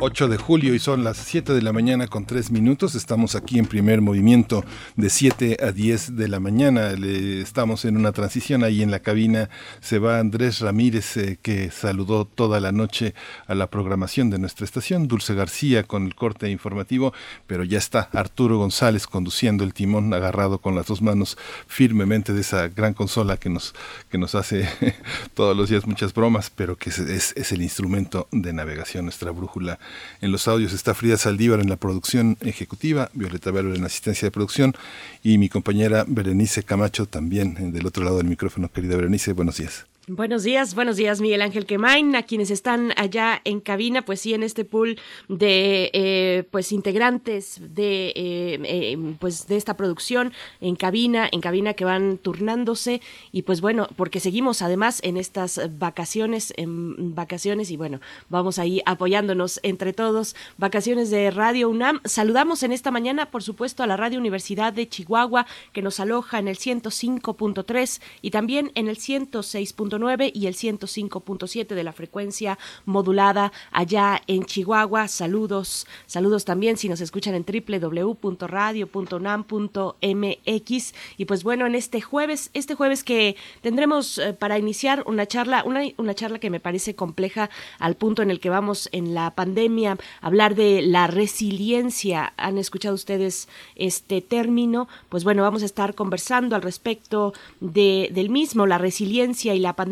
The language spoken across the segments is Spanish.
8 de julio y son las 7 de la mañana con 3 minutos. Estamos aquí en primer movimiento de 7 a 10 de la mañana. estamos en una transición ahí en la cabina. Se va Andrés Ramírez eh, que saludó toda la noche a la programación de nuestra estación. Dulce García con el corte informativo, pero ya está Arturo González conduciendo el timón agarrado con las dos manos firmemente de esa gran consola que nos, que nos hace todos los días muchas bromas, pero que es, es el instrumento de navegación, nuestra brújula en los audios está Frida Saldívar en la producción ejecutiva, Violeta Vero en asistencia de producción y mi compañera Berenice Camacho también del otro lado del micrófono. Querida Berenice, buenos días. Buenos días, buenos días Miguel Ángel Quemain, a quienes están allá en cabina, pues sí, en este pool de eh, pues integrantes de eh, eh, pues de esta producción en cabina, en cabina que van turnándose y pues bueno, porque seguimos además en estas vacaciones, en vacaciones y bueno, vamos ahí apoyándonos entre todos, vacaciones de Radio UNAM. Saludamos en esta mañana, por supuesto, a la Radio Universidad de Chihuahua que nos aloja en el 105.3 y también en el 106 y el 105.7 de la frecuencia modulada allá en Chihuahua. Saludos, saludos también si nos escuchan en www.radio.unam.mx. Y pues bueno, en este jueves, este jueves que tendremos eh, para iniciar una charla, una, una charla que me parece compleja al punto en el que vamos en la pandemia, hablar de la resiliencia. ¿Han escuchado ustedes este término? Pues bueno, vamos a estar conversando al respecto de, del mismo, la resiliencia y la pandemia,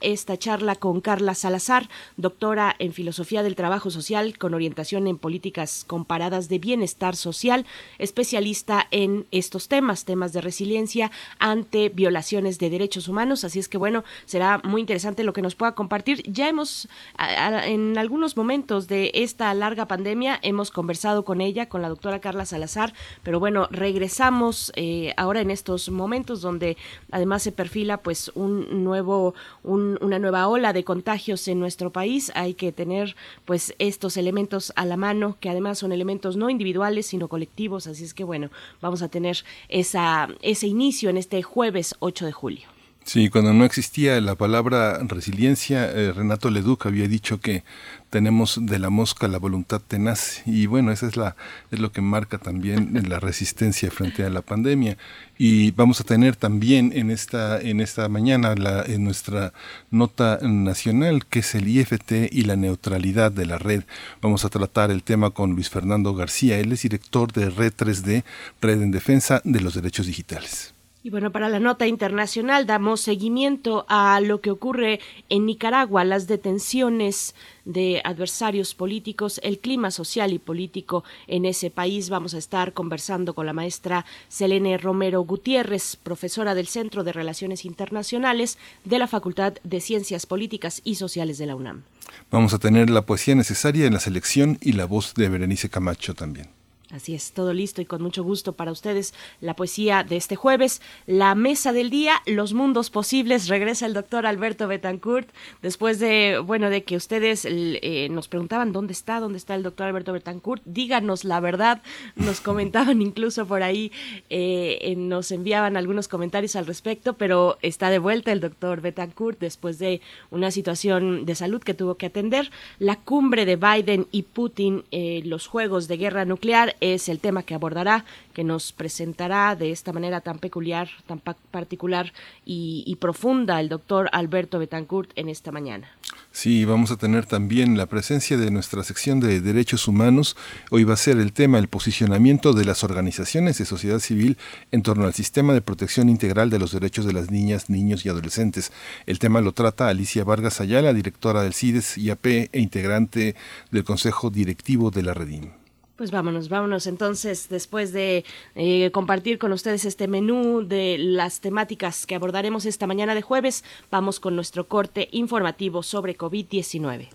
esta charla con Carla Salazar, doctora en Filosofía del Trabajo Social con orientación en políticas comparadas de bienestar social, especialista en estos temas, temas de resiliencia ante violaciones de derechos humanos. Así es que bueno, será muy interesante lo que nos pueda compartir. Ya hemos, en algunos momentos de esta larga pandemia, hemos conversado con ella, con la doctora Carla Salazar, pero bueno, regresamos eh, ahora en estos momentos donde además se perfila pues un nuevo una nueva ola de contagios en nuestro país, hay que tener pues estos elementos a la mano, que además son elementos no individuales, sino colectivos, así es que bueno, vamos a tener esa, ese inicio en este jueves 8 de julio. Sí, cuando no existía la palabra resiliencia, eh, Renato Leduc había dicho que tenemos de la mosca la voluntad tenaz y bueno, eso es, la, es lo que marca también la resistencia frente a la pandemia. Y vamos a tener también en esta, en esta mañana la, en nuestra nota nacional, que es el IFT y la neutralidad de la red. Vamos a tratar el tema con Luis Fernando García, él es director de Red 3D, Red en Defensa de los Derechos Digitales. Y bueno, para la nota internacional damos seguimiento a lo que ocurre en Nicaragua, las detenciones de adversarios políticos, el clima social y político en ese país. Vamos a estar conversando con la maestra Selene Romero Gutiérrez, profesora del Centro de Relaciones Internacionales de la Facultad de Ciencias Políticas y Sociales de la UNAM. Vamos a tener la poesía necesaria en la selección y la voz de Berenice Camacho también. Así es, todo listo y con mucho gusto para ustedes la poesía de este jueves. La mesa del día, los mundos posibles. Regresa el doctor Alberto Betancourt después de, bueno, de que ustedes eh, nos preguntaban dónde está, dónde está el doctor Alberto Betancourt. Díganos la verdad. Nos comentaban incluso por ahí, eh, nos enviaban algunos comentarios al respecto, pero está de vuelta el doctor Betancourt después de una situación de salud que tuvo que atender. La cumbre de Biden y Putin, eh, los juegos de guerra nuclear es el tema que abordará, que nos presentará de esta manera tan peculiar, tan particular y, profunda el doctor Alberto Betancourt en esta mañana. Sí, vamos a tener también la presencia de nuestra sección de derechos humanos. Hoy va a ser el tema el posicionamiento de las organizaciones de sociedad civil en torno al sistema de protección integral de los derechos de las niñas, niños y adolescentes. El tema lo trata Alicia Vargas Ayala, directora del CIDES IAP e integrante del Consejo Directivo de la Redim. Pues vámonos, vámonos entonces, después de eh, compartir con ustedes este menú de las temáticas que abordaremos esta mañana de jueves, vamos con nuestro corte informativo sobre COVID-19.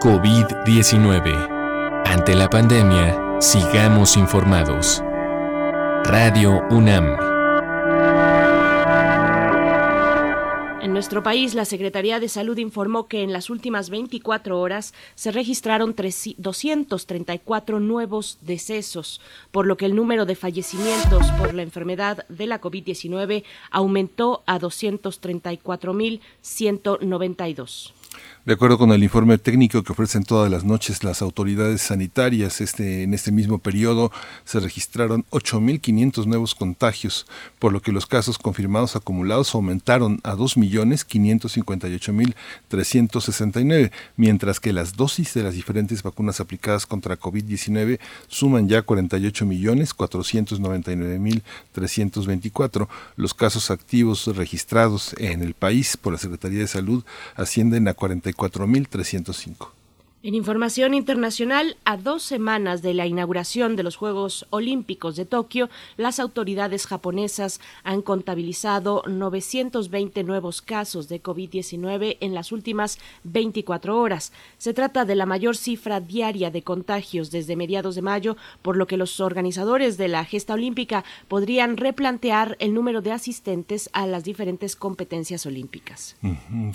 COVID-19. Ante la pandemia, sigamos informados. Radio UNAM. Nuestro país, la Secretaría de Salud informó que en las últimas 24 horas se registraron 234 nuevos decesos, por lo que el número de fallecimientos por la enfermedad de la COVID-19 aumentó a 234.192. De acuerdo con el informe técnico que ofrecen todas las noches las autoridades sanitarias, este, en este mismo periodo se registraron 8.500 nuevos contagios, por lo que los casos confirmados acumulados aumentaron a 2.558.369, mientras que las dosis de las diferentes vacunas aplicadas contra COVID-19 suman ya 48.499.324. Los casos activos registrados en el país por la Secretaría de Salud ascienden a 44 4.305. En información internacional, a dos semanas de la inauguración de los Juegos Olímpicos de Tokio, las autoridades japonesas han contabilizado 920 nuevos casos de COVID-19 en las últimas 24 horas. Se trata de la mayor cifra diaria de contagios desde mediados de mayo, por lo que los organizadores de la gesta olímpica podrían replantear el número de asistentes a las diferentes competencias olímpicas.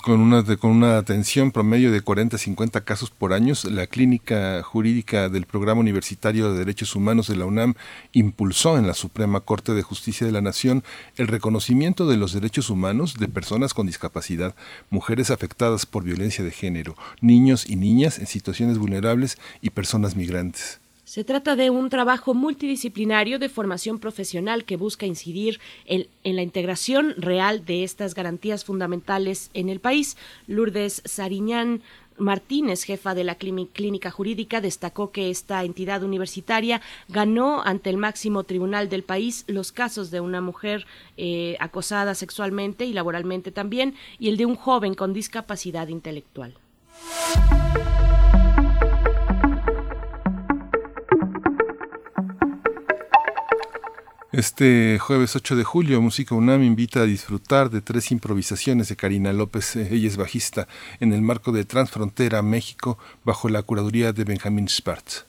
Con una, con una atención promedio de 40-50 casos por año, la Clínica Jurídica del Programa Universitario de Derechos Humanos de la UNAM impulsó en la Suprema Corte de Justicia de la Nación el reconocimiento de los derechos humanos de personas con discapacidad, mujeres afectadas por violencia de género, niños y niñas en situaciones vulnerables y personas migrantes. Se trata de un trabajo multidisciplinario de formación profesional que busca incidir en, en, la integración real de estas garantías fundamentales en el país. Lourdes Sariñán Martínez, jefa de la clínica jurídica, destacó que esta entidad universitaria ganó ante el máximo tribunal del país los casos de una mujer eh, acosada sexualmente y laboralmente también y el de un joven con discapacidad intelectual. Este jueves 8 de julio, Música UNAM invita a disfrutar de tres improvisaciones de Karina López, ella es bajista, en el marco de Transfrontera México, bajo la curaduría de Benjamin Spartz.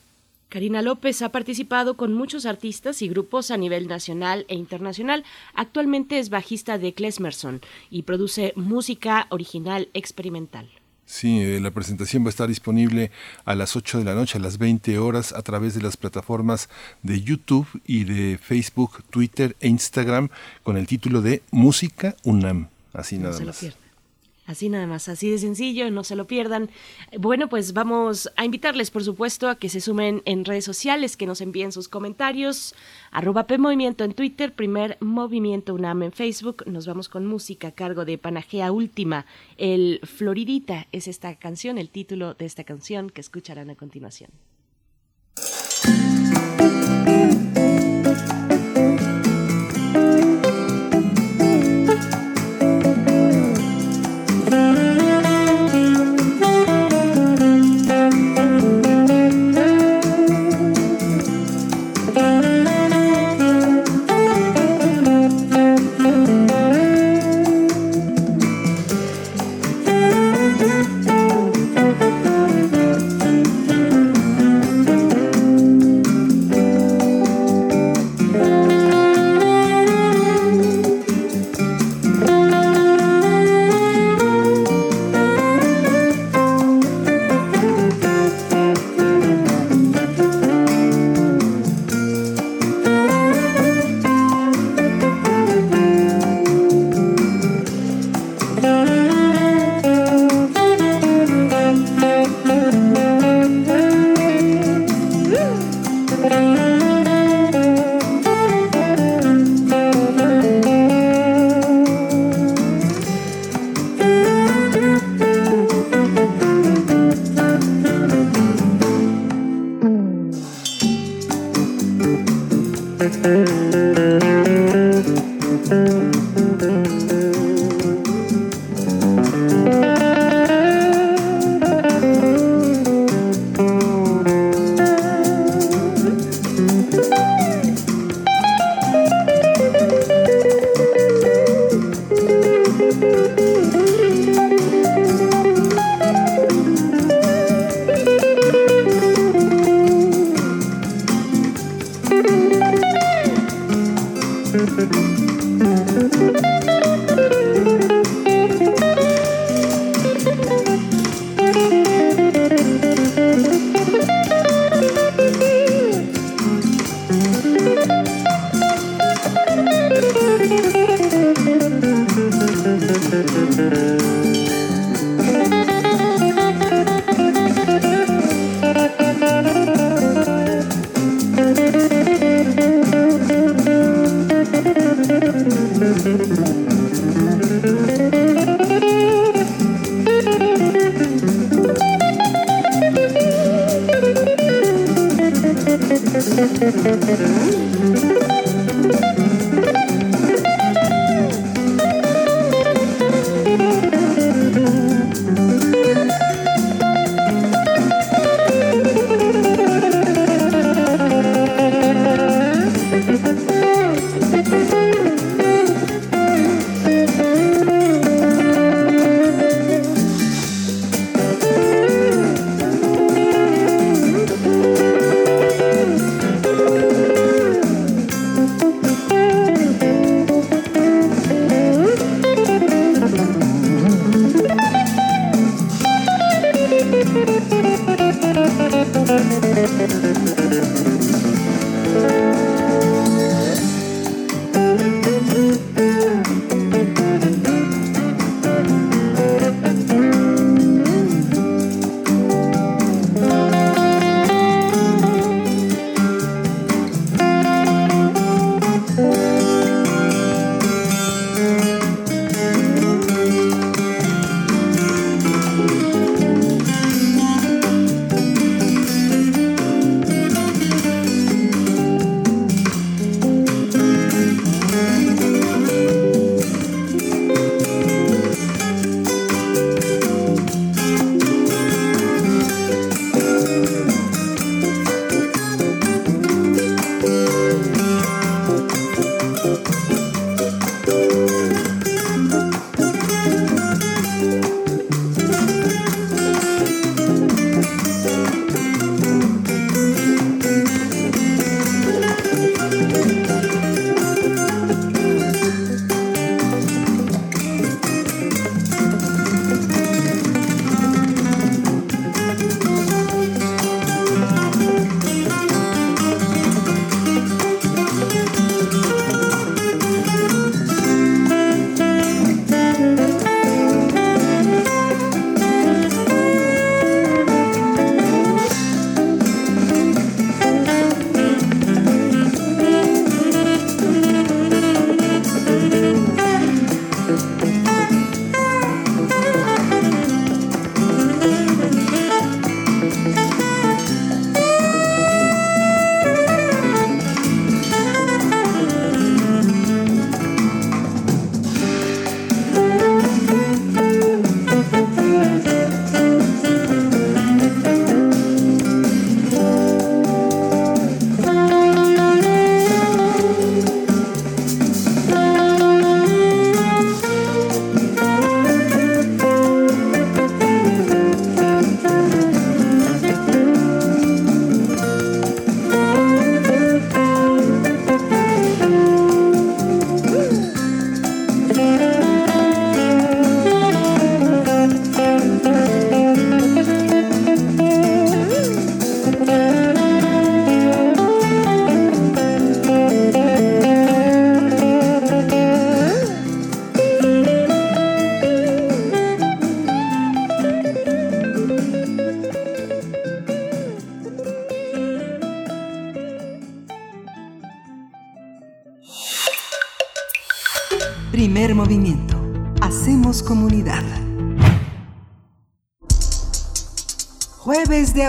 Karina López ha participado con muchos artistas y grupos a nivel nacional e internacional. Actualmente es bajista de Klesmerson y produce música original experimental. Sí, eh, la presentación va a estar disponible a las 8 de la noche, a las 20 horas, a través de las plataformas de YouTube y de Facebook, Twitter e Instagram, con el título de Música UNAM. Así nada más. Así nada más, así de sencillo, no se lo pierdan. Bueno, pues vamos a invitarles, por supuesto, a que se sumen en redes sociales, que nos envíen sus comentarios. Arroba P Movimiento en Twitter, primer Movimiento UNAM en Facebook. Nos vamos con música a cargo de Panagea Última. El Floridita es esta canción, el título de esta canción que escucharán a continuación.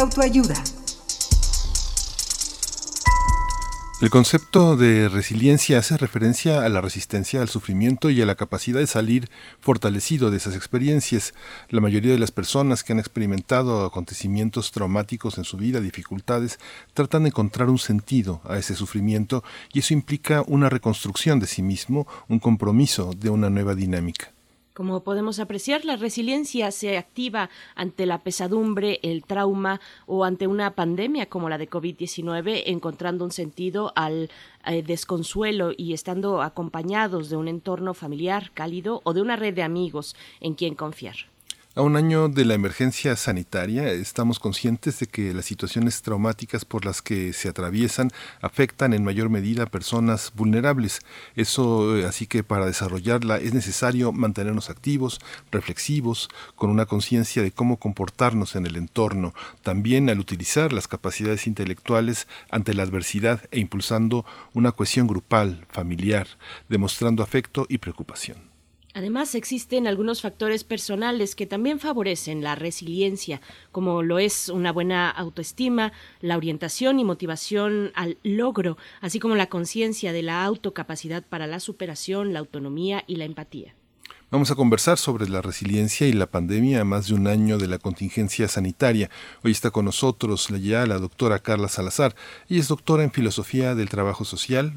Autoayuda. El concepto de resiliencia hace referencia a la resistencia al sufrimiento y a la capacidad de salir fortalecido de esas experiencias. La mayoría de las personas que han experimentado acontecimientos traumáticos en su vida, dificultades, tratan de encontrar un sentido a ese sufrimiento y eso implica una reconstrucción de sí mismo, un compromiso de una nueva dinámica. Como podemos apreciar, la resiliencia se activa ante la pesadumbre, el trauma o ante una pandemia como la de COVID-19, encontrando un sentido al eh, desconsuelo y estando acompañados de un entorno familiar cálido o de una red de amigos en quien confiar. A un año de la emergencia sanitaria, estamos conscientes de que las situaciones traumáticas por las que se atraviesan afectan en mayor medida a personas vulnerables. Eso, eh, así que para desarrollarla es necesario mantenernos activos, reflexivos, con una conciencia de cómo comportarnos en el entorno, también al utilizar las capacidades intelectuales ante la adversidad e impulsando una cohesión grupal, familiar, demostrando afecto y preocupación. Además, existen algunos factores personales que también favorecen la resiliencia, como lo es una buena autoestima, la orientación y motivación al logro, así como la conciencia de la autocapacidad para la superación, la autonomía y la empatía. Vamos a conversar sobre la resiliencia y la pandemia a más de un año de la contingencia sanitaria. Hoy está con nosotros ya la doctora Carla Salazar. Ella es doctora en Filosofía del Trabajo Social,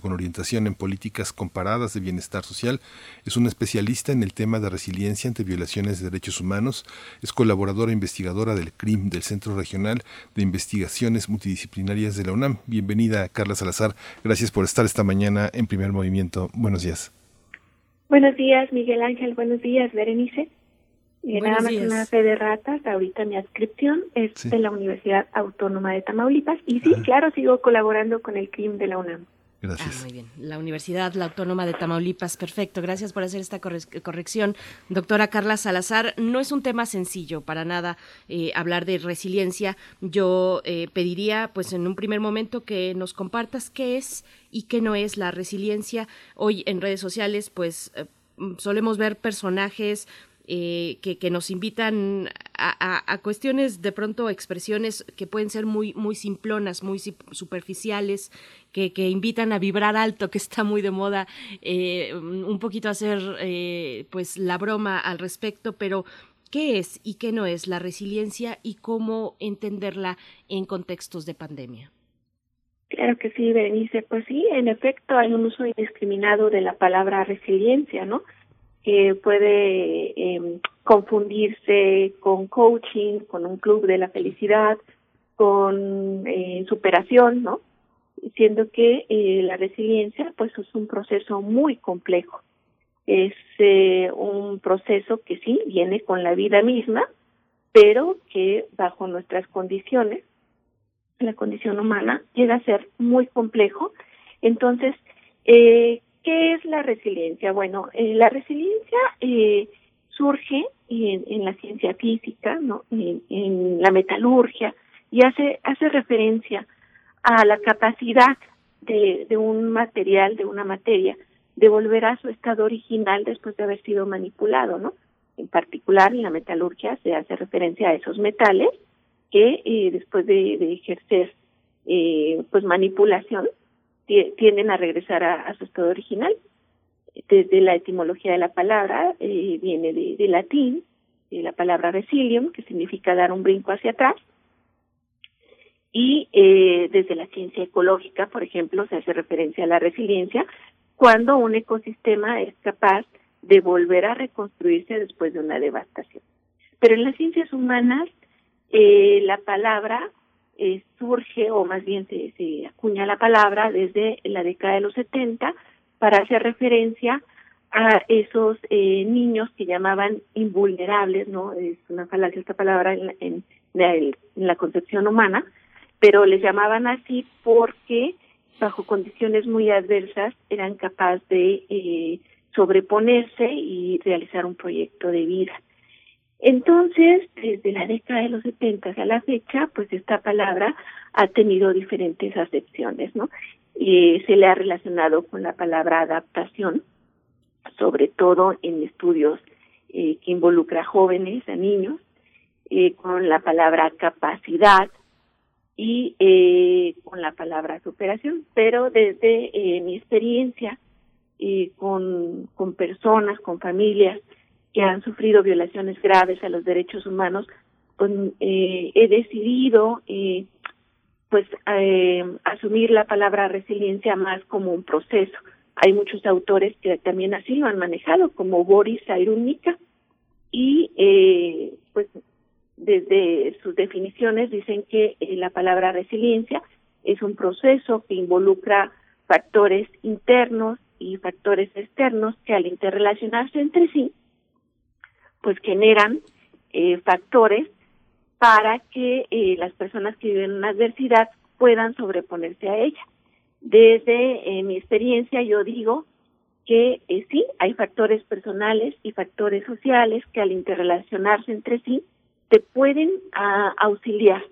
con orientación en políticas comparadas de bienestar social. Es una especialista en el tema de resiliencia ante violaciones de derechos humanos. Es colaboradora e investigadora del CRIM, del Centro Regional de Investigaciones Multidisciplinarias de la UNAM. Bienvenida, Carla Salazar. Gracias por estar esta mañana en primer movimiento. Buenos días. Buenos días, Miguel Ángel. Buenos días, Berenice. Eh, nada más una fe de ratas. Ahorita mi adscripción es de la Universidad Autónoma de Tamaulipas. Y sí, claro, sigo colaborando con el CRIM de la UNAM. Gracias. Ah, muy bien. La Universidad la Autónoma de Tamaulipas, perfecto. Gracias por hacer esta corrección. Doctora Carla Salazar, no es un tema sencillo para nada eh, hablar de resiliencia. Yo eh, pediría, pues en un primer momento, que nos compartas qué es y qué no es la resiliencia. Hoy en redes sociales, pues eh, solemos ver personajes eh, que, nos invitan a, cuestiones, de pronto expresiones que pueden ser muy, muy simplonas, muy superficiales, que, invitan a vibrar alto, que está muy de moda, eh, un poquito hacer eh, pues la broma al respecto, pero ¿qué es y qué no es la resiliencia y cómo entenderla en contextos de pandemia? Claro que sí, Berenice. Pues sí, en efecto hay un uso indiscriminado de la palabra resiliencia, ¿no? Que puede eh, confundirse con coaching, con un club de la felicidad, con eh, superación, ¿no? Siendo que eh, la resiliencia, pues, es un proceso muy complejo. Es eh, un proceso que sí viene con la vida misma, pero que bajo nuestras condiciones, la condición humana, llega a ser muy complejo. Entonces, eh, ¿Qué es la resiliencia? Bueno, eh, la resiliencia eh, surge en, la ciencia física, ¿no? En, en, la metalurgia y hace hace referencia a la capacidad de, de un material, de una materia, de volver a su estado original después de haber sido manipulado, ¿no? En particular, en la metalurgia se hace referencia a esos metales que eh, después de, de ejercer eh, pues manipulación tienden a regresar a, su estado original. Desde la etimología de la palabra eh, viene de, latín, la palabra resilium, que significa dar un brinco hacia atrás. Y eh, desde la ciencia ecológica, por ejemplo, se hace referencia a la resiliencia cuando un ecosistema es capaz de volver a reconstruirse después de una devastación. Pero en las ciencias humanas, eh, la palabra eh, surge, o más bien se, se acuña la palabra desde la década de los 70 para hacer referencia a esos eh, niños que llamaban invulnerables, ¿no? Es una falacia esta palabra en, en, en, la concepción humana, pero les llamaban así porque bajo condiciones muy adversas eran capaces de eh, sobreponerse y realizar un proyecto de vida. Entonces, desde la década de los 70 a la fecha, pues esta palabra ha tenido diferentes acepciones, ¿no? Y se le ha relacionado con la palabra adaptación, sobre todo en estudios eh, que involucra a jóvenes, a niños, eh, con la palabra capacidad y eh, con la palabra superación. Pero desde eh, mi experiencia eh, con, con personas, con familias, que han sufrido violaciones graves a los derechos humanos, eh, he decidido eh, pues eh, asumir la palabra resiliencia más como un proceso. Hay muchos autores que también así lo han manejado, como Boris Cyrulnik, y eh, pues desde sus definiciones dicen que eh, la palabra resiliencia es un proceso que involucra factores internos y factores externos que al interrelacionarse entre sí pues generan eh, factores para que eh, las personas que viven una adversidad puedan sobreponerse a ella. Desde eh, mi experiencia yo digo que eh, sí, hay factores personales y factores sociales que al interrelacionarse entre sí te pueden auxiliar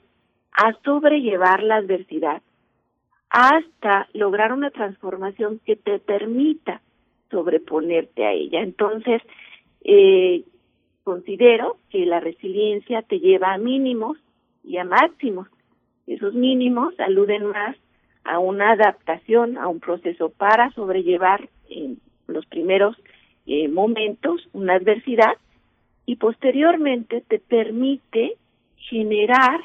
a sobrellevar la adversidad hasta lograr una transformación que te permita sobreponerte a ella. Entonces, eh, considero que la resiliencia te lleva a mínimos y a máximos. Esos mínimos aluden más a una adaptación, a un proceso para sobrellevar en los primeros eh, momentos una adversidad y posteriormente te permite generar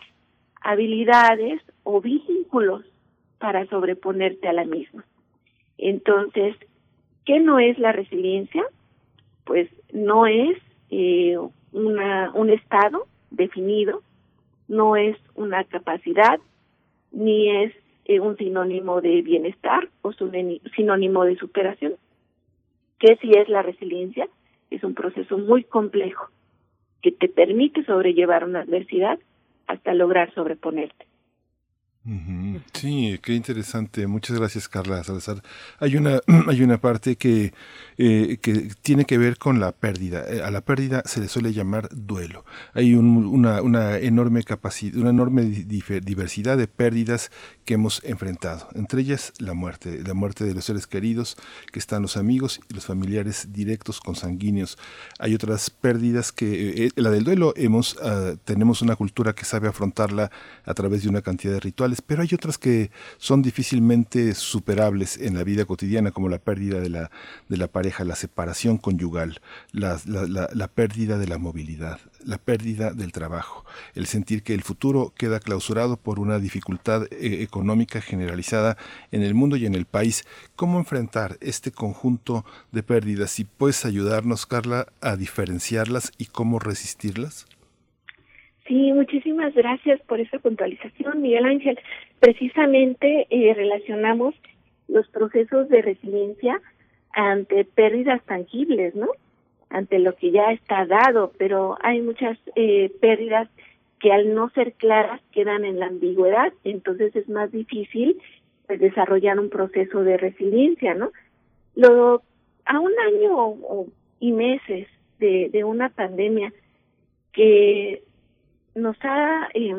habilidades o vínculos para sobreponerte a la misma. Entonces, ¿qué no es la resiliencia? Pues no es eh, una, un estado definido, no es una capacidad, ni es eh, un sinónimo de bienestar o sinónimo de superación. ¿Qué si es la resiliencia? Es un proceso muy complejo que te permite sobrellevar una adversidad hasta lograr sobreponerte. Sí, qué interesante. Muchas gracias, Carla Salazar. Hay una, hay una parte que, eh, que tiene que ver con la pérdida. Eh, a la pérdida se le suele llamar duelo. Hay una, una enorme capacidad, una enorme diversidad de pérdidas que hemos enfrentado. Entre ellas la muerte, la muerte de los seres queridos, que están los amigos y los familiares directos, consanguíneos. Hay otras pérdidas que, eh, la del duelo, hemos, ah, tenemos una cultura que sabe afrontarla a través de una cantidad de rituales pero hay otras que son difícilmente superables en la vida cotidiana, como la pérdida de la, de la pareja, la separación conyugal, la, la, pérdida de la movilidad, la pérdida del trabajo, el sentir que el futuro queda clausurado por una dificultad eh, económica generalizada en el mundo y en el país. ¿Cómo enfrentar este conjunto de pérdidas? Si puedes ayudarnos, Carla, a diferenciarlas y cómo resistirlas. Sí, muchísimas gracias por esa puntualización, Miguel Ángel. Precisamente eh, relacionamos los procesos de resiliencia ante pérdidas tangibles, ¿no? Ante lo que ya está dado, pero hay muchas eh, pérdidas que al no ser claras quedan en la ambigüedad, entonces es más difícil pues, desarrollar un proceso de resiliencia, ¿no? Lo, a un año y meses de, de una pandemia que nos ha eh,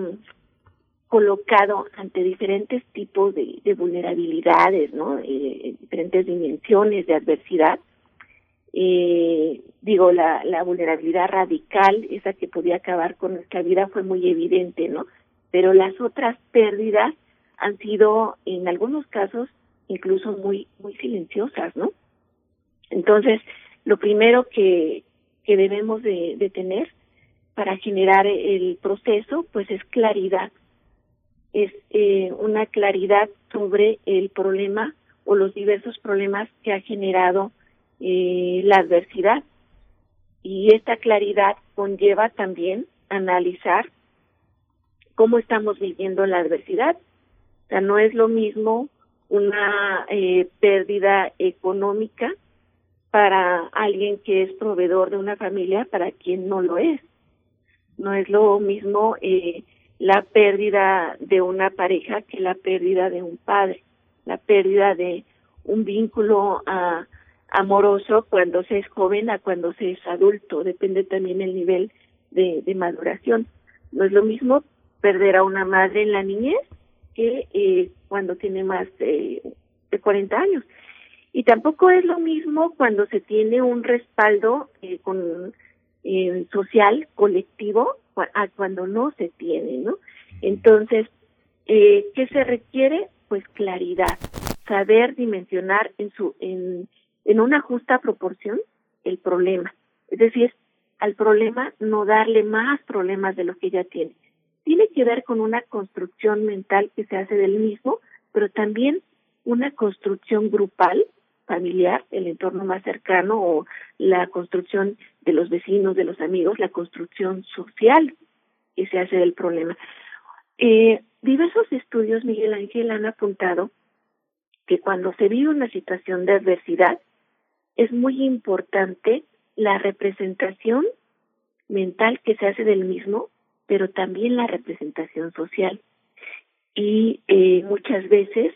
colocado ante diferentes tipos de, de vulnerabilidades, ¿no? Eh, diferentes dimensiones de adversidad. Eh, digo, la, la vulnerabilidad radical, esa que podía acabar con nuestra vida, fue muy evidente, ¿no? Pero las otras pérdidas han sido, en algunos casos, incluso muy, silenciosas, ¿no? Entonces, lo primero que, debemos de, de tener para generar el proceso, pues es claridad, es eh, una claridad sobre el problema o los diversos problemas que ha generado eh, la adversidad. Y esta claridad conlleva también analizar cómo estamos viviendo la adversidad. O sea, no es lo mismo una eh, pérdida económica para alguien que es proveedor de una familia, para quien no lo es. No es lo mismo eh, la pérdida de una pareja que la pérdida de un padre, la pérdida de un vínculo ah, amoroso cuando se es joven a cuando se es adulto, depende también el nivel de, de maduración. No es lo mismo perder a una madre en la niñez que eh, cuando tiene más de, de 40 años. Y tampoco es lo mismo cuando se tiene un respaldo eh, con eh, social, colectivo, a cuando no se tiene, ¿no? Entonces, eh, ¿qué se requiere? Pues claridad, saber dimensionar en su en, en una justa proporción el problema, es decir, al problema no darle más problemas de lo que ya tiene. Tiene que ver con una construcción mental que se hace del mismo, pero también una construcción grupal familiar, el entorno más cercano o la construcción de los vecinos, de los amigos, la construcción social que se hace del problema. Eh, diversos estudios, Miguel Ángel, han apuntado que cuando se vive una situación de adversidad es muy importante la representación mental que se hace del mismo, pero también la representación social. Y eh, muchas veces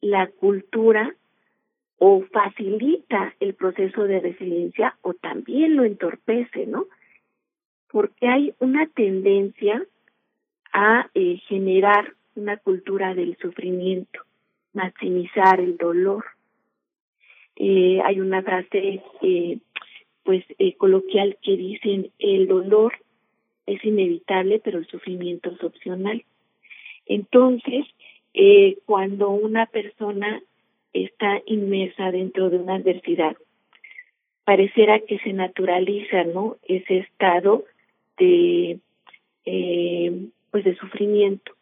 la cultura o facilita el proceso de resiliencia o también lo entorpece, ¿no? Porque hay una tendencia a eh, generar una cultura del sufrimiento, maximizar el dolor. Eh, hay una frase eh, pues eh, coloquial que dicen el dolor es inevitable pero el sufrimiento es opcional. Entonces, eh, cuando una persona está inmersa dentro de una adversidad, pareciera que se naturaliza, ¿no? Ese estado de, eh, pues de sufrimiento.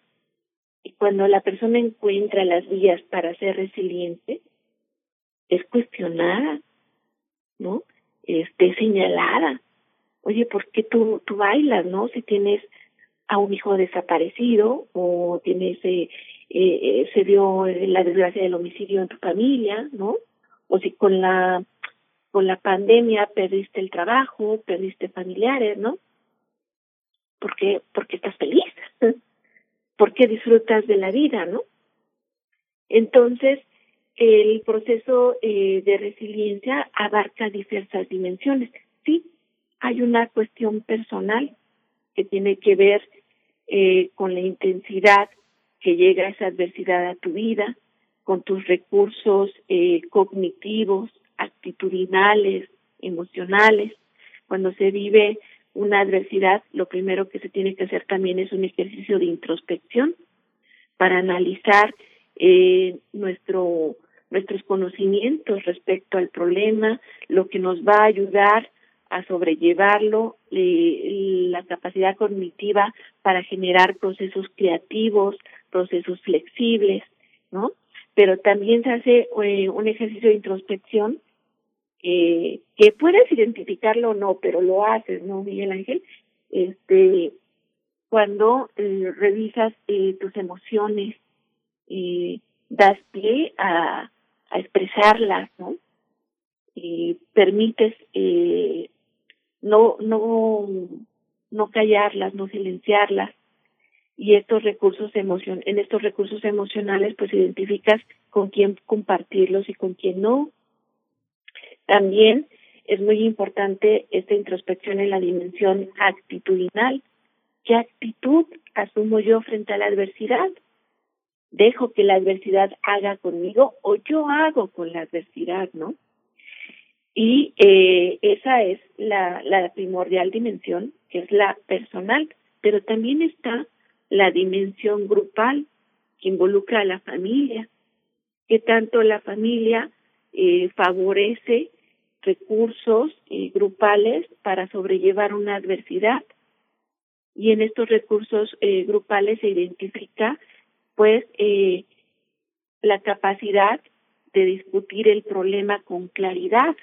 Y cuando la persona encuentra las vías para ser resiliente, es cuestionada, ¿no? Este, señalada. Oye, ¿por qué tú, tú bailas, no? Si tienes a un hijo desaparecido o tienes, eh, eh, se dio la desgracia del homicidio en tu familia, ¿no? O si con la con la pandemia perdiste el trabajo, perdiste familiares, ¿no? Porque porque estás feliz, porque disfrutas de la vida, ¿no? Entonces el proceso eh, de resiliencia abarca diversas dimensiones. Sí, hay una cuestión personal que tiene que ver eh, con la intensidad que llega esa adversidad a tu vida, con tus recursos eh, cognitivos, actitudinales, emocionales. Cuando se vive una adversidad, lo primero que se tiene que hacer también es un ejercicio de introspección para analizar eh, nuestro nuestros conocimientos respecto al problema, lo que nos va a ayudar a sobrellevarlo, la capacidad cognitiva para generar procesos creativos, procesos flexibles, ¿no? Pero también se hace eh, un ejercicio de introspección eh, que puedes identificarlo o no, pero lo haces, ¿no, Miguel Ángel? Este, cuando eh, revisas eh, tus emociones, y das pie a, expresarlas, ¿no? Y permites eh, no, no, no callarlas, no silenciarlas. Y estos recursos emocion en estos recursos emocionales, pues identificas con quién compartirlos y con quién no. También es muy importante esta introspección en la dimensión actitudinal. ¿Qué actitud asumo yo frente a la adversidad? ¿Dejo que la adversidad haga conmigo o yo hago con la adversidad, no? Y eh, esa es la, primordial dimensión, que es la personal, pero también está la dimensión grupal, que involucra a la familia, que tanto la familia eh, favorece recursos eh, grupales para sobrellevar una adversidad. Y en estos recursos eh, grupales se identifica, pues, eh, la capacidad de discutir el problema con claridad,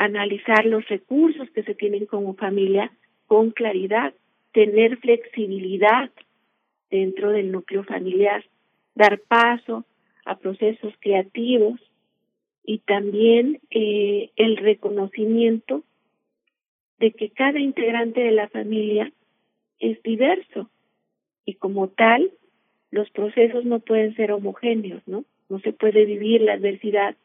analizar los recursos que se tienen como familia con claridad, tener flexibilidad dentro del núcleo familiar, dar paso a procesos creativos y también eh, el reconocimiento de que cada integrante de la familia es diverso y como tal los procesos no pueden ser homogéneos, ¿no? No se puede vivir la adversidad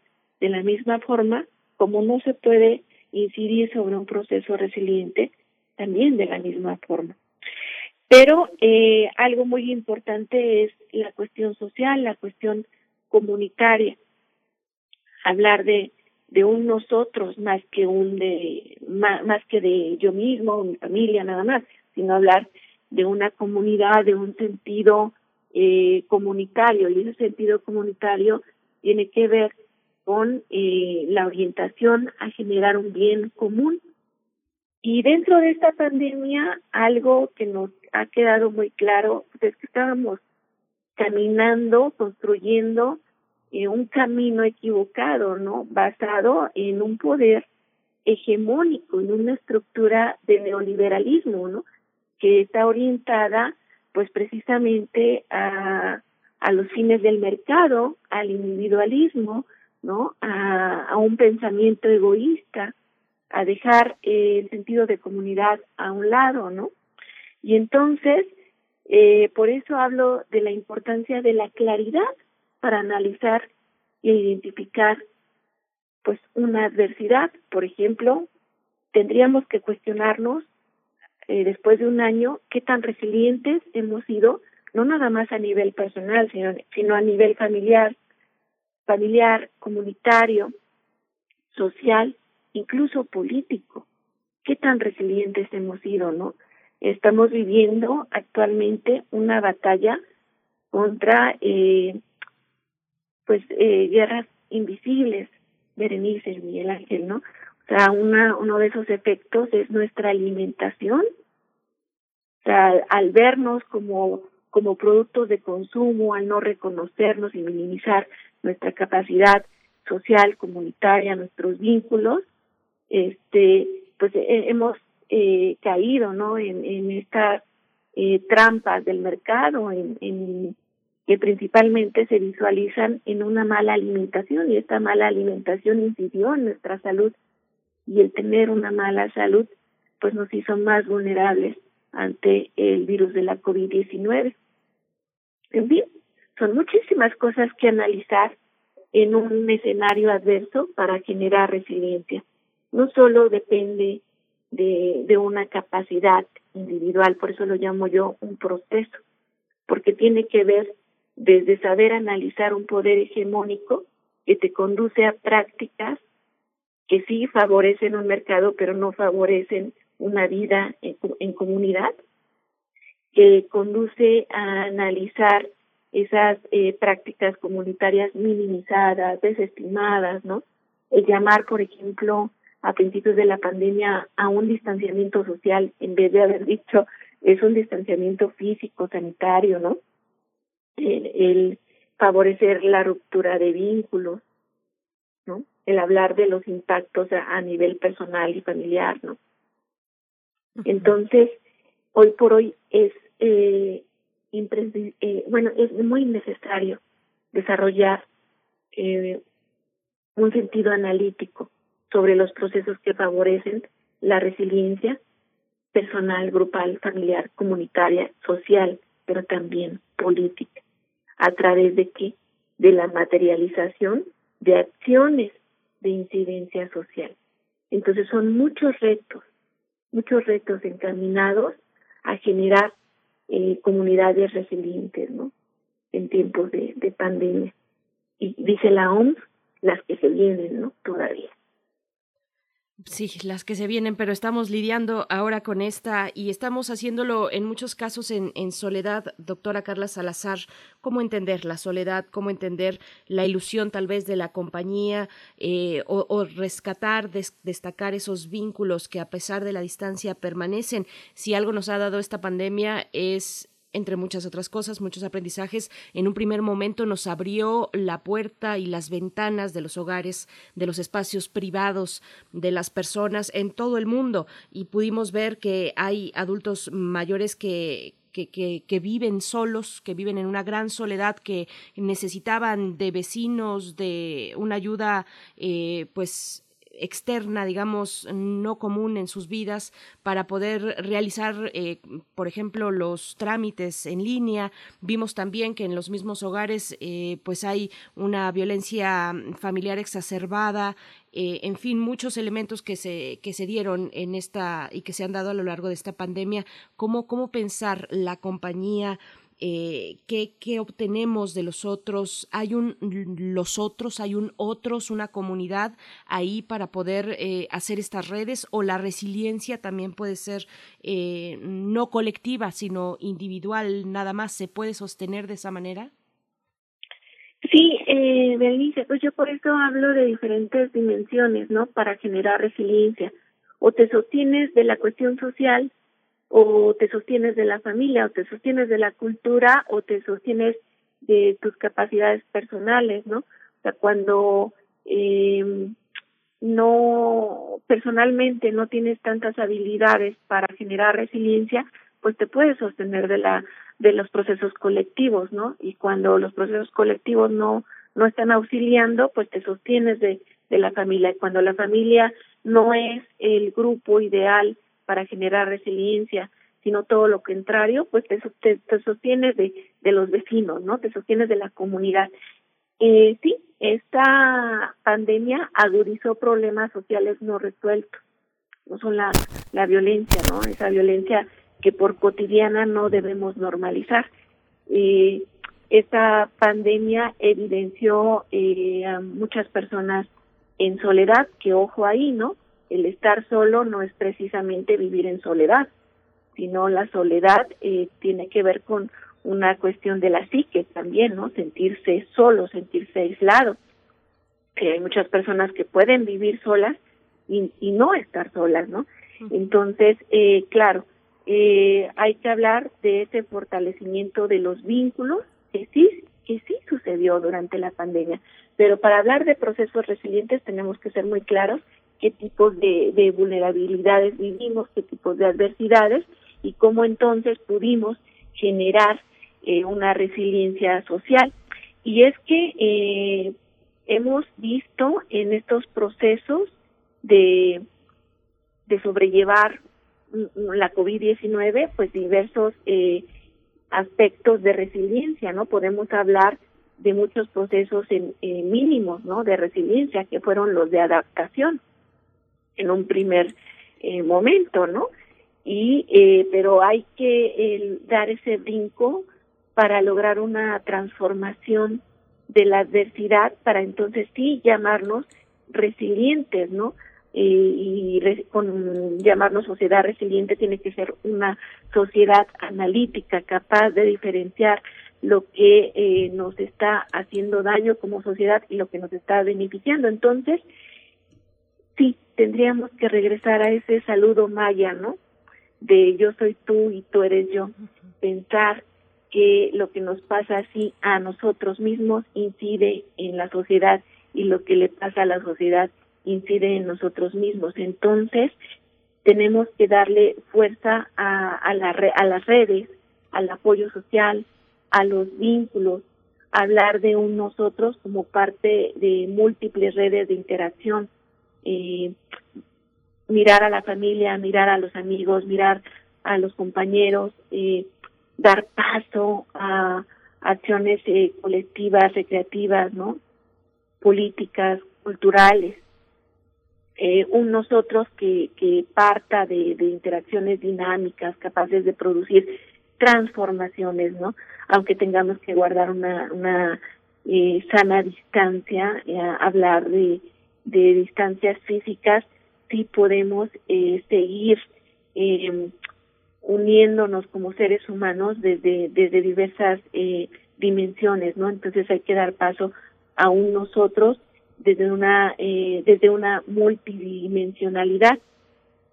de la misma forma como no se puede incidir sobre un proceso resiliente también de la misma forma. Pero eh, algo muy importante es la cuestión social, la cuestión comunitaria. Hablar de, de un nosotros más que un de más, más que de yo mismo, mi familia, nada más, sino hablar de una comunidad, de un sentido eh, comunitario. Y ese sentido comunitario tiene que ver con eh, la orientación a generar un bien común. Y dentro de esta pandemia, algo que nos ha quedado muy claro es que estábamos caminando, construyendo eh, un camino equivocado, ¿no? Basado en un poder hegemónico, en una estructura de neoliberalismo, ¿no? Que está orientada, pues precisamente a, a los fines del mercado, al individualismo, ¿no? A, a un pensamiento egoísta, a dejar el sentido de comunidad a un lado, ¿no? Y entonces, eh, por eso hablo de la importancia de la claridad para analizar e identificar, pues, una adversidad. Por ejemplo, tendríamos que cuestionarnos eh, después de un año qué tan resilientes hemos sido, no nada más a nivel personal, sino, sino a nivel familiar, familiar, comunitario, social, incluso político. ¿Qué tan resilientes hemos sido, no? Estamos viviendo actualmente una batalla contra, eh, pues, eh, guerras invisibles, Berenice, Miguel Ángel, ¿no? O sea, una, uno de esos efectos es nuestra alimentación. O sea, al vernos como, como productos de consumo, al no reconocernos y minimizar nuestra capacidad social, comunitaria, nuestros vínculos, este, pues eh, hemos eh, caído, ¿no? En, en estas eh, trampas del mercado, en, en que principalmente se visualizan en una mala alimentación y esta mala alimentación incidió en nuestra salud y el tener una mala salud pues nos hizo más vulnerables ante el virus de la COVID-19. En fin, son muchísimas cosas que analizar en un escenario adverso para generar resiliencia. No solo depende de, de una capacidad individual, por eso lo llamo yo un proceso, porque tiene que ver desde saber analizar un poder hegemónico que te conduce a prácticas que sí favorecen un mercado, pero no favorecen una vida en, comunidad, que conduce a analizar esas eh, prácticas comunitarias minimizadas, desestimadas, ¿no? El llamar, por ejemplo, a principios de la pandemia a un distanciamiento social en vez de haber dicho es un distanciamiento físico, sanitario, ¿no? El, el favorecer la ruptura de vínculos, ¿no? el hablar de los impactos a, nivel personal y familiar, ¿no? Entonces, hoy por hoy es eh, eh, bueno, es muy necesario desarrollar eh, un sentido analítico sobre los procesos que favorecen la resiliencia personal, grupal, familiar, comunitaria, social, pero también política. ¿A través de qué? De la materialización de acciones de incidencia social. Entonces son muchos retos, muchos retos encaminados a generar eh, comunidades resilientes, ¿no? En tiempos de, de pandemia. Y dice la OMS, las que se vienen, ¿no? Todavía. Sí, las que se vienen, pero estamos lidiando ahora con esta y estamos haciéndolo en muchos casos en, soledad, doctora Carla Salazar. ¿Cómo entender la soledad? ¿Cómo entender la ilusión tal vez de la compañía eh, o, rescatar, destacar esos vínculos que a pesar de la distancia permanecen? Si algo nos ha dado esta pandemia es entre muchas otras cosas, muchos aprendizajes, en un primer momento nos abrió la puerta y las ventanas de los hogares, de los espacios privados de las personas en todo el mundo. Y pudimos ver que hay adultos mayores que, que, que, viven solos, que viven en una gran soledad, que necesitaban de vecinos, de una ayuda, eh, pues externa, digamos, no común en sus vidas para poder realizar, eh, por ejemplo, los trámites en línea. Vimos también que en los mismos hogares, eh, pues hay una violencia familiar exacerbada, eh, en fin, muchos elementos que se, que se dieron en esta y que se han dado a lo largo de esta pandemia. ¿Cómo, cómo pensar la compañía? Eh, ¿qué, ¿qué, obtenemos de los otros, hay un los otros, hay un otros, una comunidad ahí para poder eh, hacer estas redes o la resiliencia también puede ser eh, no colectiva, sino individual, nada más, ¿se puede sostener de esa manera? Sí, eh, pues yo por eso hablo de diferentes dimensiones, ¿no? Para generar resiliencia. O te sostienes de la cuestión social, o te sostienes de la familia, o te sostienes de la cultura, o te sostienes de tus capacidades personales, ¿no? O sea, cuando eh, no personalmente no tienes tantas habilidades para generar resiliencia, pues te puedes sostener de la de los procesos colectivos, ¿no? Y cuando los procesos colectivos no no están auxiliando, pues te sostienes de de la familia. Y cuando la familia no es el grupo ideal para generar resiliencia, sino todo lo contrario, pues te, te, sostienes de, de los vecinos, ¿no? Te sostienes de la comunidad. Eh, sí, esta pandemia agudizó problemas sociales no resueltos, no son la, la violencia, ¿no? Esa violencia que por cotidiana no debemos normalizar. Eh, esta pandemia evidenció eh, a muchas personas en soledad, que ojo ahí, ¿no? El estar solo no es precisamente vivir en soledad, sino la soledad eh, tiene que ver con una cuestión de la psique también, ¿no? Sentirse solo, sentirse aislado. Que hay muchas personas que pueden vivir solas y, y no estar solas, ¿no? Entonces, eh, claro, eh, hay que hablar de ese fortalecimiento de los vínculos que sí, que sí sucedió durante la pandemia. Pero para hablar de procesos resilientes tenemos que ser muy claros qué tipos de, de vulnerabilidades vivimos, qué tipos de adversidades y cómo entonces pudimos generar eh, una resiliencia social. Y es que eh, hemos visto en estos procesos de, de sobrellevar la COVID-19, pues diversos eh, aspectos de resiliencia, ¿no? Podemos hablar de muchos procesos en, mínimos, ¿no? De resiliencia, que fueron los de adaptación en un primer eh, momento, ¿no? Y, eh, pero hay que dar ese brinco para lograr una transformación de la adversidad para entonces sí llamarnos resilientes, ¿no? y con llamarnos sociedad resiliente tiene que ser una sociedad analítica capaz de diferenciar lo que eh, nos está haciendo daño como sociedad y lo que nos está beneficiando. Entonces, sí, tendríamos que regresar a ese saludo maya, ¿no? De yo soy tú y tú eres yo. Pensar que lo que nos pasa así a nosotros mismos incide en la sociedad y lo que le pasa a la sociedad incide en nosotros mismos. Entonces, tenemos que darle fuerza a, a, la a las redes, al apoyo social, a los vínculos, hablar de un nosotros como parte de múltiples redes de interacción, eh, mirar a la familia, mirar a los amigos, mirar a los compañeros, eh, dar paso a acciones eh, colectivas, recreativas, ¿no? políticas, culturales eh, un nosotros que, que parta de, de interacciones dinámicas capaces de producir transformaciones, ¿no? Aunque tengamos que guardar una, una eh, sana distancia, eh, hablar de, de distancias físicas, sí podemos eh, seguir eh, uniéndonos como seres humanos desde, diversas eh, dimensiones, ¿no? Entonces hay que dar paso a un nosotros desde una eh, desde una multidimensionalidad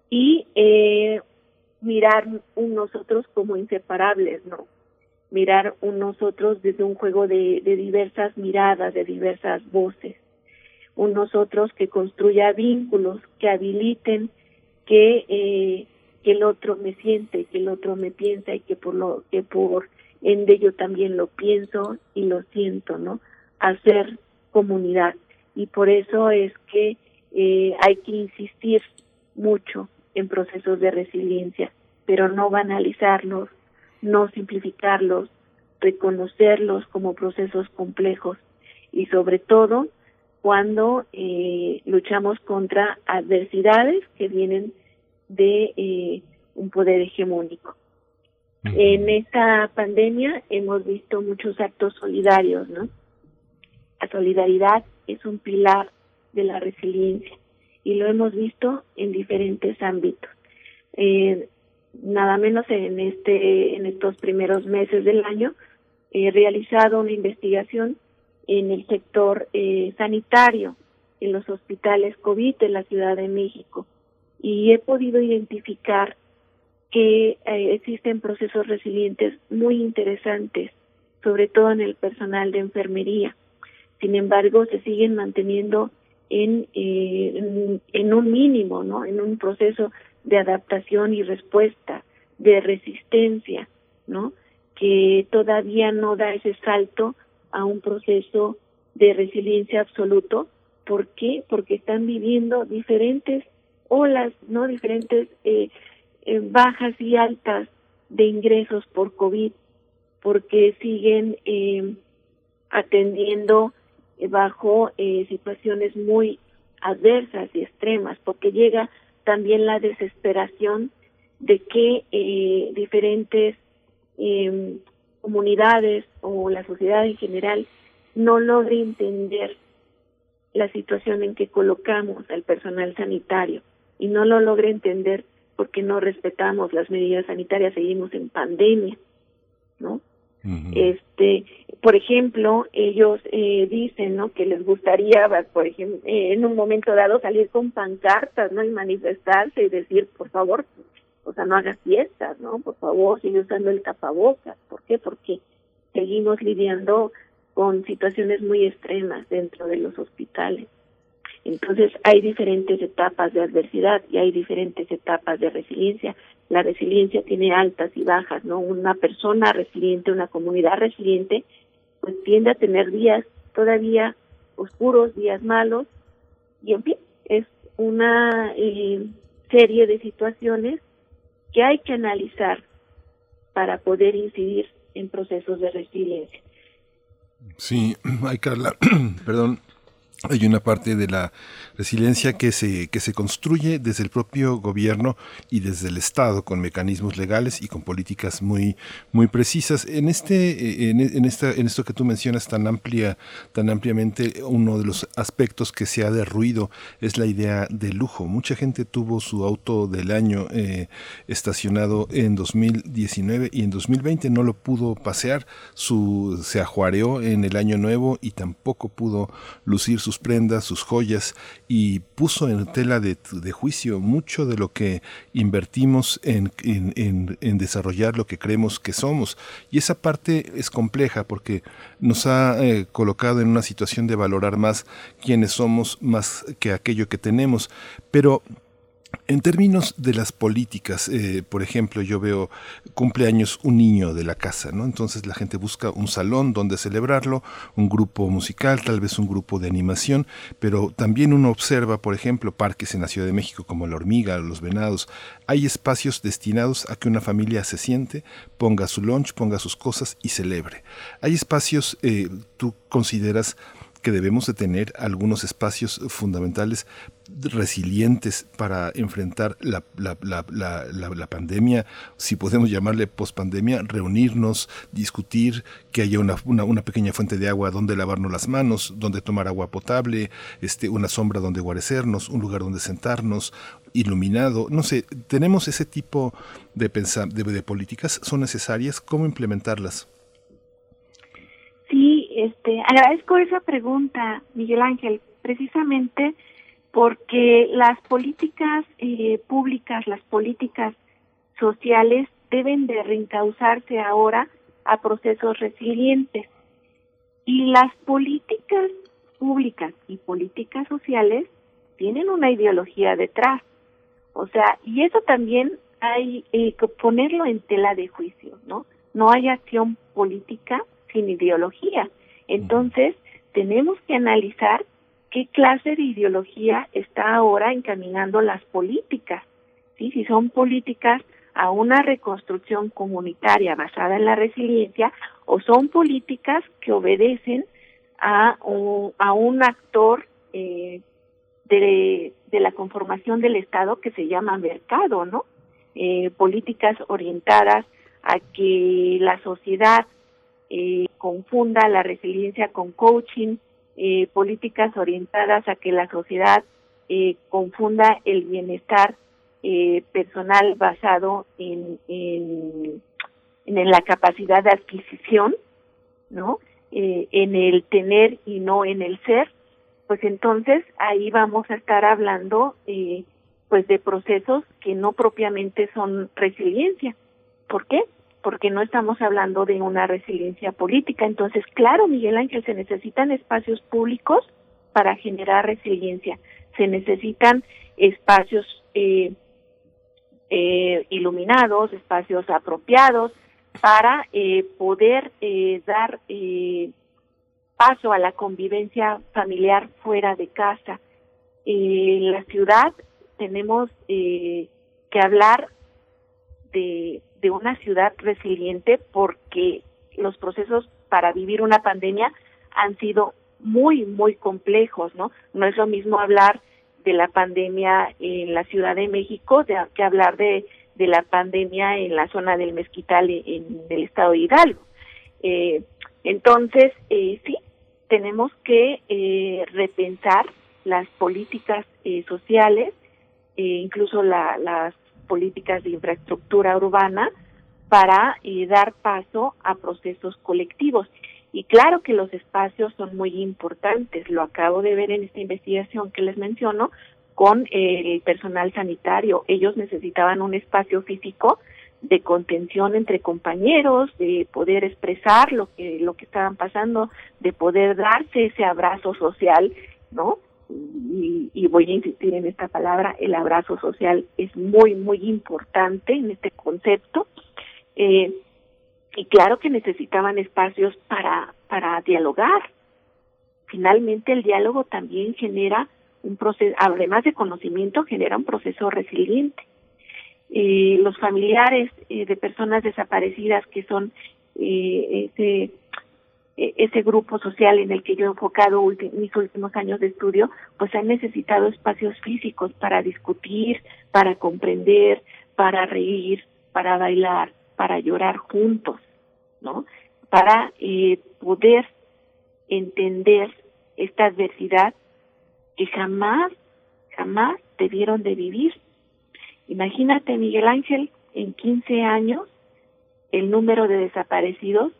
y eh, mirar un nosotros como inseparables no mirar un nosotros desde un juego de diversas miradas de diversas voces un nosotros que construya vínculos que habiliten que eh, que el otro me siente que el otro me piensa y que por lo que por ende yo también lo pienso y lo siento no hacer comunidad. Y por eso es que eh, hay que insistir mucho en procesos de resiliencia, pero no banalizarlos, no simplificarlos, reconocerlos como procesos complejos y sobre todo cuando eh, luchamos contra adversidades que vienen de eh, un poder hegemónico. En esta pandemia hemos visto muchos actos solidarios, ¿no? La solidaridad es un pilar de la resiliencia y lo hemos visto en diferentes ámbitos. Eh, nada menos en este en estos primeros meses del año he realizado una investigación en el sector eh, sanitario en los hospitales COVID de la Ciudad de México y he podido identificar que eh, existen procesos resilientes muy interesantes, sobre todo en el personal de enfermería sin embargo se siguen manteniendo en, eh, en, un mínimo, ¿no? En un proceso de adaptación y respuesta, de resistencia, ¿no? Que todavía no da ese salto a un proceso de resiliencia absoluto. ¿Por qué? Porque están viviendo diferentes olas, ¿no? Diferentes eh, eh, bajas y altas de ingresos por COVID, porque siguen eh, atendiendo bajo situaciones muy adversas y extremas, porque llega también la desesperación de que diferentes eh, comunidades o la sociedad en general no logre entender la situación en que colocamos al personal sanitario y no lo logre entender porque no respetamos las medidas sanitarias, seguimos en pandemia, ¿no? Este, por ejemplo, ellos eh, dicen, ¿no? Que les gustaría, por ejemplo, eh, en un momento dado salir con pancartas, ¿no? Y manifestarse y decir, por favor, o sea, no hagas fiestas, ¿no? Por favor, sigue usando el tapabocas. ¿Por qué? Porque seguimos lidiando con situaciones muy extremas dentro de los hospitales. Entonces hay diferentes etapas de adversidad y hay diferentes etapas de resiliencia. La resiliencia tiene altas y bajas, ¿no? Una persona resiliente, una comunidad resiliente, pues tiende a tener días todavía oscuros, días malos, y en fin, es una eh, serie de situaciones que hay que analizar para poder incidir en procesos de resiliencia. Sí, ay Carla, perdón, hay una parte de la resiliencia que se, que se construye desde el propio gobierno y desde el Estado con mecanismos legales y con políticas muy, muy precisas. En este, en, esta, en esto que tú mencionas tan amplia, tan ampliamente, uno de los aspectos que se ha derruido es la idea de lujo. Mucha gente tuvo su auto del año eh, estacionado en 2019 y en 2020 no lo pudo pasear, su, se ajuareó en el año nuevo y tampoco pudo lucir su prendas, sus joyas y puso en tela de, juicio mucho de lo que invertimos en, en, desarrollar lo que creemos que somos. Y esa parte es compleja porque nos ha eh, colocado en una situación de valorar más quiénes somos más que aquello que tenemos. Pero en términos de las políticas, eh, por ejemplo, yo veo cumpleaños un niño de la casa, ¿no? Entonces la gente busca un salón donde celebrarlo, un grupo musical, tal vez un grupo de animación, pero también uno observa, por ejemplo, parques en la Ciudad de México como La Hormiga, Los Venados. Hay espacios destinados a que una familia se siente, ponga su lunch, ponga sus cosas y celebre. Hay espacios, eh, tú consideras, que debemos de tener algunos espacios fundamentales resilientes para enfrentar la, la, la, la pandemia, si podemos llamarle pospandemia, reunirnos, discutir, que haya una, pequeña fuente de agua donde lavarnos las manos, donde tomar agua potable, este, una sombra donde guarecernos, un lugar donde sentarnos, iluminado, no sé, tenemos ese tipo de, de, de políticas, son necesarias, ¿cómo implementarlas? Este, agradezco esa pregunta, Miguel Ángel, precisamente porque las políticas eh, públicas, las políticas sociales deben de reencauzarse ahora a procesos resilientes. Y las políticas públicas y políticas sociales tienen una ideología detrás. O sea, y eso también hay eh, que ponerlo en tela de juicio, ¿no? No hay acción política sin ideología. Entonces, tenemos que analizar qué clase de ideología está ahora encaminando las políticas. ¿sí? Si son políticas a una reconstrucción comunitaria basada en la resiliencia o son políticas que obedecen a, un actor eh, de, de, la conformación del Estado que se llama mercado, ¿no? Eh, políticas orientadas a que la sociedad eh, confunda la resiliencia con coaching, eh, políticas orientadas a que la sociedad eh, confunda el bienestar eh, personal basado en, en, en, la capacidad de adquisición, ¿no? Eh, en el tener y no en el ser, pues entonces ahí vamos a estar hablando eh, pues de procesos que no propiamente son resiliencia. ¿Por qué? Porque no estamos hablando de una resiliencia política. Entonces, claro, Miguel Ángel, se necesitan espacios públicos para generar resiliencia, se necesitan espacios eh, eh, iluminados, espacios apropiados para eh, poder eh, dar eh, paso a la convivencia familiar fuera de casa. en la ciudad tenemos que hablar de de una ciudad resiliente porque los procesos para vivir una pandemia han sido muy, muy complejos, ¿no? No es lo mismo hablar de la pandemia en la Ciudad de México de, que hablar de, de la pandemia en la zona del Mezquital en, el estado de Hidalgo. Eh, entonces, eh, sí, tenemos que eh, repensar las políticas eh, sociales, eh, incluso la, las políticas de infraestructura urbana, para eh, dar paso a procesos colectivos. Y claro que los espacios son muy importantes, lo acabo de ver en esta investigación que les menciono con el personal sanitario. Ellos necesitaban un espacio físico de contención entre compañeros, de poder expresar lo que lo que estaban pasando, de poder darse ese abrazo social, ¿no? Y, y, voy a insistir en esta palabra, el abrazo social es muy, muy importante en este concepto. Eh, y claro que necesitaban espacios para, para dialogar. Finalmente el diálogo también genera un proceso, además de conocimiento, genera un proceso resiliente. Eh, los familiares eh, de personas desaparecidas que son eh, ese ese grupo social en el que yo he enfocado mis últimos años de estudio, pues han necesitado espacios físicos para discutir, para comprender, para reír, para bailar, para llorar juntos, ¿no? Para eh, poder entender esta adversidad que jamás, jamás debieron de vivir. Imagínate, Miguel Ángel, en 15 años el número de desaparecidos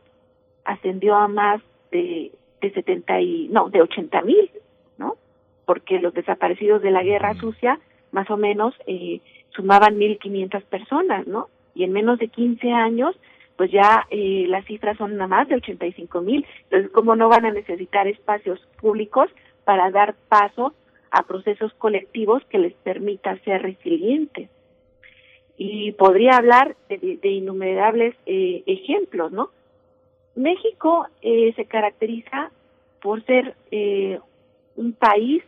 ascendió a más de, de 70 y, no, de 80 mil, ¿no? Porque los desaparecidos de la guerra sucia más o menos eh, sumaban 1.500 personas, ¿no? Y en menos de 15 años, pues ya eh, las cifras son nada más de 85 mil. Entonces, ¿cómo no van a necesitar espacios públicos para dar paso a procesos colectivos que les permita ser resilientes? Y podría hablar de, de innumerables eh, ejemplos, ¿no? México eh, se caracteriza por ser eh, un país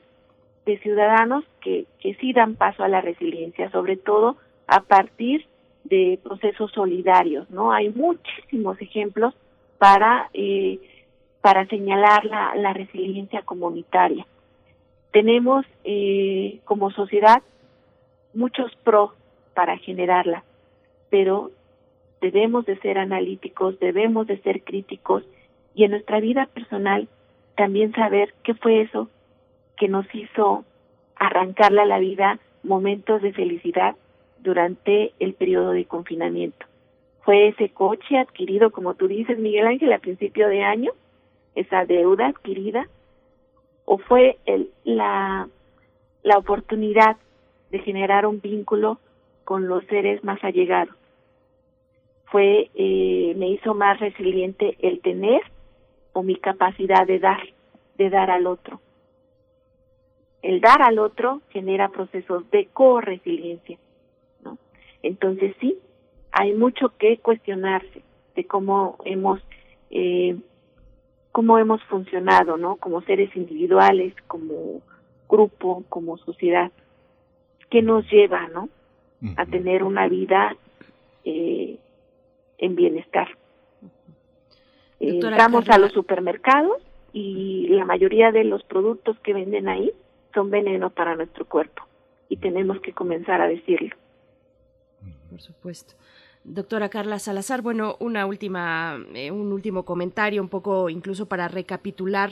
de ciudadanos que, que sí dan paso a la resiliencia, sobre todo a partir de procesos solidarios, ¿no? Hay muchísimos ejemplos para eh, para señalar la, la resiliencia comunitaria. Tenemos eh, como sociedad muchos pros para generarla, pero debemos de ser analíticos, debemos de ser críticos y en nuestra vida personal también saber qué fue eso que nos hizo arrancarle a la vida momentos de felicidad durante el periodo de confinamiento. Fue ese coche adquirido, como tú dices, Miguel Ángel, a principio de año, esa deuda adquirida, o fue el, la, la oportunidad de generar un vínculo con los seres más allegados. Fue, eh, me hizo más resiliente el tener o mi capacidad de dar, de dar al otro. El dar al otro genera procesos de co-resiliencia. Entonces sí, hay mucho que cuestionarse de cómo hemos eh, cómo hemos funcionado, ¿no? Como seres individuales, como grupo, como sociedad, que nos lleva, ¿no? A tener una vida eh, en bienestar. Entramos a los supermercados y la mayoría de los productos que venden ahí son veneno para nuestro cuerpo y tenemos que comenzar a decirlo por supuesto. Doctora Carla Salazar, bueno, una última, eh, un último comentario, un poco incluso para recapitular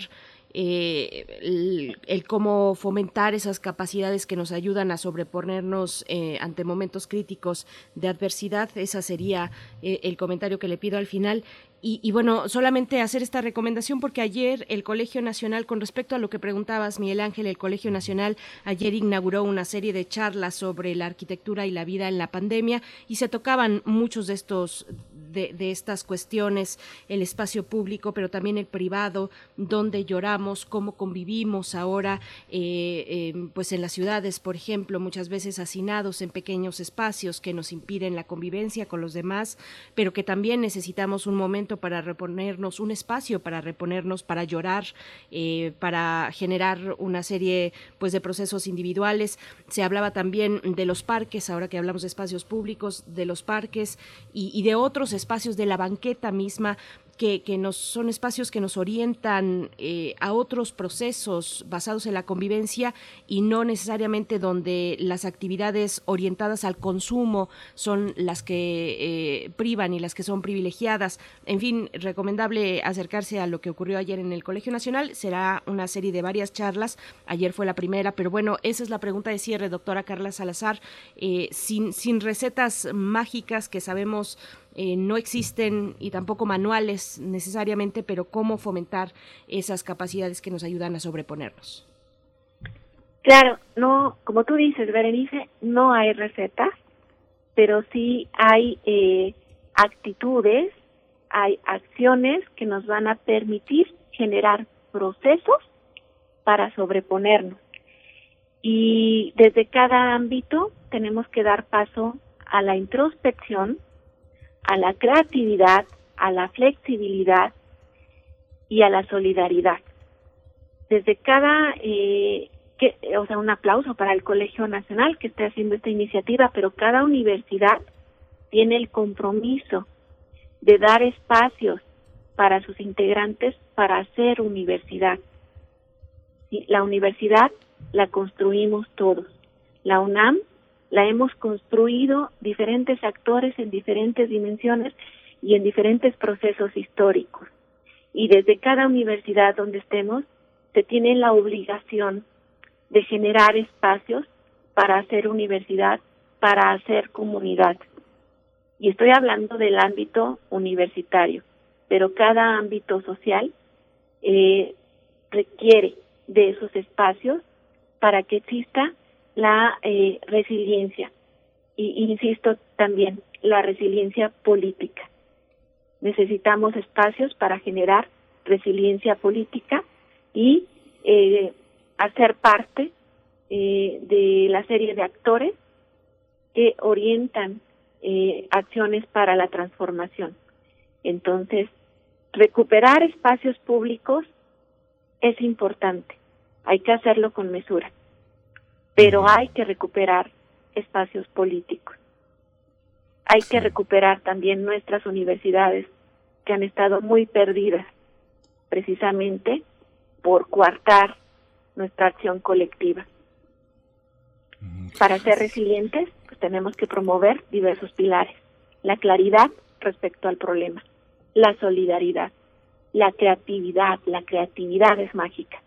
eh, el, cómo fomentar esas capacidades que nos ayudan a sobreponernos eh, ante momentos críticos de adversidad. Ese sería el comentario que le pido al final. Y, bueno, solamente hacer esta recomendación porque ayer el Colegio Nacional, con respecto a lo que preguntabas, Miguel Ángel, el Colegio Nacional ayer inauguró una serie de charlas sobre la arquitectura y la vida en la pandemia y se tocaban muchos de estos de, estas cuestiones, el espacio público, pero también el privado, donde lloramos, cómo convivimos ahora, eh, em, pues en las ciudades, por ejemplo, muchas veces hacinados en pequeños espacios que nos impiden la convivencia con los demás, pero que también necesitamos un momento para reponernos, un espacio para reponernos, para llorar, eh, para generar una serie pues de procesos individuales. Se hablaba también de los parques, ahora que hablamos de espacios públicos, de los parques y, de otros espacios de la banqueta misma que, nos son espacios que nos orientan eh, a otros procesos basados en la convivencia y no necesariamente donde las actividades orientadas al consumo son las que eh, privan y las que son privilegiadas. En fin, recomendable acercarse a lo que ocurrió ayer en el Colegio Nacional. Será una serie de varias charlas. Ayer fue la primera, pero bueno, esa es la pregunta de cierre, doctora Carla Salazar. Eh, sin, sin recetas mágicas que sabemos eh, no existen y tampoco manuales necesariamente, pero cómo fomentar esas capacidades que nos ayudan a sobreponernos. Claro, no, como tú dices, Berenice, no hay recetas, pero sí hay eh, actitudes, hay acciones que nos van a permitir generar procesos para sobreponernos. Y desde cada ámbito tenemos que dar paso a la introspección, a la creatividad, a la flexibilidad y a la solidaridad. Desde cada, eh, que, o sea, un aplauso para el Colegio Nacional que está haciendo esta iniciativa, pero cada universidad tiene el compromiso de dar espacios para sus integrantes para hacer universidad. La universidad la construimos todos. La UNAM la hemos construido diferentes actores en diferentes dimensiones y en diferentes procesos históricos. Y desde cada universidad donde estemos, se tiene la obligación de generar espacios para hacer universidad, para hacer comunidad. Y estoy hablando del ámbito universitario, pero cada ámbito social eh, requiere de esos espacios para que exista la eh, resiliencia y insisto también la resiliencia política. Necesitamos espacios para generar resiliencia política y eh, hacer parte eh, de la serie de actores que orientan eh, acciones para la transformación. Entonces, recuperar espacios públicos es importante. Hay que hacerlo con mesura pero hay que recuperar espacios políticos. Hay que recuperar también nuestras universidades que han estado muy perdidas precisamente por coartar nuestra acción colectiva. Para ser resilientes, pues tenemos que promover diversos pilares. La claridad respecto al problema, la solidaridad, la creatividad. La creatividad es mágica.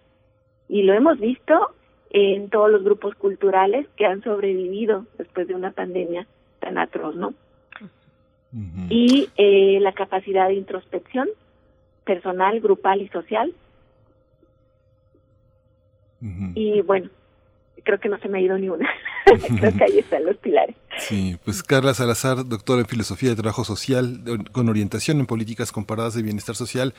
Y lo hemos visto en todos los grupos culturales que han sobrevivido después de una pandemia tan atroz, ¿no? Y eh, la capacidad de introspección personal, grupal y social. Y bueno, creo que no se me ha ido ni una. creo que ahí están los pilares. Sí, pues Carla Salazar, doctora en Filosofía de Trabajo Social, con orientación en políticas comparadas de bienestar social.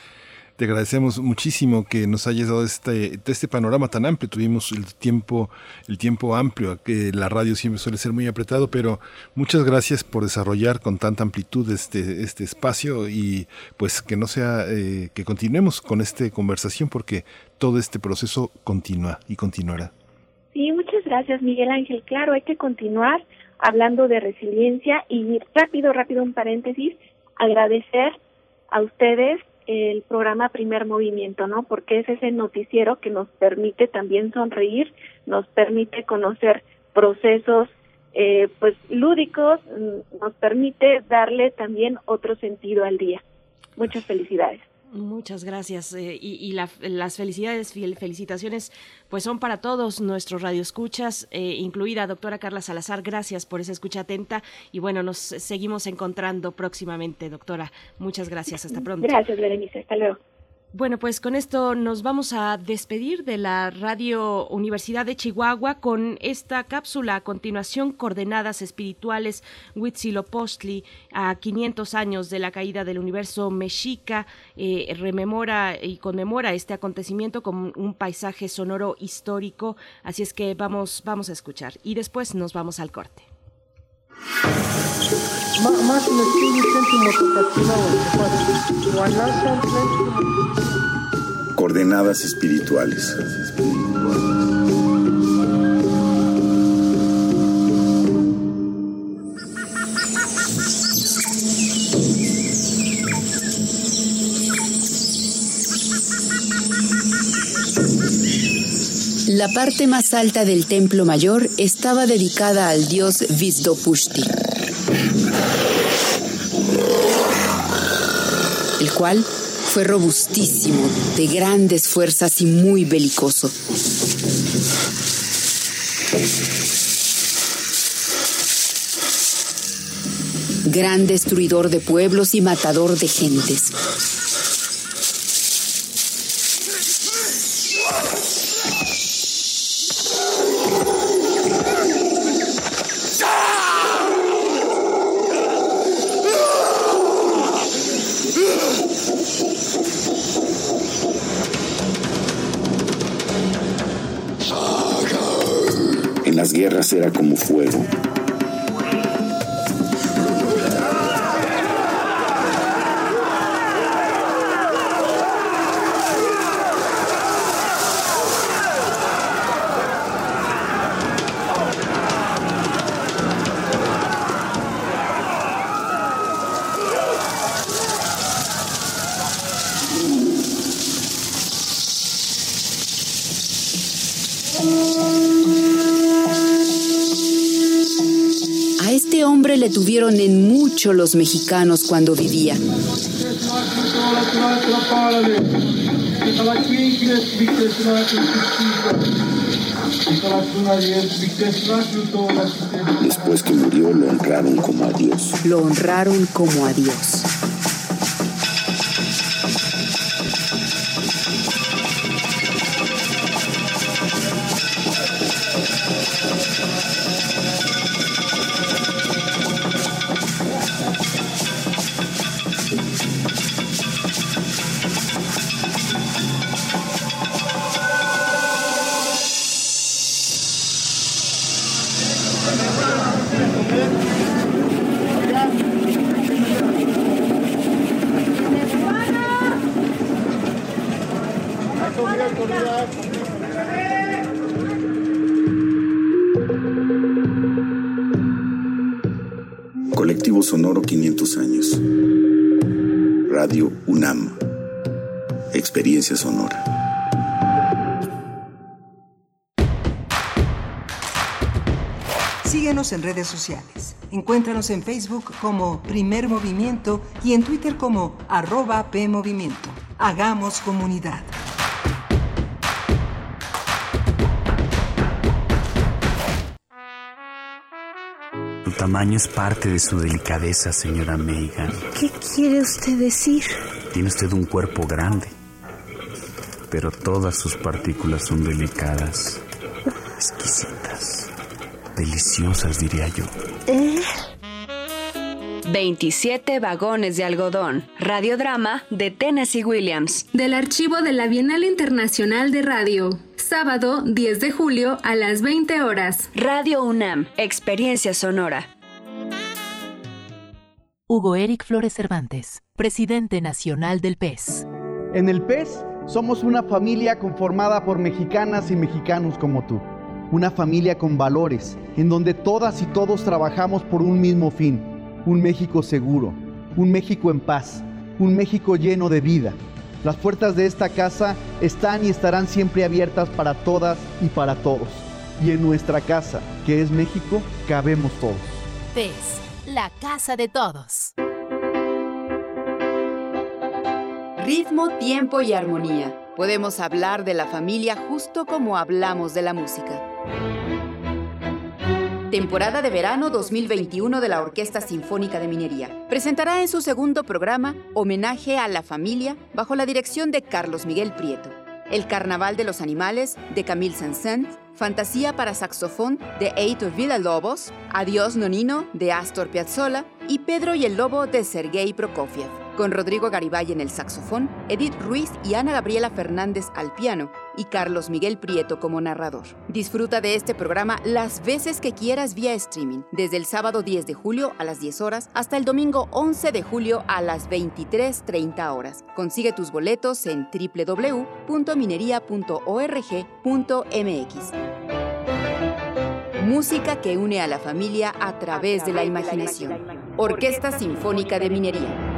Te agradecemos muchísimo que nos hayas dado este, este panorama tan amplio. Tuvimos el tiempo, el tiempo amplio, que la radio siempre suele ser muy apretado, pero muchas gracias por desarrollar con tanta amplitud este, este espacio y pues que no sea, eh, que continuemos con esta conversación porque todo este proceso continúa y continuará. Sí, muchas gracias Miguel Ángel. Claro, hay que continuar hablando de resiliencia y rápido, rápido un paréntesis, agradecer a ustedes el programa Primer Movimiento, ¿no? Porque es ese noticiero que nos permite también sonreír, nos permite conocer procesos eh, pues lúdicos, mm, nos permite darle también otro sentido al día. Muchas felicidades. Muchas gracias. Eh, y, las felicidades, felicitaciones, pues son para todos nuestros radioescuchas, eh, incluida doctora Carla Salazar. Gracias por esa escucha atenta. Y bueno, nos seguimos encontrando próximamente, doctora. Muchas gracias. Hasta pronto. Gracias, Berenice. Hasta luego. Bueno, pues con esto nos vamos a despedir de la Radio Universidad de Chihuahua con esta cápsula a continuación, Coordenadas Espirituales, Huitzilopochtli, a 500 años de la caída del universo mexica, eh, rememora y conmemora este acontecimiento como un paisaje sonoro histórico, así es que vamos, vamos a escuchar y después nos vamos al corte. Coordenadas espirituales. La parte más alta del templo mayor estaba dedicada al dios Visdopushti, el cual fue robustísimo, de grandes fuerzas y muy belicoso. Gran destruidor de pueblos y matador de gentes. Guerras era como fuego. Mucho los mexicanos cuando vivía. Después que murió lo honraron como a Dios. Lo honraron como a Dios. En redes sociales. Encuéntranos en Facebook como Primer Movimiento y en Twitter como arroba PMovimiento. Hagamos comunidad. Su tamaño es parte de su delicadeza, señora Megan. ¿Qué quiere usted decir? Tiene usted un cuerpo grande, pero todas sus partículas son delicadas, exquisitas, deliciosas, diría yo. ¿Eh? 27 vagones de algodón. Radiodrama de Tennessee Williams. Del archivo de la Bienal Internacional de Radio. Sábado 10 de julio a las 20 horas. Radio UNAM. Experiencia sonora. Hugo Eric Flores Cervantes, presidente nacional del PES. En el PES somos una familia conformada por mexicanas y mexicanos como tú. Una familia con valores, en donde todas y todos trabajamos por un mismo fin un México seguro, un México en paz, un México lleno de vida. Las puertas de esta casa están y estarán siempre abiertas para todas y para todos. Y en nuestra casa, que es México, cabemos todos. PES, la casa de todos. Ritmo, tiempo y armonía. Podemos hablar de la familia justo como hablamos de la música. Temporada de verano 2021 de la Orquesta Sinfónica de Minería. Presentará en su segundo programa Homenaje a la Familia bajo la dirección de Carlos Miguel Prieto. El Carnaval de los Animales de Camille Saint-Saëns, Fantasía para saxofón de Heitor Villa-Lobos, Adiós Nonino de Astor Piazzolla y Pedro y el Lobo de Sergei Prokofiev, con Rodrigo Garibay en el saxofón, Edith Ruiz y Ana Gabriela Fernández al piano y Carlos Miguel Prieto como narrador. Disfruta de este programa las veces que quieras vía streaming, desde el sábado 10 de julio a las 10 horas hasta el domingo 11 de julio a las 23.30 horas. Consigue tus boletos en www.minería.org.mx. Música que une a la familia a través de la imaginación. Orquesta Sinfónica de Minería.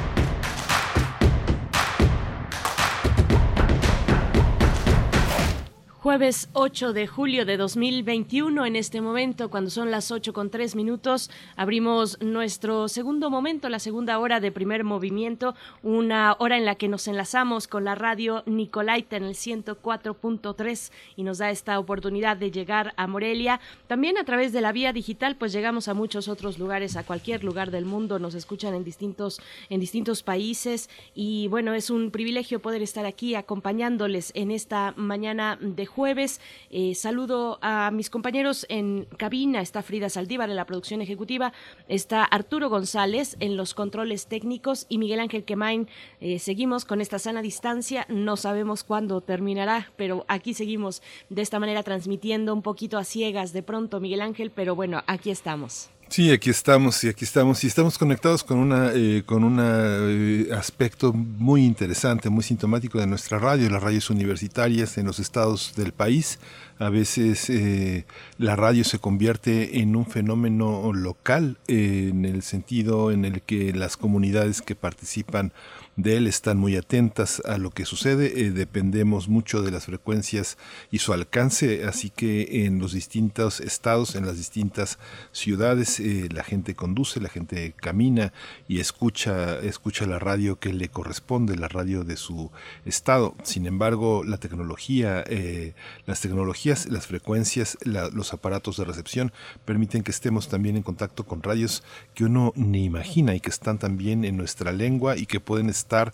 Jueves 8 de julio de 2021, en este momento, cuando son las 8 con 3 minutos, abrimos nuestro segundo momento, la segunda hora de primer movimiento, una hora en la que nos enlazamos con la radio Nicolaita en el 104.3 y nos da esta oportunidad de llegar a Morelia. También a través de la vía digital, pues llegamos a muchos otros lugares, a cualquier lugar del mundo, nos escuchan en distintos, en distintos países y bueno, es un privilegio poder estar aquí acompañándoles en esta mañana de jueves. Eh, saludo a mis compañeros en cabina. Está Frida Saldívar en la producción ejecutiva. Está Arturo González en los controles técnicos y Miguel Ángel Quemain. Eh, seguimos con esta sana distancia. No sabemos cuándo terminará, pero aquí seguimos de esta manera transmitiendo un poquito a ciegas de pronto, Miguel Ángel. Pero bueno, aquí estamos. Sí, aquí estamos y aquí estamos y estamos conectados con una eh, con un eh, aspecto muy interesante, muy sintomático de nuestra radio, las radios universitarias en los estados del país. A veces eh, la radio se convierte en un fenómeno local en el sentido en el que las comunidades que participan de él están muy atentas a lo que sucede. Eh, dependemos mucho de las frecuencias y su alcance, así que en los distintos estados, en las distintas ciudades, eh, la gente conduce, la gente camina y escucha, escucha la radio que le corresponde, la radio de su estado. Sin embargo, la tecnología, eh, las tecnologías, las frecuencias, los aparatos de recepción permiten que estemos también en contacto con radios que uno ni imagina y que están también en nuestra lengua y que pueden estar estar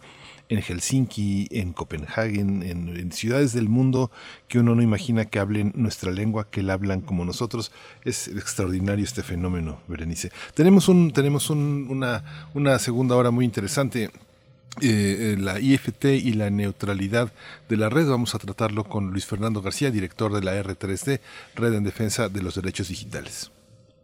en Helsinki, en Copenhague, en, ciudades del mundo que uno no imagina que hablen nuestra lengua, que la hablan como nosotros. Es extraordinario este fenómeno, Berenice. Tenemos, un, tenemos una, una segunda hora muy interesante. Eh, eh, la IFT y la neutralidad de la red. Vamos a tratarlo con Luis Fernando García, director de la R3D, Red en Defensa de los Derechos Digitales.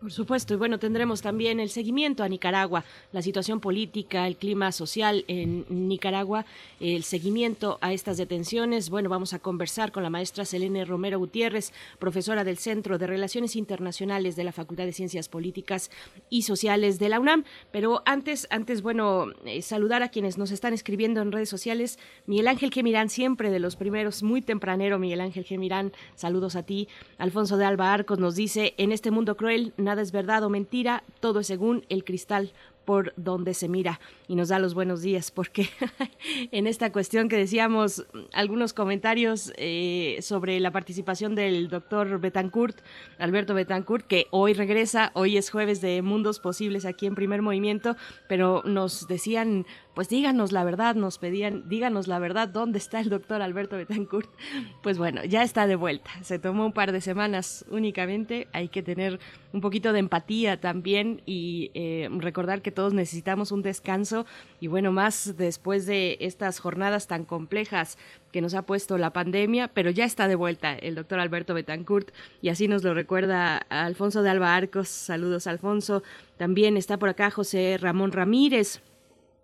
Por supuesto, y bueno, tendremos también el seguimiento a Nicaragua, la situación política, el clima social en Nicaragua, el seguimiento a estas detenciones. Bueno, vamos a conversar con la maestra Selene Romero Gutiérrez, profesora del Centro de Relaciones Internacionales de la Facultad de Ciencias Políticas y Sociales de la UNAM. Pero antes, antes, bueno, eh, saludar a quienes nos están escribiendo en redes sociales. Miguel Ángel Gemirán, siempre de los primeros, muy tempranero, Miguel Ángel Gemirán, saludos a ti. Alfonso de Alba Arcos nos dice, en este mundo cruel, es verdad o mentira, todo es según el cristal por donde se mira y nos da los buenos días porque en esta cuestión que decíamos algunos comentarios eh, sobre la participación del doctor Betancourt, Alberto Betancourt, que hoy regresa, hoy es jueves de Mundos Posibles aquí en Primer Movimiento, pero nos decían pues díganos la verdad, nos pedían, díganos la verdad, ¿dónde está el doctor Alberto Betancourt? Pues bueno, ya está de vuelta. Se tomó un par de semanas únicamente. Hay que tener un poquito de empatía también y eh, recordar que todos necesitamos un descanso y bueno, más después de estas jornadas tan complejas que nos ha puesto la pandemia, pero ya está de vuelta el doctor Alberto Betancourt y así nos lo recuerda Alfonso de Alba Arcos. Saludos, Alfonso. También está por acá José Ramón Ramírez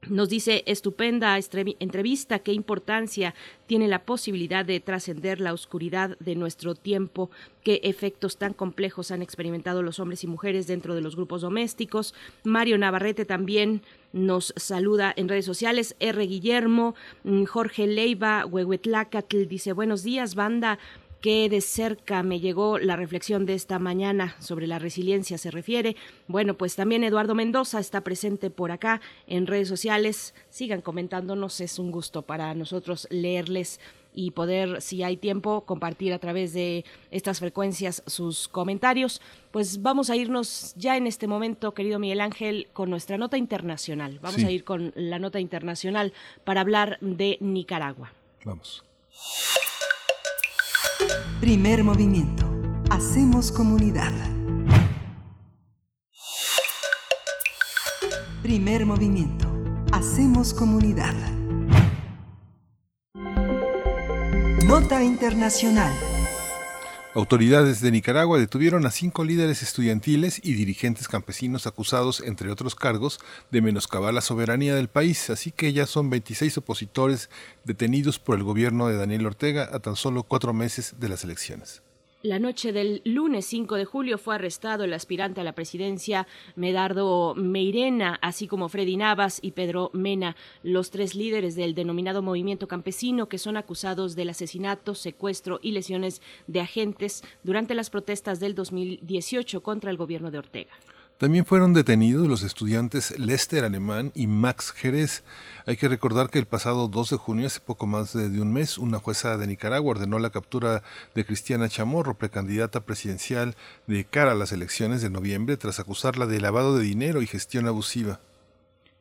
nos dice, estupenda entrevista, qué importancia tiene la posibilidad de trascender la oscuridad de nuestro tiempo, qué efectos tan complejos han experimentado los hombres y mujeres dentro de los grupos domésticos. Mario Navarrete también nos saluda en redes sociales. R. Guillermo, mm, Jorge Leiva, Huehuetlacatl dice, buenos días, banda que de cerca me llegó la reflexión de esta mañana sobre la resiliencia se refiere. Bueno, pues también Eduardo Mendoza está presente por acá en redes sociales. Sigan comentándonos, es un gusto para nosotros leerles y poder, si hay tiempo, compartir a través de estas frecuencias sus comentarios. Pues vamos a irnos ya en este momento, querido Miguel Ángel, con nuestra nota internacional. Vamos a ir con la nota internacional para hablar de Nicaragua. Vamos. Primer movimiento. Hacemos comunidad. Primer movimiento. Hacemos comunidad. Nota Internacional. Autoridades de Nicaragua detuvieron a cinco líderes estudiantiles y dirigentes campesinos acusados, entre otros cargos, de menoscabar la soberanía del país, así que ya son 26 opositores detenidos por el gobierno de Daniel Ortega a tan solo cuatro meses de las elecciones. La noche del lunes 5 de julio fue arrestado el aspirante a la presidencia Medardo Meirena, así como Freddy Navas y Pedro Mena, los tres líderes del denominado movimiento campesino que son acusados del asesinato, secuestro y lesiones de agentes durante las protestas del 2018 contra el gobierno de Ortega. También fueron detenidos los estudiantes Lester Alemán y Max Jerez. Hay que recordar que el pasado 2 de junio, hace poco más de un mes, una jueza de Nicaragua ordenó la captura de Cristiana Chamorro, precandidata presidencial de cara a las elecciones de noviembre, tras acusarla de lavado de dinero y gestión abusiva.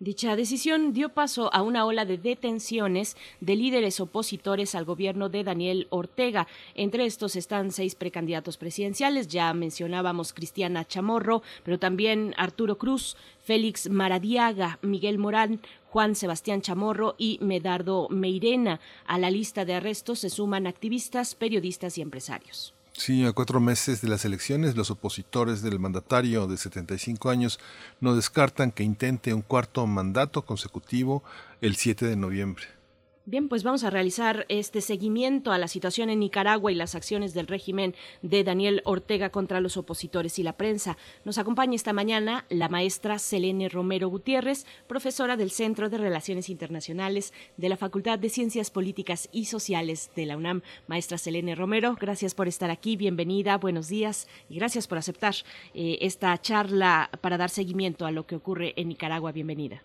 Dicha decisión dio paso a una ola de detenciones de líderes opositores al gobierno de Daniel Ortega. Entre estos están seis precandidatos presidenciales, ya mencionábamos Cristiana Chamorro, pero también Arturo Cruz, Félix Maradiaga, Miguel Morán, Juan Sebastián Chamorro y Medardo Meirena. A la lista de arrestos se suman activistas, periodistas y empresarios. Sí, a cuatro meses de las elecciones, los opositores del mandatario de 75 años no descartan que intente un cuarto mandato consecutivo el 7 de noviembre. Bien, pues vamos a realizar este seguimiento a la situación en Nicaragua y las acciones del régimen de Daniel Ortega contra los opositores y la prensa. Nos acompaña esta mañana la maestra Selene Romero Gutiérrez, profesora del Centro de Relaciones Internacionales de la Facultad de Ciencias Políticas y Sociales de la UNAM. Maestra Selene Romero, gracias por estar aquí, bienvenida, buenos días y gracias por aceptar eh, esta charla para dar seguimiento a lo que ocurre en Nicaragua. Bienvenida.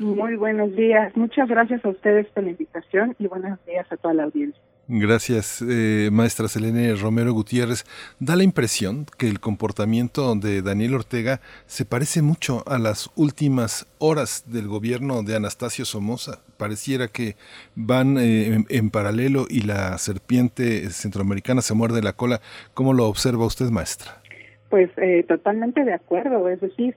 Muy buenos días. Muchas gracias a ustedes por la invitación y buenos días a toda la audiencia. Gracias, eh, maestra Selene Romero Gutiérrez. Da la impresión que el comportamiento de Daniel Ortega se parece mucho a las últimas horas del gobierno de Anastasio Somoza. Pareciera que van eh, en, paralelo y la serpiente centroamericana se muerde la cola. ¿Cómo lo observa usted, maestra? Pues eh, totalmente de acuerdo. Es decir,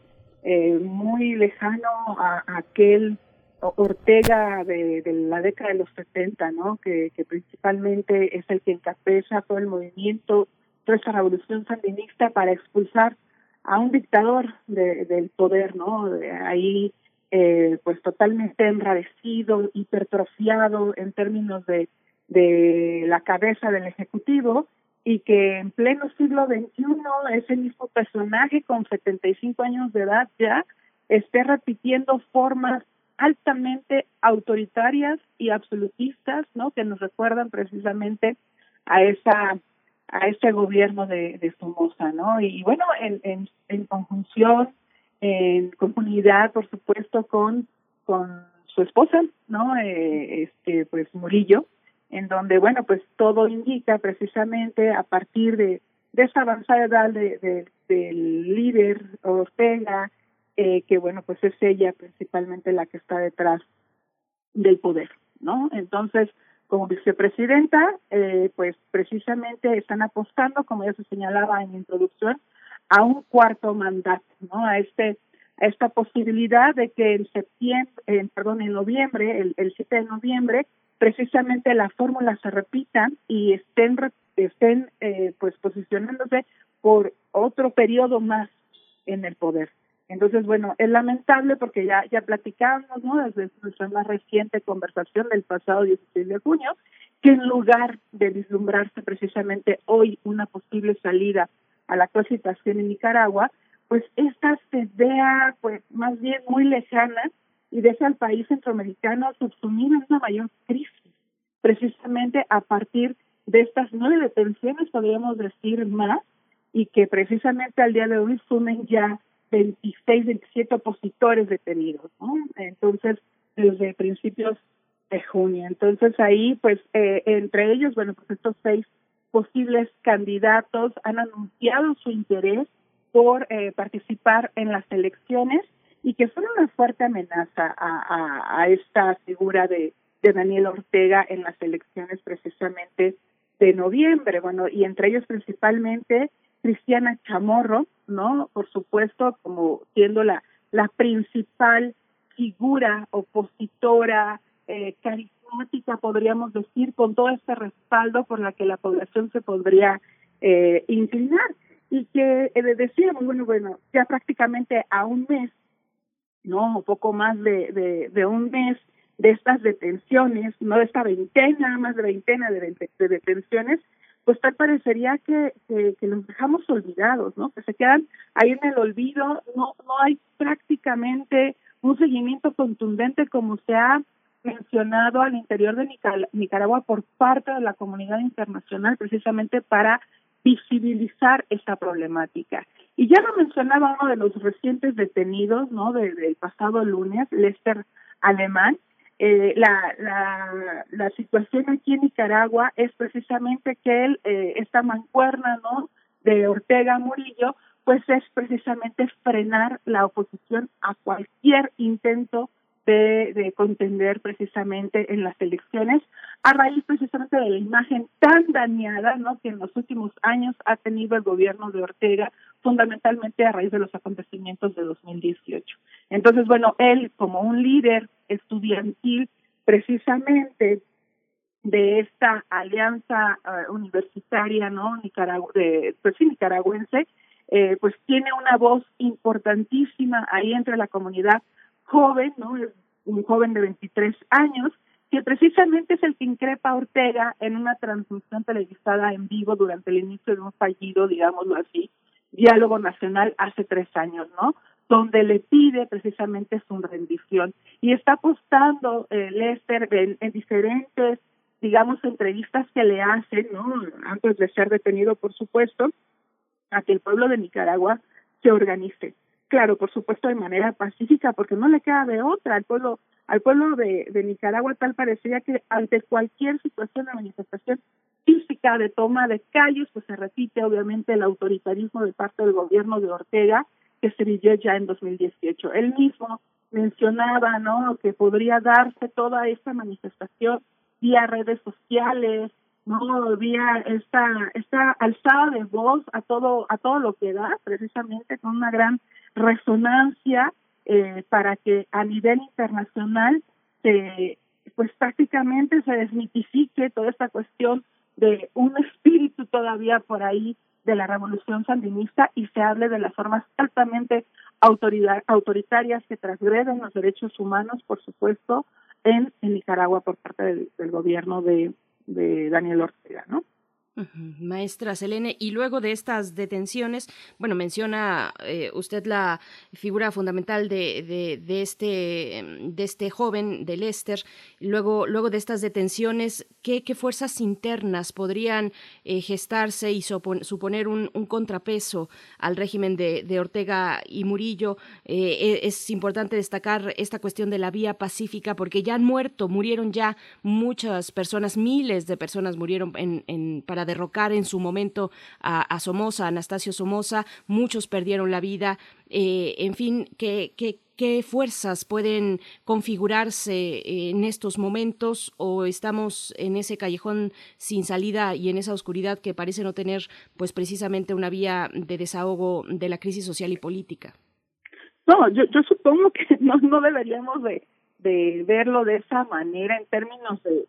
eh, muy lejano a, aquel Ortega de, la década de los 70, ¿no? Que, principalmente es el que encabeza todo el movimiento, toda esa revolución sandinista para expulsar a un dictador del poder, ¿no? ahí, eh, pues totalmente enrarecido, hipertrofiado en términos de, de la cabeza del Ejecutivo y que en pleno siglo XXI ese mismo personaje con 75 años de edad ya esté repitiendo formas altamente autoritarias y absolutistas, ¿no? Que nos recuerdan precisamente a esa a ese gobierno de, de Somoza, ¿no? Y, bueno, en, en, en conjunción, en comunidad, por supuesto, con con su esposa, ¿no? Eh, este, pues Murillo, en donde, bueno, pues todo indica precisamente a partir de, de esa avanzada edad de, del líder Ortega, eh, que, bueno, pues es ella principalmente la que está detrás del poder, ¿no? Entonces, como vicepresidenta, eh, pues precisamente están apostando, como ya se señalaba en introducción, a un cuarto mandato, ¿no? A este a esta posibilidad de que en septiembre, eh, perdón, en noviembre, el, el 7 de noviembre, precisamente la fórmula se repita y estén estén eh, pues posicionándose por otro periodo más en el poder. Entonces, bueno, es lamentable porque ya ya platicamos, ¿no? Desde nuestra más reciente conversación del pasado 16 de junio, que en lugar de vislumbrarse precisamente hoy una posible salida a la actual situación en Nicaragua, pues esta se vea pues más bien muy lejana y deja al país centroamericano subsumido en una mayor crisis, precisamente a partir de estas nueve detenciones, podríamos decir más, y que precisamente al día de hoy sumen ya 26, 27 opositores detenidos, ¿no? Entonces, desde principios de junio. Entonces ahí, pues, eh, entre ellos, bueno, pues estos seis posibles candidatos han anunciado su interés por eh, participar en las elecciones y que son una fuerte amenaza a, a, esta figura de, de Daniel Ortega en las elecciones precisamente de noviembre, bueno, y entre ellos principalmente Cristiana Chamorro, ¿no? Por supuesto, como siendo la, la principal figura opositora, eh, carismática, podríamos decir, con todo este respaldo por la que la población se podría eh, inclinar. Y que eh, decíamos, bueno, bueno, ya prácticamente a un mes, no, poco más de, de, un mes de estas detenciones, no de esta veintena, más de veintena de, de detenciones, pues tal parecería que, que, que, los dejamos olvidados, ¿no? Que se quedan ahí en el olvido, no, no hay prácticamente un seguimiento contundente como se ha mencionado al interior de Nicaragua por parte de la comunidad internacional precisamente para visibilizar esta problemática. Y ya lo mencionaba uno de los recientes detenidos, ¿no? del pasado lunes, Lester Alemán, eh, la, la, la situación aquí en Nicaragua es precisamente que él, eh, esta mancuerna, ¿no? De Ortega Murillo, pues es precisamente frenar la oposición a cualquier intento de, de, contender precisamente en las elecciones a raíz precisamente de la imagen tan dañada no que en los últimos años ha tenido el gobierno de Ortega fundamentalmente a raíz de los acontecimientos de 2018 entonces bueno él como un líder estudiantil precisamente de esta alianza uh, universitaria no Nicaragua de pues sí nicaragüense eh, pues tiene una voz importantísima ahí entre la comunidad joven, ¿no? Un joven de 23 años, que precisamente es el que increpa a Ortega en una transmisión televisada en vivo durante el inicio de un fallido, digámoslo así, diálogo nacional hace tres años, ¿no? Donde le pide precisamente su rendición. Y está apostando eh, Lester en, en diferentes, digamos, entrevistas que le hacen, ¿no? Antes de ser detenido, por supuesto, a que el pueblo de Nicaragua se organice, claro, por supuesto de manera pacífica, porque no le queda de otra al pueblo, al pueblo de, Nicaragua tal parecía que ante cualquier situación de manifestación física de toma de calles, pues se repite obviamente el autoritarismo de parte del gobierno de Ortega que se vivió ya en 2018. Él mismo mencionaba, ¿no?, que podría darse toda esta manifestación vía redes sociales, no vía esta esta alzada de voz a todo a todo lo que da precisamente con una gran resonancia eh, para que a nivel internacional se pues prácticamente se desmitifique toda esta cuestión de un espíritu todavía por ahí de la revolución sandinista y se hable de las formas altamente autoridad, autoritarias que transgreden los derechos humanos, por supuesto, en, en Nicaragua por parte del, del gobierno de, de Daniel Ortega, ¿no? Maestra Selene, y luego de estas detenciones, bueno, menciona eh, usted la figura fundamental de, de, este, de este joven, de Lester, luego, luego de estas detenciones, ¿qué, qué fuerzas internas podrían eh, gestarse y suponer un, contrapeso al régimen de, Ortega y Murillo? Eh, e, es importante destacar esta cuestión de la vía pacífica, porque ya han muerto, murieron ya muchas personas, miles de personas murieron en, en derrocar en su momento a, Somoza, a Anastasio Somoza, muchos perdieron la vida, eh, en fin, ¿qué, fuerzas pueden configurarse en estos momentos o estamos en ese callejón sin salida y en esa oscuridad que parece no tener pues precisamente una vía de desahogo de la crisis social y política? No, yo, yo supongo que no, deberíamos de, de verlo de esa manera en términos de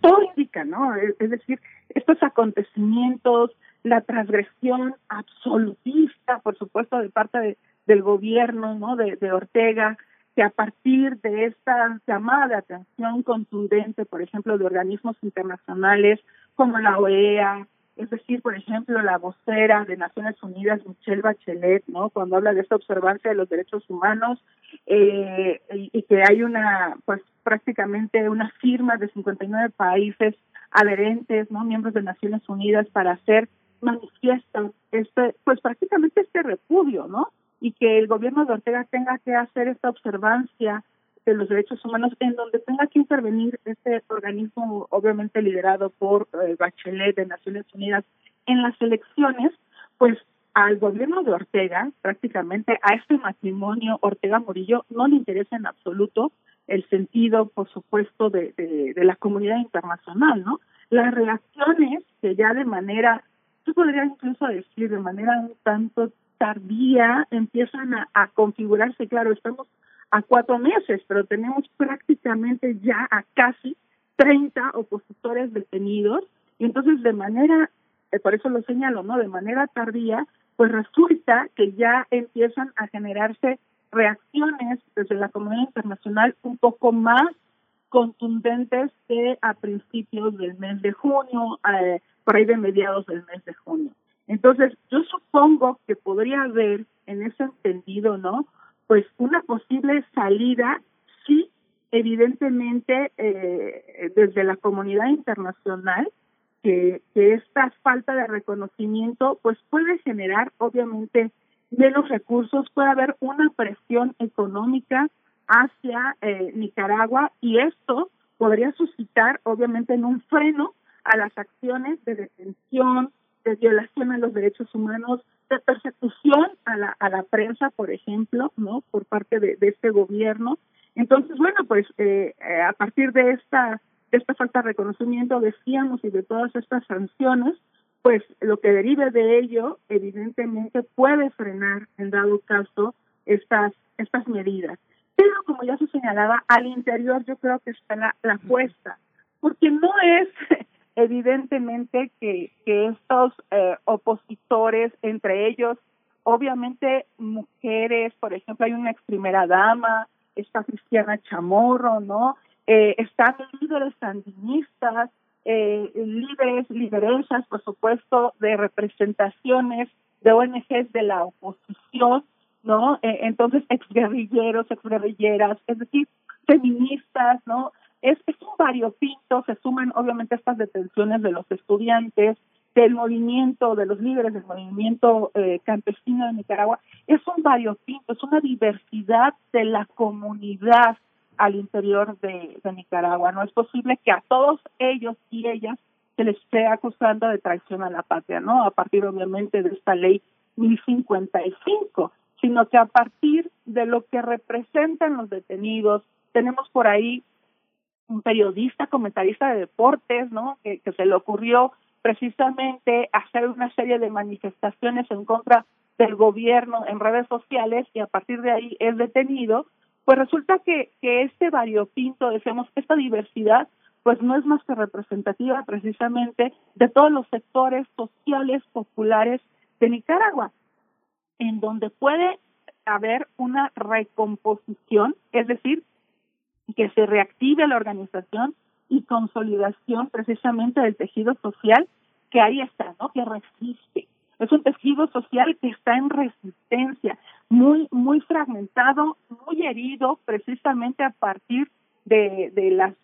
todo indica, ¿no? Es, decir, estos acontecimientos, la transgresión absolutista, por supuesto, de parte de, del gobierno, ¿no? De, de Ortega, que a partir de esta llamada de atención contundente, por ejemplo, de organismos internacionales como la OEA, es decir, por ejemplo, la vocera de Naciones Unidas, Michelle Bachelet, ¿no? Cuando habla de esta observancia de los derechos humanos eh, y, que hay una, pues, prácticamente una firma de 59 países adherentes, ¿no? Miembros de Naciones Unidas para hacer manifiestan este, pues, prácticamente este repudio, ¿no? Y que el gobierno de Ortega tenga que hacer esta observancia de los derechos humanos en donde tenga que intervenir este organismo obviamente liderado por eh, Bachelet de Naciones Unidas en las elecciones, pues al gobierno de Ortega, prácticamente a este matrimonio Ortega Murillo no le interesa en absoluto el sentido, por supuesto, de, de, de la comunidad internacional, ¿no? las reacciones que ya de manera, yo podría incluso decir de manera un tanto tardía, empiezan a configurarse. Claro, estamos a cuatro meses, pero tenemos prácticamente ya a casi 30 opositores detenidos y entonces de manera, eh, por eso lo señalo, ¿no? De manera tardía, pues resulta que ya empiezan a generarse reacciones desde la comunidad internacional un poco más contundentes que a principios del mes de junio, eh, por ahí de mediados del mes de junio. Entonces, yo supongo que podría haber en ese entendido, ¿no? Pues una posible salida, sí, evidentemente eh, desde la comunidad internacional, que, esta falta de reconocimiento pues puede generar obviamente menos recursos, puede haber una presión económica hacia eh, Nicaragua y esto podría suscitar obviamente en un freno a las acciones de detención, de violación a los derechos humanos, de persecución a la, a la prensa, por ejemplo, no por parte de, de este gobierno. Entonces, bueno, pues eh, eh a partir de esta esta falta de reconocimiento, decíamos, y de todas estas sanciones, pues lo que derive de ello, evidentemente, puede frenar, en dado caso, estas, estas medidas. Pero, como ya se señalaba, al interior yo creo que está la, la apuesta, porque no es evidentemente que, que estos eh, opositores, entre ellos, obviamente mujeres, por ejemplo, hay una ex primera dama, esta Cristiana Chamorro, ¿no? eh, están líderes sandinistas, eh, líderes, lideresas, por supuesto, de representaciones de ONGs de la oposición, ¿no? Eh, entonces, exguerrilleros, exguerrilleras, es decir, feministas, ¿no? Es, es un variopinto, se suman obviamente estas detenciones de los estudiantes, del movimiento, de los líderes del movimiento eh, campesino de Nicaragua, es un variopinto, es una diversidad de la comunidad al interior de, Nicaragua. No es posible que a todos ellos y ellas se les esté acusando de traición a la patria, ¿no? A partir obviamente de esta ley 1055, sino que a partir de lo que representan los detenidos, tenemos por ahí un periodista, comentarista de deportes, ¿no? Que, se le ocurrió precisamente hacer una serie de manifestaciones en contra del gobierno en redes sociales y a partir de ahí es detenido pues resulta que, que este variopinto, decimos, esta diversidad, pues no es más que representativa precisamente de todos los sectores sociales populares de Nicaragua, en donde puede haber una recomposición, es decir, que se reactive la organización y consolidación precisamente del tejido social que ahí está, ¿no? Que resiste. Es un tejido social que está en resistencia, muy, muy fragmentado, muy herido, precisamente a partir de, de las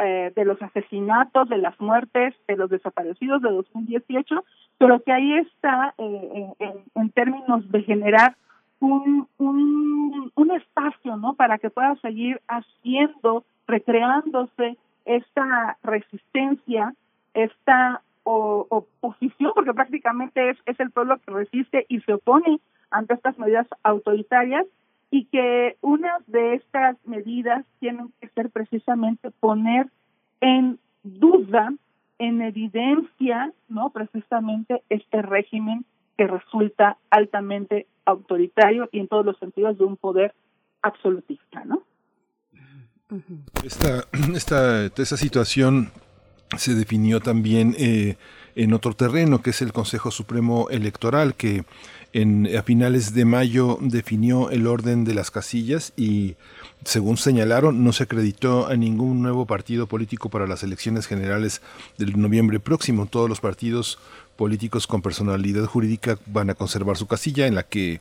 eh, de los asesinatos, de las muertes, de los desaparecidos de 2018, pero que ahí está eh, en, en, términos de generar un, un, espacio, ¿no? Para que pueda seguir haciendo, recreándose esta resistencia, esta oposición, porque prácticamente es, es el pueblo que resiste y se opone ante estas medidas autoritarias y que una de estas medidas tienen que ser precisamente poner en duda, en evidencia, no precisamente este régimen que resulta altamente autoritario y en todos los sentidos de un poder absolutista, ¿no? Esta, esta, esta situación se definió también eh, en otro terreno, que es el Consejo Supremo Electoral, que en, a finales de mayo definió el orden de las casillas y, según señalaron, no se acreditó a ningún nuevo partido político para las elecciones generales del noviembre próximo. Todos los partidos políticos con personalidad jurídica van a conservar su casilla en la que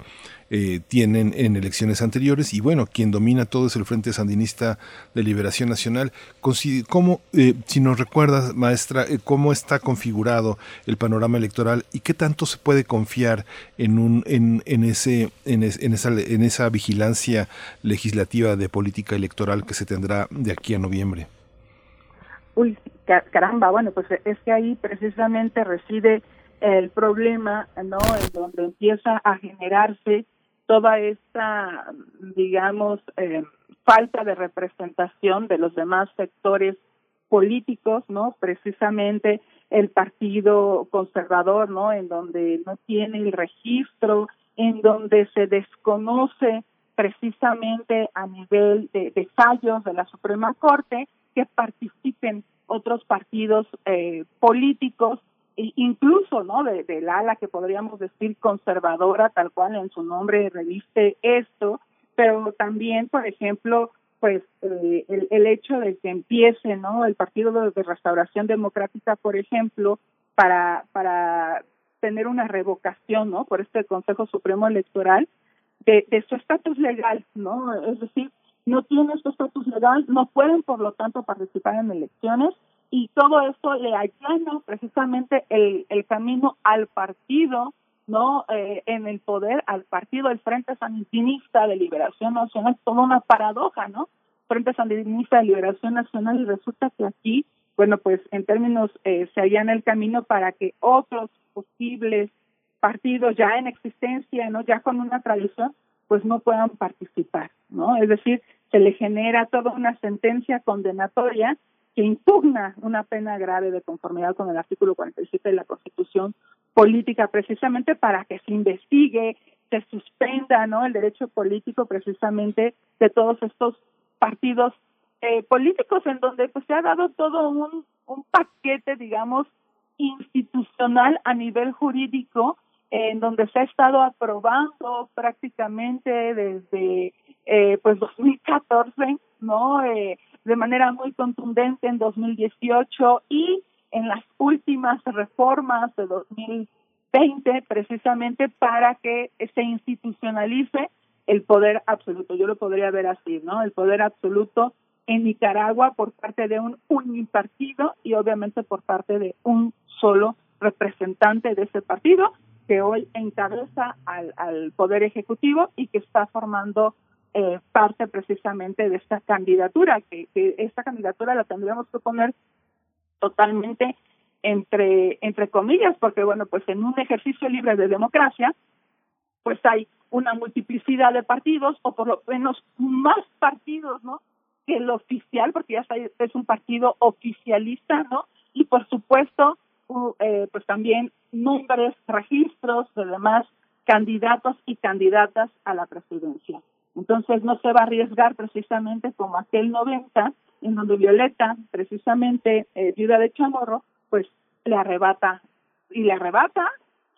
eh, tienen en elecciones anteriores y bueno, quien domina todo es el Frente Sandinista de Liberación Nacional. ¿Cómo, eh, si nos recuerdas, maestra, eh, cómo está configurado el panorama electoral y qué tanto se puede confiar en, un, en, ese, en, esa, en esa vigilancia legislativa de política electoral que se tendrá de aquí a noviembre? Uy, caramba, bueno, pues es que ahí precisamente reside el problema, ¿no? En donde empieza a generarse toda esta, digamos, eh, falta de representación de los demás sectores políticos, ¿no? Precisamente el Partido Conservador, ¿no? En donde no tiene el registro, en donde se desconoce precisamente a nivel de, fallos de la Suprema Corte que participen otros partidos eh, políticos e incluso no de, del ala que podríamos decir conservadora tal cual en su nombre reviste esto pero también por ejemplo pues eh, el, el, hecho de que empiece no el partido de, restauración democrática por ejemplo para para tener una revocación no por este Consejo Supremo Electoral de, de su estatus legal no es decir no tienen su estatus legal no pueden por lo tanto participar en elecciones y todo esto le allana precisamente el, el camino al partido no eh, en el poder al partido del Frente Sandinista de Liberación Nacional, toda una paradoja, ¿no? Frente Sandinista de Liberación Nacional y resulta que aquí, bueno, pues en términos eh, se allana el camino para que otros posibles partidos ya en existencia, ¿no? Ya con una tradición, pues no puedan participar, ¿no? Es decir, se le genera toda una sentencia condenatoria que impugna una pena grave de conformidad con el artículo 47 de la Constitución política precisamente para que se investigue, se suspenda ¿no? el derecho político precisamente de todos estos partidos eh, políticos en donde pues se ha dado todo un, un paquete digamos institucional a nivel jurídico en donde se ha estado aprobando prácticamente desde eh, pues 2014 no eh, de manera muy contundente en 2018 y en las últimas reformas de 2020 precisamente para que se institucionalice el poder absoluto. Yo lo podría ver así, ¿no? El poder absoluto en Nicaragua por parte de un unipartido y obviamente por parte de un solo representante de ese partido que hoy encabeza al, al poder ejecutivo y que está formando eh, parte precisamente de esta candidatura, que, que esta candidatura la tendríamos que poner totalmente entre entre comillas porque bueno pues en un ejercicio libre de democracia pues hay una multiplicidad de partidos o por lo menos más partidos no que el oficial porque ya es un partido oficialista no y por supuesto eh, pues también nombres registros de demás candidatos y candidatas a la presidencia entonces no se va a arriesgar precisamente como aquel 90 en donde Violeta, precisamente eh, viuda de Chamorro, pues le arrebata y le arrebata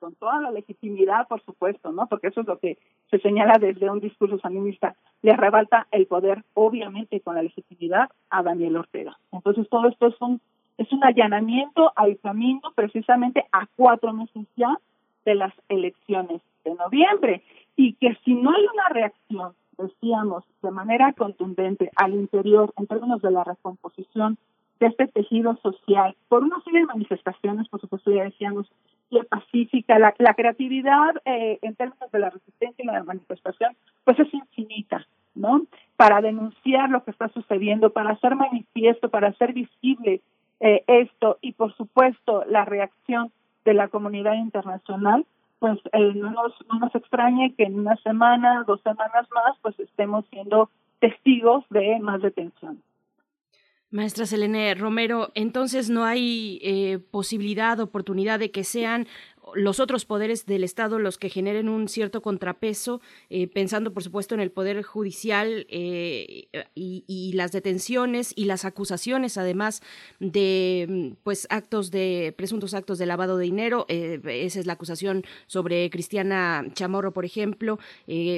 con toda la legitimidad, por supuesto, ¿no? Porque eso es lo que se señala desde un discurso saninista, le arrebata el poder, obviamente, con la legitimidad a Daniel Ortega. Entonces todo esto es un es un allanamiento al camino precisamente a cuatro meses ya de las elecciones de noviembre y que si no hay una reacción decíamos de manera contundente al interior en términos de la recomposición de este tejido social por una serie de manifestaciones, por supuesto ya decíamos, la pacífica, la, la creatividad eh, en términos de la resistencia y la manifestación, pues es infinita, ¿no? Para denunciar lo que está sucediendo, para hacer manifiesto, para hacer visible eh, esto y por supuesto la reacción de la comunidad internacional, pues eh, no, nos, no nos extrañe que en una semana, dos semanas más, pues estemos siendo testigos de más detención. Maestra Selene Romero, entonces no hay eh, posibilidad, oportunidad de que sean los otros poderes del Estado los que generen un cierto contrapeso, eh, pensando por supuesto en el Poder Judicial eh, y, las detenciones y las acusaciones, además de pues actos de presuntos actos de lavado de dinero. Eh, esa es la acusación sobre Cristiana Chamorro, por ejemplo,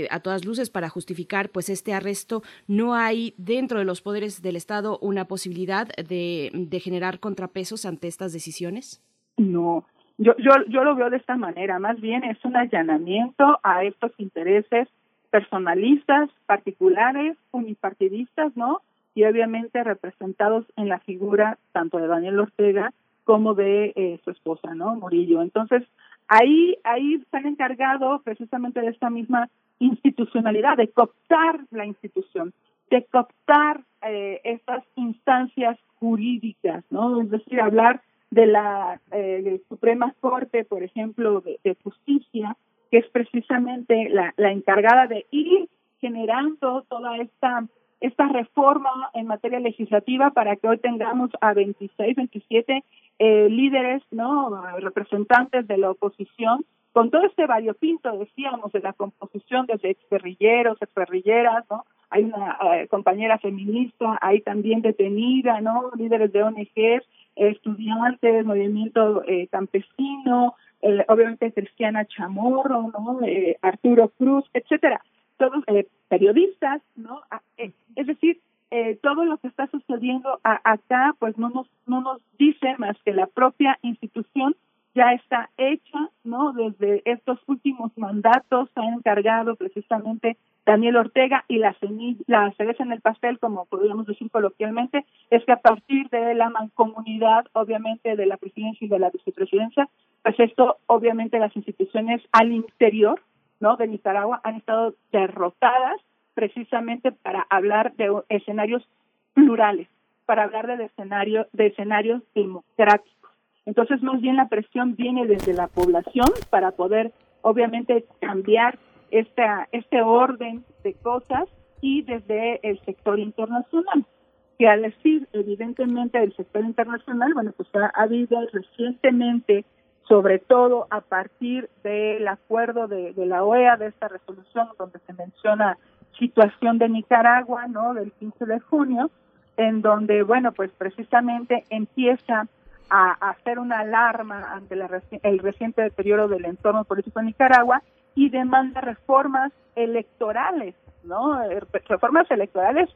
a todas luces para justificar pues este arresto. No hay dentro de los poderes del Estado una posibilidad de, de generar contrapesos ante estas decisiones. No, yo, yo, yo lo veo de esta manera, más bien es un allanamiento a estos intereses personalistas, particulares, unipartidistas, ¿no? Y obviamente representados en la figura tanto de Daniel Ortega como de eh, su esposa, ¿no? Murillo. Entonces, ahí, ahí están encargados precisamente de esta misma institucionalidad, de cooptar la institución, de cooptar eh, estas instancias jurídicas, ¿no? Es decir, hablar de la eh, Suprema Corte, por ejemplo, de, Justicia, que es precisamente la, la encargada de ir generando toda esta esta reforma en materia legislativa para que hoy tengamos a 26, 27 eh, líderes, ¿no? representantes de la oposición con todo este variopinto, decíamos, de la composición desde exguerrilleros, exguerrilleras, ¿no? Hay una eh, compañera feminista, hay también detenida, ¿no? Líderes de ONGs, estudiantes, movimiento eh, campesino, obviamente Cristiana Chamorro, ¿no? Eh, Arturo Cruz, etcétera. Todos periodistas, ¿no? Ah, es decir, todo lo que está sucediendo acá, pues no nos, no nos dice más que la propia institución ya está hecha, ¿no? Desde estos últimos mandatos se ha encargado precisamente Daniel Ortega y la, la cereza en el pastel, como podríamos decir coloquialmente, es que a partir de la mancomunidad, obviamente, de la presidencia y de la vicepresidencia, pues esto, obviamente, las instituciones al interior, ¿no? De Nicaragua han estado derrotadas precisamente para hablar de escenarios plurales, para hablar de escenario, de escenarios democráticos entonces, más bien la presión viene desde la población para poder, obviamente, cambiar esta, este orden de cosas y desde el sector internacional. Que al decir, evidentemente, del sector internacional, bueno, pues ha, habido recientemente, sobre todo a partir del acuerdo de, de la OEA, de esta resolución donde se menciona situación de Nicaragua, ¿no? Del 15 de junio, en donde, bueno, pues precisamente empieza a, hacer una alarma ante el reciente deterioro del entorno político en Nicaragua y demanda reformas electorales, ¿no? Eh, reformas electorales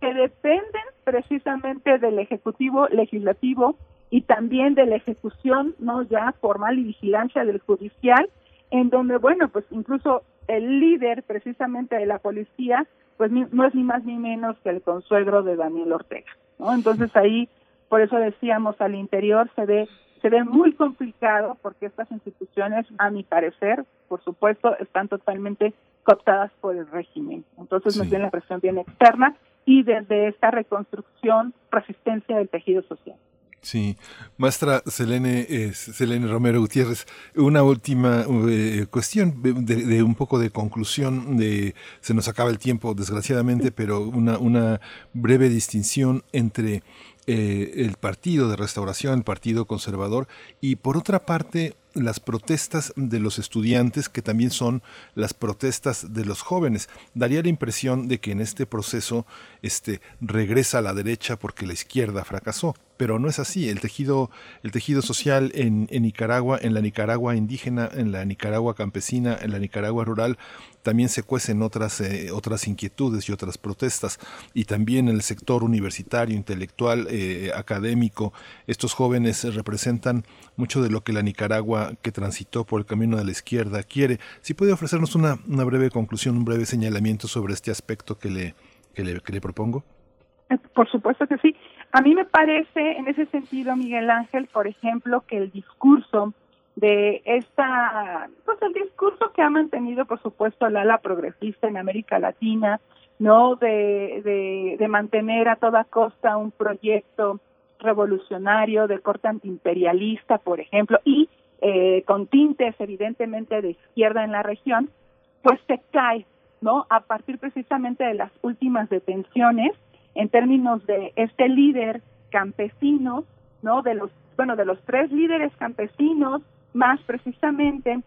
que dependen precisamente del Ejecutivo, Legislativo y también de la ejecución, ¿no? Ya formal y vigilancia del judicial, en donde, bueno, pues incluso el líder precisamente de la policía, pues no es ni más ni menos que el consuegro de Daniel Ortega, ¿no? Entonces ahí por eso decíamos al interior se ve se ve muy complicado porque estas instituciones, a mi parecer, por supuesto, están totalmente cooptadas por el régimen. Entonces, nos viene la presión bien externa y desde esta reconstrucción, resistencia del tejido social. Sí, maestra Selene, Selene Romero Gutiérrez, una última eh, cuestión de, un poco de conclusión, de, se nos acaba el tiempo desgraciadamente, pero una, una breve distinción entre eh, el partido de restauración, el partido conservador, y por otra parte las protestas de los estudiantes, que también son las protestas de los jóvenes. Daría la impresión de que en este proceso este, regresa a la derecha porque la izquierda fracasó pero no es así. El tejido, el tejido social en, en, Nicaragua, en la Nicaragua indígena, en la Nicaragua campesina, en la Nicaragua rural, también se cuecen otras, eh, otras inquietudes y otras protestas. Y también el sector universitario, intelectual, eh, académico, estos jóvenes representan mucho de lo que la Nicaragua que transitó por el camino de la izquierda quiere. Si puede ofrecernos una, una breve conclusión, un breve señalamiento sobre este aspecto que le, que le, que le propongo. Eh, por supuesto que sí. A mí me parece, en ese sentido, Miguel Ángel, por ejemplo, que el discurso de esta, pues el discurso que ha mantenido, por supuesto, el ala progresista en América Latina, ¿no? De, de, de mantener a toda costa un proyecto revolucionario de corte antiimperialista, por ejemplo, y eh, con tintes evidentemente de izquierda en la región, pues se cae, ¿no? A partir precisamente de las últimas detenciones en términos de este líder campesino, ¿no? De los, bueno, de los tres líderes campesinos, más precisamente,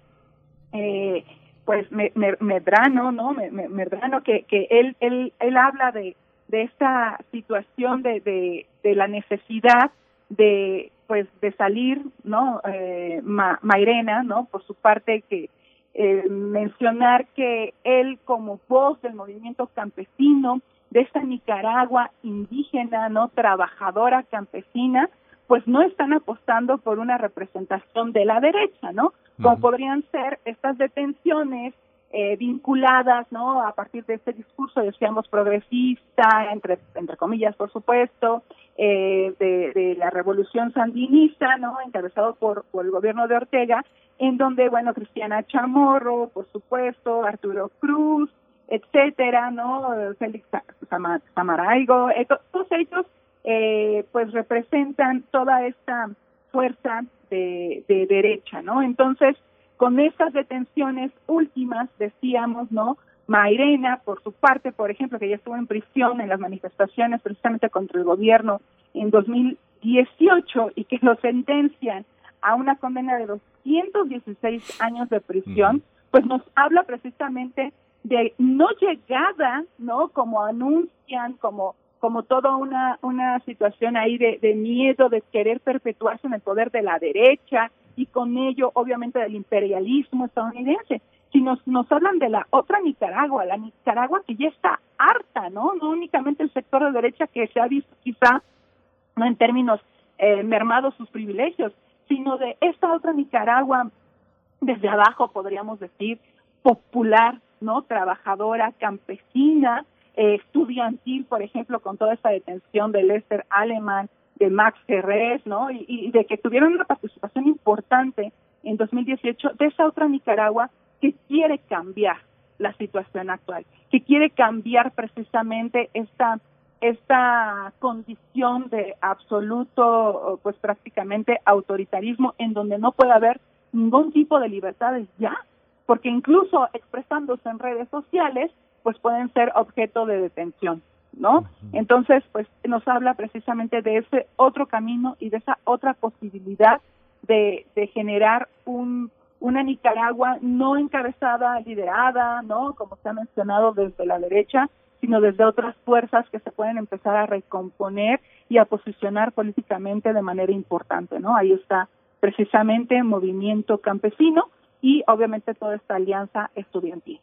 eh, pues Medrano, ¿no? Medrano, que, que él, él, él habla de, de esta situación de, de, la necesidad de pues de salir no eh, Mairena no por su parte que eh, mencionar que él como voz del movimiento campesino de esta Nicaragua indígena, no trabajadora campesina, pues no están apostando por una representación de la derecha, ¿no? Como podrían ser estas detenciones eh, vinculadas, ¿no? A partir de este discurso, decíamos, progresista, entre, entre comillas, por supuesto, eh, de, de, la revolución sandinista, ¿no? Encabezado por, por el gobierno de Ortega, en donde, bueno, Cristiana Chamorro, por supuesto, Arturo Cruz, etcétera, ¿no? Félix Samaraigo, eh, todos ellos eh, pues representan toda esta fuerza de, derecha, ¿no? Entonces, con estas detenciones últimas, decíamos, ¿no? Mairena, por su parte, por ejemplo, que ya estuvo en prisión en las manifestaciones precisamente contra el gobierno en 2018 y que lo sentencian a una condena de 216 años de prisión, pues nos habla precisamente de no llegada, ¿no? Como anuncian, como como toda una una situación ahí de, de miedo, de querer perpetuarse en el poder de la derecha y con ello, obviamente, del imperialismo estadounidense si nos, nos hablan de la otra Nicaragua, la Nicaragua que ya está harta, ¿no? No únicamente el sector de derecha que se ha visto quizá, no en términos eh, mermados sus privilegios, sino de esta otra Nicaragua desde abajo, podríamos decir, popular, ¿no? Trabajadora, campesina, eh, estudiantil, por ejemplo, con toda esta detención de Lester Alemán, de Max Ferrez, ¿no? Y, y de que tuvieron una participación importante en 2018 de esa otra Nicaragua que quiere cambiar la situación actual, que quiere cambiar precisamente esta esta condición de absoluto, pues prácticamente autoritarismo, en donde no puede haber ningún tipo de libertades ya, porque incluso expresándose en redes sociales, pues pueden ser objeto de detención, ¿no? Entonces, pues nos habla precisamente de ese otro camino y de esa otra posibilidad de, de generar un, una Nicaragua no encabezada, liderada, ¿no? Como se ha mencionado desde la derecha, sino desde otras fuerzas que se pueden empezar a recomponer y a posicionar políticamente de manera importante, ¿no? Ahí está precisamente Movimiento Campesino y obviamente toda esta alianza estudiantil.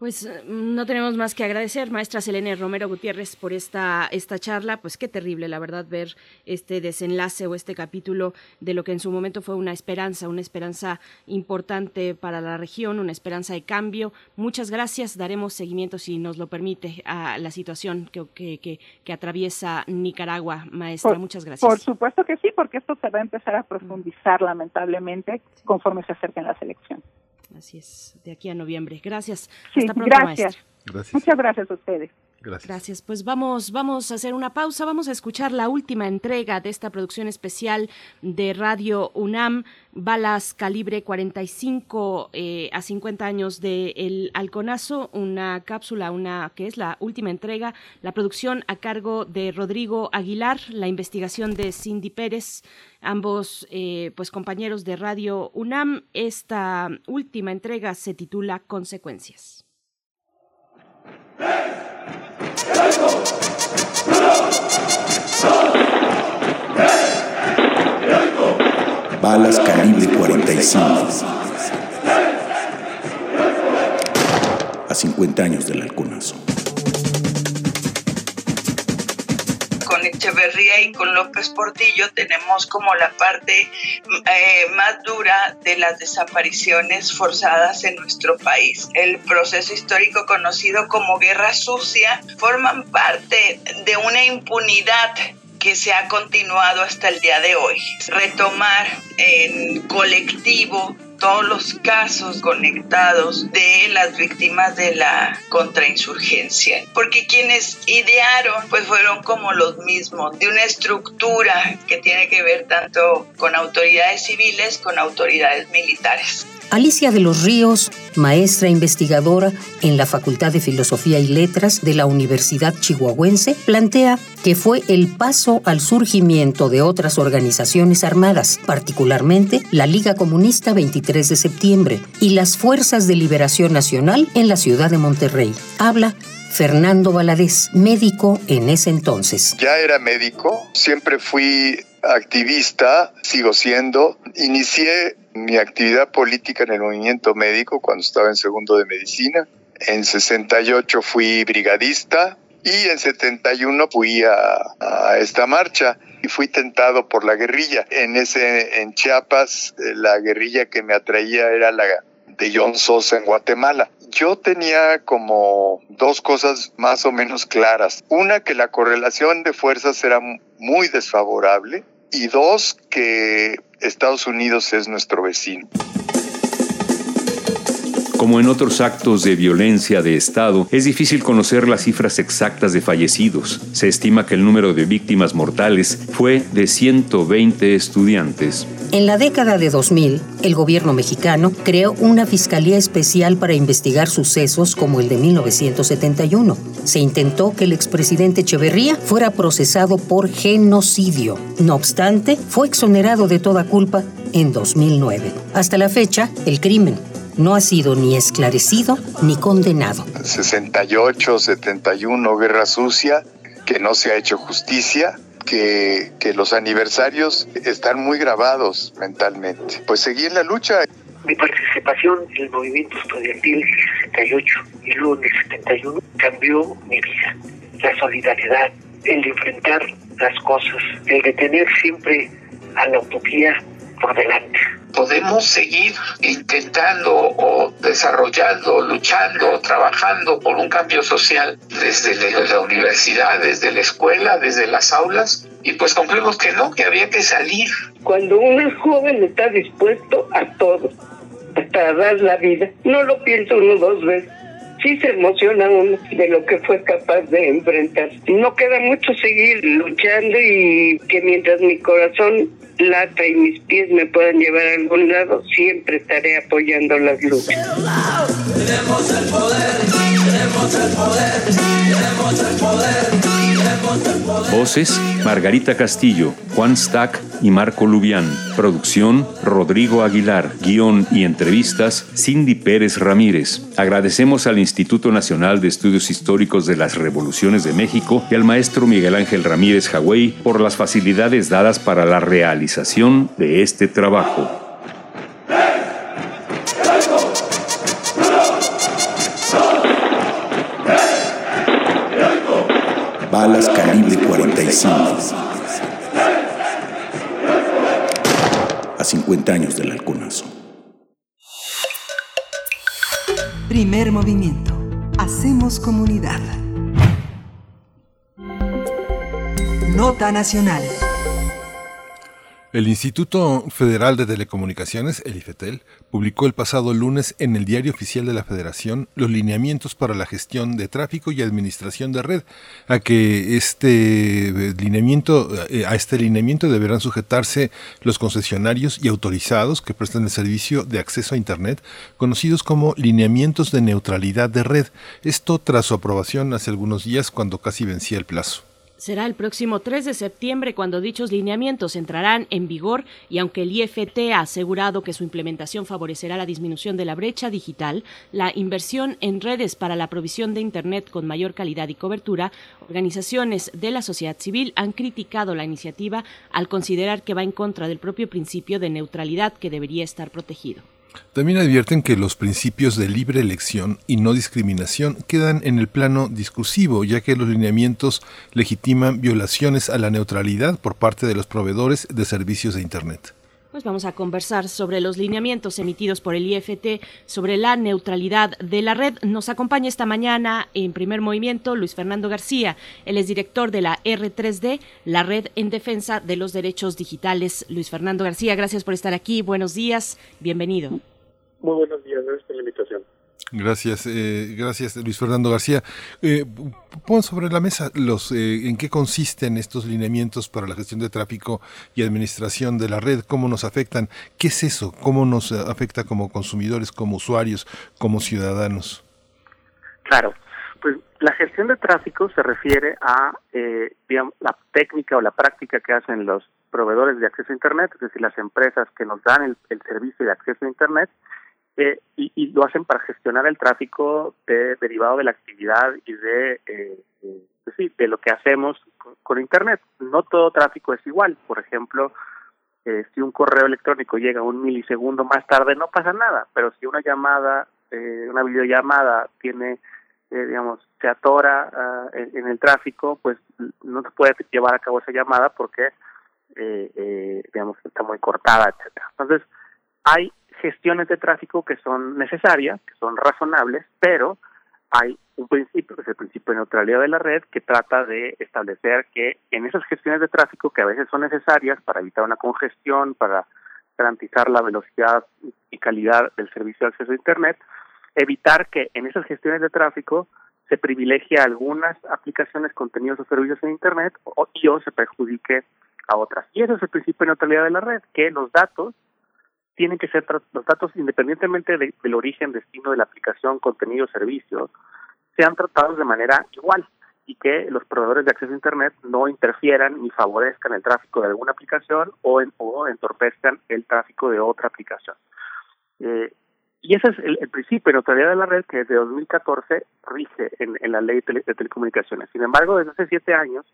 Pues eh, no tenemos más que agradecer, maestra Selene Romero Gutiérrez, por esta, esta charla. Pues qué terrible, la verdad, ver este desenlace o este capítulo de lo que en su momento fue una esperanza, una esperanza importante para la región, una esperanza de cambio. Muchas gracias. Daremos seguimiento, si nos lo permite, a la situación que, que, que, atraviesa Nicaragua, maestra. Muchas gracias. Por supuesto que sí, porque esto se va a empezar a profundizar, lamentablemente, conforme se acerquen las elecciones. Así es, de aquí a noviembre. Gracias. Hasta pronto, gracias. Muchas gracias a ustedes. Gracias. Gracias. Pues vamos, vamos a hacer una pausa. Vamos a escuchar la última entrega de esta producción especial de Radio UNAM, Balas Calibre 45 eh, a 50 años de El Halconazo, una cápsula, una que es la última entrega, la producción a cargo de Rodrigo Aguilar, la investigación de Cindy Pérez, ambos eh, pues compañeros de Radio UNAM. Esta última entrega se titula Consecuencias. Balas calibre 45. A 50 años del halconazo. Con Echeverría y con López Portillo tenemos como la parte eh, más dura de las desapariciones forzadas en nuestro país. El proceso histórico conocido como guerra sucia forman parte de una impunidad que se ha continuado hasta el día de hoy. Retomar en colectivo todos los casos conectados de las víctimas de la contrainsurgencia, porque quienes idearon pues fueron como los mismos, de una estructura que tiene que ver tanto con autoridades civiles, con autoridades militares. Alicia de los Ríos, maestra investigadora en la Facultad de Filosofía y Letras de la Universidad Chihuahuense, plantea que fue el paso al surgimiento de otras organizaciones armadas, particularmente la Liga Comunista 23 de septiembre y las Fuerzas de Liberación Nacional en la ciudad de Monterrey. Habla Fernando Valadez, médico en ese entonces. Ya era médico, siempre fui activista, sigo siendo. Inicié mi actividad política en el movimiento médico cuando estaba en segundo de medicina. En 68 fui brigadista y en 71 fui a, a esta marcha y fui tentado por la guerrilla. En ese en Chiapas eh, la guerrilla que me atraía era la de John Sosa en Guatemala. Yo tenía como dos cosas más o menos claras. Una, que la correlación de fuerzas era muy desfavorable y dos, que Estados Unidos es nuestro vecino. Como en otros actos de violencia de Estado, es difícil conocer las cifras exactas de fallecidos. Se estima que el número de víctimas mortales fue de 120 estudiantes. En la década de 2000, el gobierno mexicano creó una fiscalía especial para investigar sucesos como el de 1971. Se intentó que el expresidente Echeverría fuera procesado por genocidio. No obstante, fue exonerado de toda culpa en 2009. Hasta la fecha, el crimen no ha sido ni esclarecido ni condenado. 68, 71, guerra sucia, que no se ha hecho justicia, que, que, los aniversarios están muy grabados mentalmente. Pues seguí en la lucha. Mi participación en el movimiento estudiantil del 68 y luego en el 71 cambió mi vida. La solidaridad, el enfrentar las cosas, el de tener siempre a la utopía por delante podemos seguir intentando o desarrollando, luchando, trabajando por un cambio social desde la universidad, desde la escuela, desde las aulas. Y pues concluimos que no, que había que salir. Cuando es joven está dispuesto a todo, hasta dar la vida. No lo pienso uno dos veces. Sí se emociona uno de lo que fue capaz de enfrentar. No queda mucho seguir luchando y que mientras mi corazón lata y mis pies me puedan llevar a algún lado, siempre estaré apoyando las luchas. Tenemos el poder, Voces, Margarita Castillo, Juan Stack y Marco Lubián. Producción, Rodrigo Aguilar. Guión y entrevistas, Cindy Pérez Ramírez. Agradecemos al Instituto Nacional de Estudios Históricos de las Revoluciones de México y al maestro Miguel Ángel Ramírez Jagüey por las facilidades dadas para la realización de este trabajo. Balas calibre 45. A 50 años del halconazo. Primer movimiento. Hacemos comunidad. Nota Nacional. El Instituto Federal de Telecomunicaciones, el IFETEL, publicó el pasado lunes en el Diario Oficial de la Federación los lineamientos para la gestión de tráfico y administración de red, a que este eh, lineamiento, eh, a este lineamiento deberán sujetarse los concesionarios y autorizados que prestan el servicio de acceso a Internet, conocidos como lineamientos de neutralidad de red. Esto tras su aprobación hace algunos días cuando casi vencía el plazo. Será el próximo 3 de septiembre cuando dichos lineamientos entrarán en vigor y aunque el IFT ha asegurado que su implementación favorecerá la disminución de la brecha digital, la inversión en redes para la provisión de Internet con mayor calidad y cobertura, organizaciones de la sociedad civil han criticado la iniciativa al considerar que va en contra del propio principio de neutralidad que debería estar protegido. También advierten que los principios de libre elección y no discriminación quedan en el plano discursivo, ya que los lineamientos legitiman violaciones a la neutralidad por parte de los proveedores de servicios de Internet. Pues vamos a conversar sobre los lineamientos emitidos por el IFT sobre la neutralidad de la red. Nos acompaña esta mañana en primer movimiento Luis Fernando García. Él es director de la R3D, la Red en Defensa de los Derechos Digitales. Luis Fernando García, gracias por estar aquí. Buenos días. Bienvenido. Muy buenos días. Gracias por la invitación. Gracias, eh, gracias Luis Fernando García. Eh, pon sobre la mesa los eh, en qué consisten estos lineamientos para la gestión de tráfico y administración de la red, cómo nos afectan, qué es eso, cómo nos afecta como consumidores, como usuarios, como ciudadanos. Claro, pues la gestión de tráfico se refiere a digamos, la técnica o la práctica que hacen los proveedores de acceso a Internet, es decir, las empresas que nos dan el, el servicio de acceso a Internet eh, y, lo hacen para gestionar el tráfico de, derivado de la actividad y de, eh, eh, de lo que hacemos con, Internet. No todo tráfico es igual. Por ejemplo, eh, si un correo electrónico llega un milisegundo más tarde, no pasa nada. Pero si una llamada, eh, una videollamada tiene, digamos, se atora uh, en, el tráfico, pues no se puede llevar a cabo esa llamada porque, digamos, está muy cortada, etcétera. Entonces, hay gestiones de tráfico que son necesarias, que son razonables, pero hay un principio, que es el principio de neutralidad de la red, que trata de establecer que en esas gestiones de tráfico, que a veces son necesarias para evitar una congestión, para garantizar la velocidad y calidad del servicio de acceso a Internet, evitar que en esas gestiones de tráfico se privilegie algunas aplicaciones, contenidos o servicios en Internet o, y o se perjudique a otras. Y ese es el principio de neutralidad de la red, que los datos tienen que ser los datos independientemente del origen, destino de la aplicación, contenido, servicio, sean tratados de manera igual y que los proveedores de acceso a Internet no interfieran ni favorezcan el tráfico de alguna aplicación o, o entorpezcan el tráfico de otra aplicación. Eh, y ese es el, principio de neutralidad de la red que desde 2014 rige en, la ley de, telecomunicaciones. Sin embargo, desde hace siete años,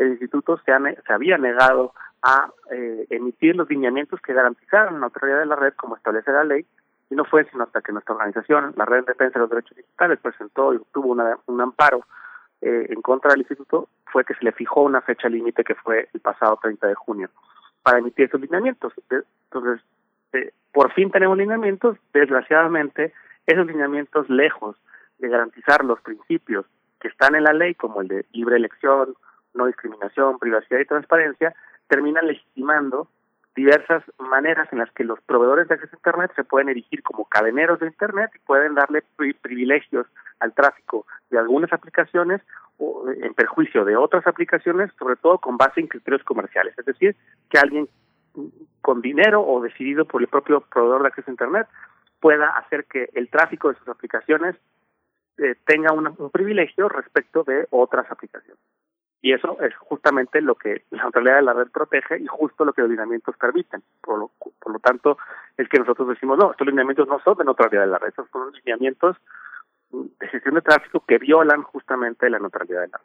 el instituto se, se había negado a eh, emitir los lineamientos que garantizaran la neutralidad de la red como establece la ley, y no fue sino hasta que nuestra organización, la Red de Defensa de los Derechos Digitales, presentó y obtuvo un amparo eh, en contra del instituto, fue que se le fijó una fecha límite que fue el pasado 30 de junio para emitir esos lineamientos. Entonces, eh, por fin tenemos lineamientos, desgraciadamente, esos lineamientos lejos de garantizar los principios que están en la ley, como el de libre elección, no discriminación, privacidad y transparencia, terminan legitimando diversas maneras en las que los proveedores de acceso a Internet se pueden erigir como cadeneros de Internet y pueden darle privilegios al tráfico de algunas aplicaciones o en perjuicio de otras aplicaciones, sobre todo con base en criterios comerciales. Es decir, que alguien con dinero o decidido por el propio proveedor de acceso a Internet pueda hacer que el tráfico de sus aplicaciones eh, tenga un privilegio respecto de otras aplicaciones. Y eso es justamente lo que la neutralidad de la red protege y justo lo que los lineamientos permiten. Por lo, por lo tanto, es que nosotros decimos, no, estos lineamientos no son de neutralidad de la red, son lineamientos de gestión de tráfico que violan justamente la neutralidad de la red.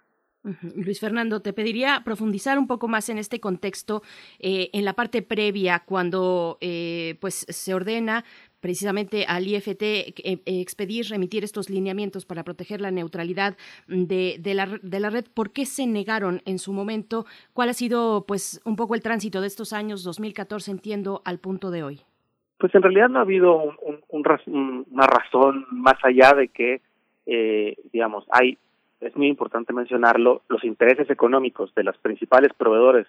Luis Fernando, te pediría profundizar un poco más en este contexto, eh, en la parte previa, cuando eh, pues se ordena precisamente al IFT eh, expedir, remitir estos lineamientos para proteger la neutralidad de, de la red. ¿Por qué se negaron en su momento? ¿Cuál ha sido pues un poco el tránsito de estos años 2014, entiendo, al punto de hoy? Pues en realidad no ha habido un, una razón más allá de que, eh, digamos, hay, es muy importante mencionarlo, los intereses económicos de los principales proveedores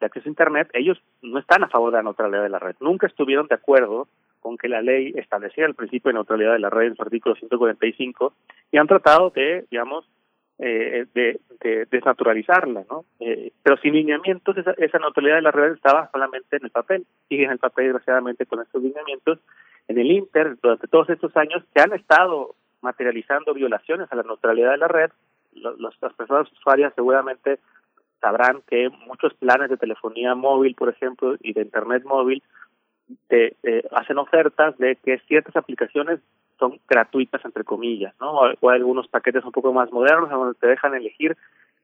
de acceso a Internet, ellos no están a favor de la neutralidad de la red. Nunca estuvieron de acuerdo con que la ley estableciera el principio de neutralidad de la red en su artículo 145 y han tratado de, digamos, eh, de, de, desnaturalizarla, ¿no? Eh, pero sin lineamientos, esa, esa neutralidad de la red estaba solamente en el papel, sigue en el papel desgraciadamente con estos lineamientos. En el Inter, durante todos estos años, se han estado materializando violaciones a la neutralidad de la red. las personas usuarias seguramente sabrán que muchos planes de telefonía móvil, por ejemplo, y de Internet móvil, te, hacen ofertas de que ciertas aplicaciones son gratuitas entre comillas, ¿no? O, algunos paquetes un poco más modernos donde te dejan elegir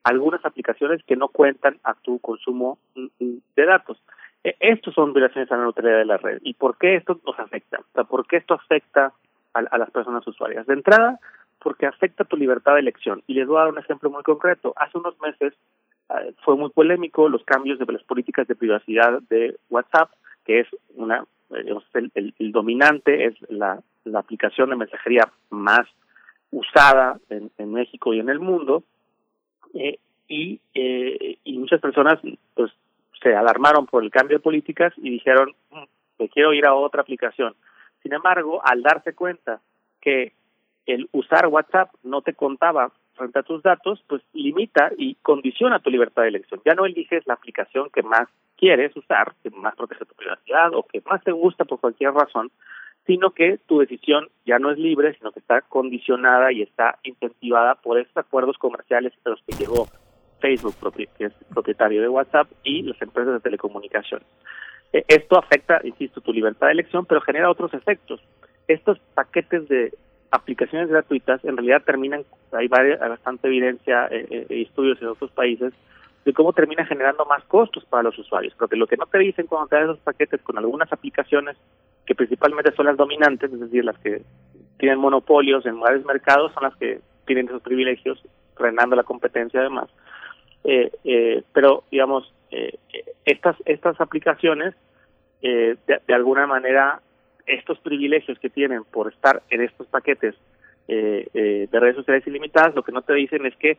algunas aplicaciones que no cuentan a tu consumo mm, mm, de datos. E, estos son violaciones a la neutralidad de la red. ¿Y por qué esto nos afecta? O sea, ¿por qué esto afecta a, las personas usuarias? De entrada, porque afecta tu libertad de elección. Y les voy a dar un ejemplo muy concreto. Hace unos meses eh, fue muy polémico los cambios de las políticas de privacidad de WhatsApp, que es una el, dominante, es la, la, aplicación de mensajería más usada en, en México y en el mundo, eh, y, eh, y muchas personas pues se alarmaron por el cambio de políticas y dijeron, mm, me quiero ir a otra aplicación. Sin embargo, al darse cuenta que el usar WhatsApp no te contaba frente a tus datos, pues limita y condiciona tu libertad de elección. Ya no eliges la aplicación que más quieres usar, que más protege tu privacidad o que más te gusta por cualquier razón, sino que tu decisión ya no es libre, sino que está condicionada y está incentivada por estos acuerdos comerciales a los que llegó Facebook, que es propietario de WhatsApp, y las empresas de telecomunicación. E, esto afecta, insisto, tu libertad de elección, pero genera otros efectos. Estos paquetes de aplicaciones gratuitas en realidad terminan, hay bastante evidencia eh, eh, estudios en otros países, de cómo termina generando más costos para los usuarios, porque lo que no te dicen cuando te dan esos paquetes con algunas aplicaciones que principalmente son las dominantes, es decir, las que tienen monopolios en varios mercados, son las que tienen esos privilegios, frenando la competencia además. Eh, eh, pero, digamos, eh, estas, estas aplicaciones, de, de, alguna manera, estos privilegios que tienen por estar en estos paquetes de redes sociales ilimitadas, lo que no te dicen es que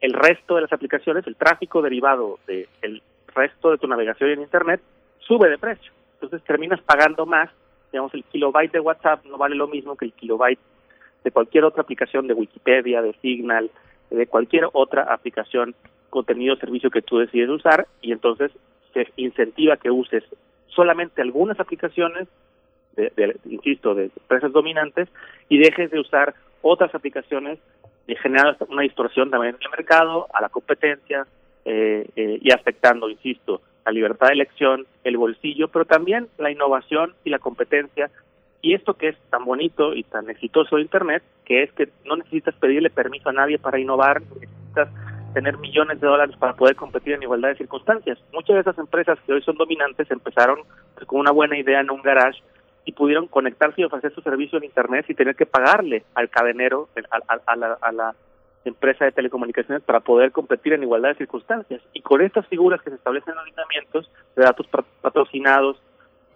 el resto de las aplicaciones, el tráfico derivado del resto de tu navegación en Internet, sube de precio. Entonces terminas pagando más. Digamos, el kilobyte de WhatsApp no vale lo mismo que el kilobyte de cualquier otra aplicación de Wikipedia, de Signal, de cualquier otra aplicación, contenido o servicio que tú decides usar y entonces se incentiva que uses solamente algunas aplicaciones, de, insisto, de empresas dominantes, y dejes de usar otras aplicaciones y generar una distorsión también en el mercado, a la competencia eh, eh, y afectando, insisto, la libertad de elección, el bolsillo, pero también la innovación y la competencia. Y esto que es tan bonito y tan exitoso de Internet, que es que no necesitas pedirle permiso a nadie para innovar, necesitas tener millones de dólares para poder competir en igualdad de circunstancias. Muchas de esas empresas que hoy son dominantes empezaron con una buena idea en un garage pudieron conectarse y ofrecer su servicio en Internet sin tener que pagarle al cadenero, a, la, a la empresa de telecomunicaciones para poder competir en igualdad de circunstancias. Y con estas figuras que se establecen en los lineamientos de datos patrocinados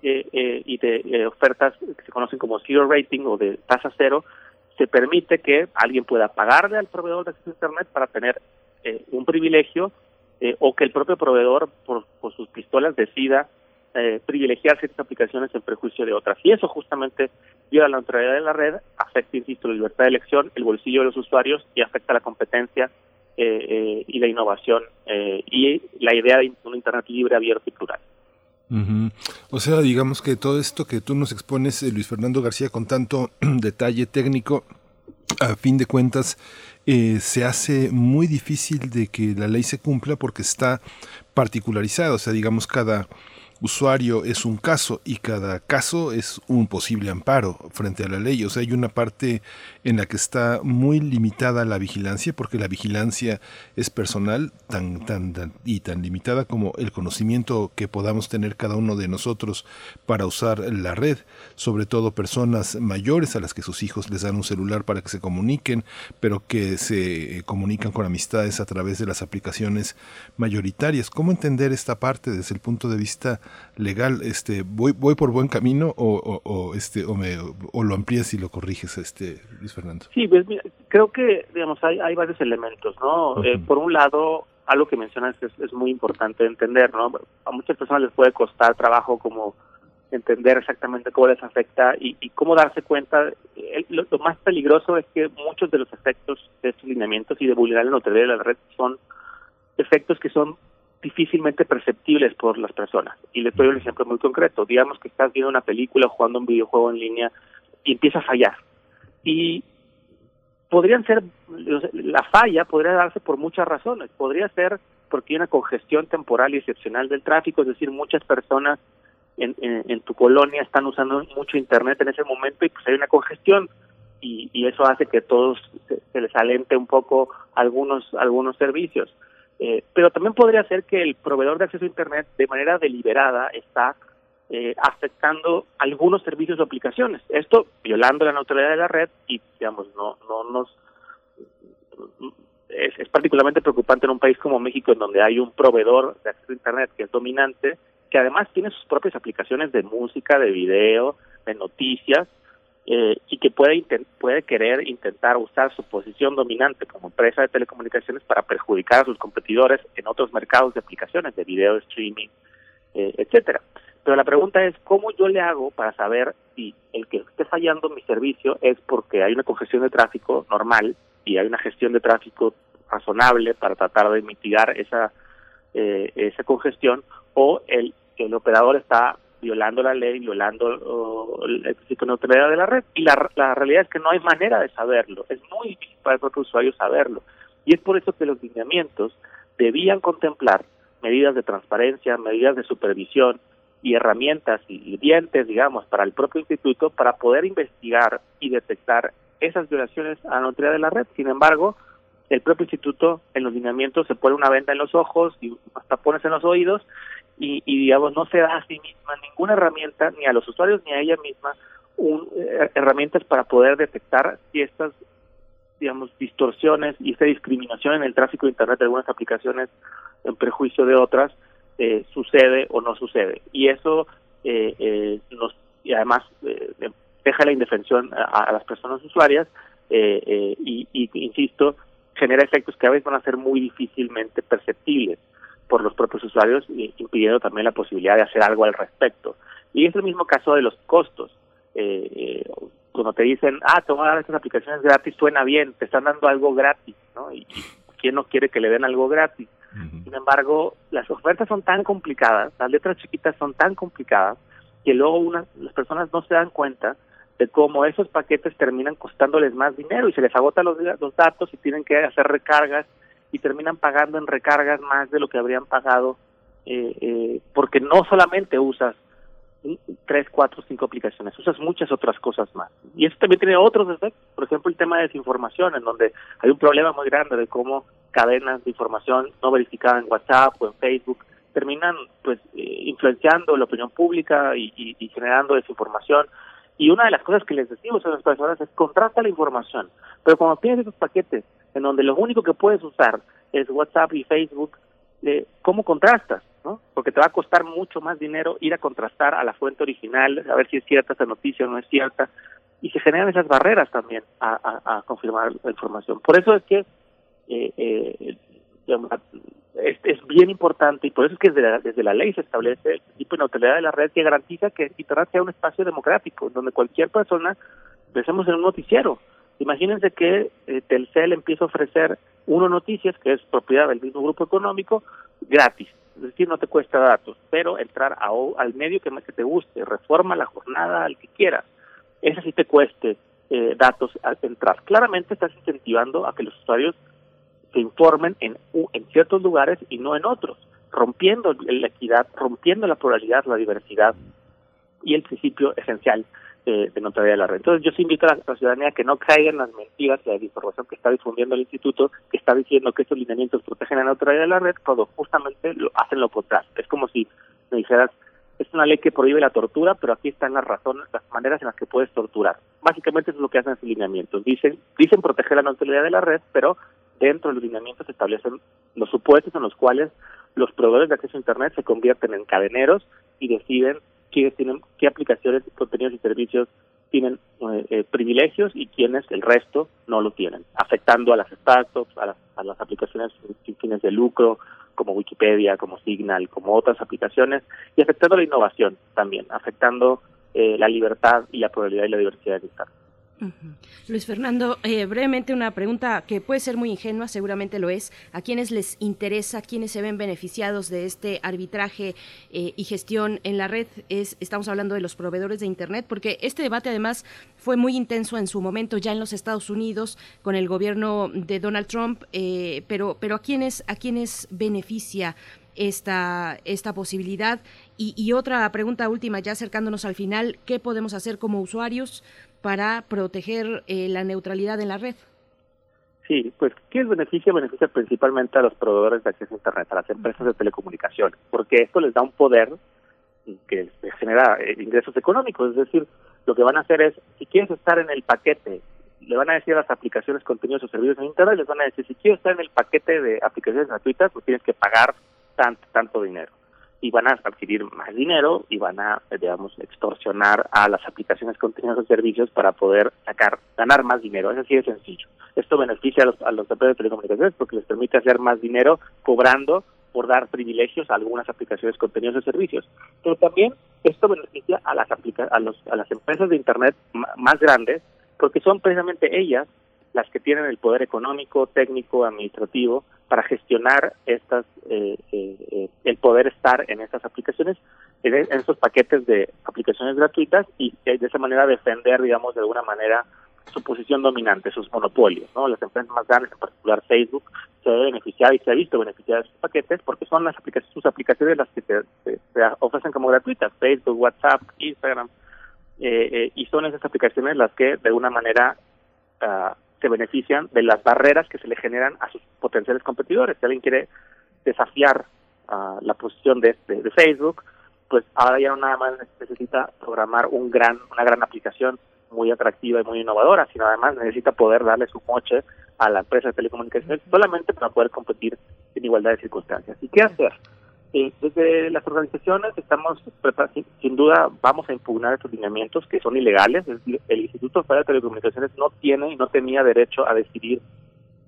eh, eh, y de eh, ofertas que se conocen como zero rating o de tasa cero, se permite que alguien pueda pagarle al proveedor de acceso a Internet para tener un privilegio o que el propio proveedor por, por sus pistolas decida eh, privilegiar ciertas aplicaciones en prejuicio de otras. Y eso justamente viola la neutralidad de la red, afecta, insisto, la libertad de elección, el bolsillo de los usuarios y afecta la competencia eh, eh, y la innovación y la idea de un Internet libre, abierto y plural. O sea, digamos que todo esto que tú nos expones, Luis Fernando García, con tanto detalle técnico, a fin de cuentas, se hace muy difícil de que la ley se cumpla porque está particularizada. O sea, digamos, cada usuario es un caso y cada caso es un posible amparo frente a la ley. O sea, hay una parte en la que está muy limitada la vigilancia, porque la vigilancia es personal tan, tan, y tan limitada como el conocimiento que podamos tener cada uno de nosotros para usar la red, sobre todo personas mayores a las que sus hijos les dan un celular para que se comuniquen, pero que se comunican con amistades a través de las aplicaciones mayoritarias. ¿Cómo entender esta parte desde el punto de vista legal? Este, voy, voy por buen camino o, o, este, o, me, o lo amplías y lo corriges, este, Fernando. Sí, pues creo que, digamos, hay, hay varios elementos, ¿no? Eh, por un lado, algo que mencionas es, es muy importante entender, ¿no? A muchas personas les puede costar trabajo como entender exactamente cómo les afecta y, y cómo darse cuenta. lo, más peligroso es que muchos de los efectos de estos lineamientos y de vulnerar la neutralidad de la red son efectos que son difícilmente perceptibles por las personas. Y les doy un ejemplo muy concreto. Digamos que estás viendo una película o jugando un videojuego en línea y empieza a fallar y podrían ser, la falla podría darse por muchas razones, podría ser porque hay una congestión temporal y excepcional del tráfico, es decir, muchas personas en, en, tu colonia están usando mucho internet en ese momento y pues hay una congestión y, y eso hace que todos se, les alente un poco algunos algunos servicios. Eh, pero también podría ser que el proveedor de acceso a internet de manera deliberada está eh, afectando algunos servicios o aplicaciones. Esto violando la neutralidad de la red y, digamos, no, no nos. Es, es particularmente preocupante en un país como México, en donde hay un proveedor de acceso a Internet que es dominante, que además tiene sus propias aplicaciones de música, de video, de noticias, eh, y que puede, puede querer intentar usar su posición dominante como empresa de telecomunicaciones para perjudicar a sus competidores en otros mercados de aplicaciones de video streaming, eh, etcétera. Pero la pregunta es, ¿cómo yo le hago para saber si el que esté fallando mi servicio es porque hay una congestión de tráfico normal y hay una gestión de tráfico razonable para tratar de mitigar esa, eh, esa congestión o el, el operador está violando la ley, violando el principio de neutralidad de la red. Y la, la realidad es que no hay manera de saberlo. Es muy difícil para el propio usuario saberlo. Y es por eso que los lineamientos debían contemplar medidas de transparencia, medidas de supervisión, y herramientas y dientes, digamos, para el propio instituto para poder investigar y detectar esas violaciones a la neutralidad de la red. Sin embargo, el propio instituto en los lineamientos se pone una venda en los ojos y hasta pones en los oídos y, digamos, no se da a sí misma ninguna herramienta, ni a los usuarios ni a ella misma, un, eh, herramientas para poder detectar si estas digamos, distorsiones y esta discriminación en el tráfico de Internet de algunas aplicaciones en prejuicio de otras eh, sucede o no sucede. Y eso eh, eh, nos, y además deja la indefensión a, las personas usuarias y, y, insisto, genera efectos que a veces van a ser muy difícilmente perceptibles por los propios usuarios, impidiendo también la posibilidad de hacer algo al respecto. Y es el mismo caso de los costos. Eh, cuando te dicen, ah, dar estas aplicaciones gratis, suena bien, te están dando algo gratis, ¿no? Y, ¿quién no quiere que le den algo gratis? Sin embargo, las ofertas son tan complicadas, las letras chiquitas son tan complicadas, que luego una, las personas no se dan cuenta de cómo esos paquetes terminan costándoles más dinero y se les agotan los, datos y tienen que hacer recargas y terminan pagando en recargas más de lo que habrían pagado eh, eh, porque no solamente usas tres, cuatro, cinco aplicaciones, usas muchas otras cosas más. Y eso también tiene otros efectos, por ejemplo el tema de desinformación, en donde hay un problema muy grande de cómo cadenas de información no verificada en WhatsApp o en Facebook terminan pues eh, influenciando la opinión pública y, y, generando desinformación. Y una de las cosas que les decimos a las personas es contrasta la información, pero cuando tienes esos paquetes en donde lo único que puedes usar es WhatsApp y Facebook, eh, ¿cómo contrastas? ¿no? Porque te va a costar mucho más dinero ir a contrastar a la fuente original, a ver si es cierta esa noticia o no es cierta, y se generan esas barreras también a, a, confirmar la información. Por eso es que eh, eh, es, es, bien importante y por eso es que desde la, desde la ley se establece el tipo de neutralidad de la red que garantiza que Internet sea un espacio democrático, donde cualquier persona, pensemos en un noticiero, Imagínense que eh, Telcel empieza a ofrecer uno noticias, que es propiedad del mismo grupo económico, gratis. Es decir, no te cuesta datos, pero entrar a, al medio que más que te guste, reforma la jornada al que quieras. Ese sí te cueste eh, datos al entrar. Claramente estás incentivando a que los usuarios se informen en, en ciertos lugares y no en otros, rompiendo la equidad, rompiendo la pluralidad, la diversidad y el principio esencial de, de neutralidad de la red. Entonces yo invito a la, ciudadanía que no caiga en las mentiras y la desinformación que está difundiendo el instituto, que está diciendo que estos lineamientos protegen la neutralidad de la red, todo justamente lo hacen lo contrario. Es como si me dijeras, es una ley que prohíbe la tortura, pero aquí están las razones, las maneras en las que puedes torturar. Básicamente eso es lo que hacen esos lineamientos. Dicen, dicen proteger la neutralidad de la red, pero dentro de los se establecen los supuestos en los cuales los proveedores de acceso a Internet se convierten en cadeneros y deciden quiénes tienen, qué aplicaciones, contenidos y servicios tienen eh, eh, privilegios y quienes el resto no lo tienen, afectando a las startups, a las, a las aplicaciones sin fines de lucro, como Wikipedia, como Signal, como otras aplicaciones, y afectando la innovación también, afectando eh, la libertad y la probabilidad y la diversidad de Internet. Luis Fernando, eh, brevemente una pregunta que puede ser muy ingenua, seguramente lo es. ¿A quiénes les interesa, quiénes se ven beneficiados de este arbitraje eh, y gestión en la red? Es, estamos hablando de los proveedores de Internet, porque este debate además fue muy intenso en su momento ya en los Estados Unidos con el gobierno de Donald Trump, eh, pero, pero ¿a quiénes, a quiénes beneficia? esta, esta posibilidad. Y, otra pregunta última, ya acercándonos al final, ¿qué podemos hacer como usuarios para proteger eh, la neutralidad en la red. Sí, pues ¿qué beneficia? Beneficia principalmente a los proveedores de acceso a Internet, a las empresas de telecomunicaciones, porque esto les da un poder que genera eh, ingresos económicos, es decir, lo que van a hacer es, si quieres estar en el paquete, le van a decir a las aplicaciones, contenidos o servicios en Internet, les van a decir, si quieres estar en el paquete de aplicaciones gratuitas, pues tienes que pagar tanto, tanto dinero y van a adquirir más dinero y van a, digamos, extorsionar a las aplicaciones, contenidos o servicios para poder sacar, ganar más dinero. Es así de sencillo. Esto beneficia a los, a los de telecomunicaciones porque les permite hacer más dinero cobrando por dar privilegios a algunas aplicaciones, contenidos o servicios. Pero también esto beneficia a las, aplica a, los, a las empresas de Internet más grandes porque son precisamente ellas las que tienen el poder económico, técnico, administrativo para gestionar estas, eh, eh, eh, el poder estar en estas aplicaciones, en, estos paquetes de aplicaciones gratuitas y de esa manera defender, digamos, de alguna manera su posición dominante, sus monopolios, ¿no? Las empresas más grandes, en particular Facebook, se ha beneficiado y se ha visto beneficiar de estos paquetes porque son las aplicaciones, sus aplicaciones las que se, ofrecen como gratuitas, Facebook, WhatsApp, Instagram, y son esas aplicaciones las que de alguna manera uh, se benefician de las barreras que se le generan a sus potenciales competidores. Si alguien quiere desafiar uh, la posición de, de, Facebook, pues ahora ya no nada más necesita programar un gran, una gran aplicación muy atractiva y muy innovadora, sino además necesita poder darle su moche a la empresa de telecomunicaciones solamente para poder competir en igualdad de circunstancias. ¿Y qué hacer? Desde las organizaciones estamos, sin duda, vamos a impugnar estos lineamientos que son ilegales. el Instituto Federal de Telecomunicaciones no tiene y no tenía derecho a decidir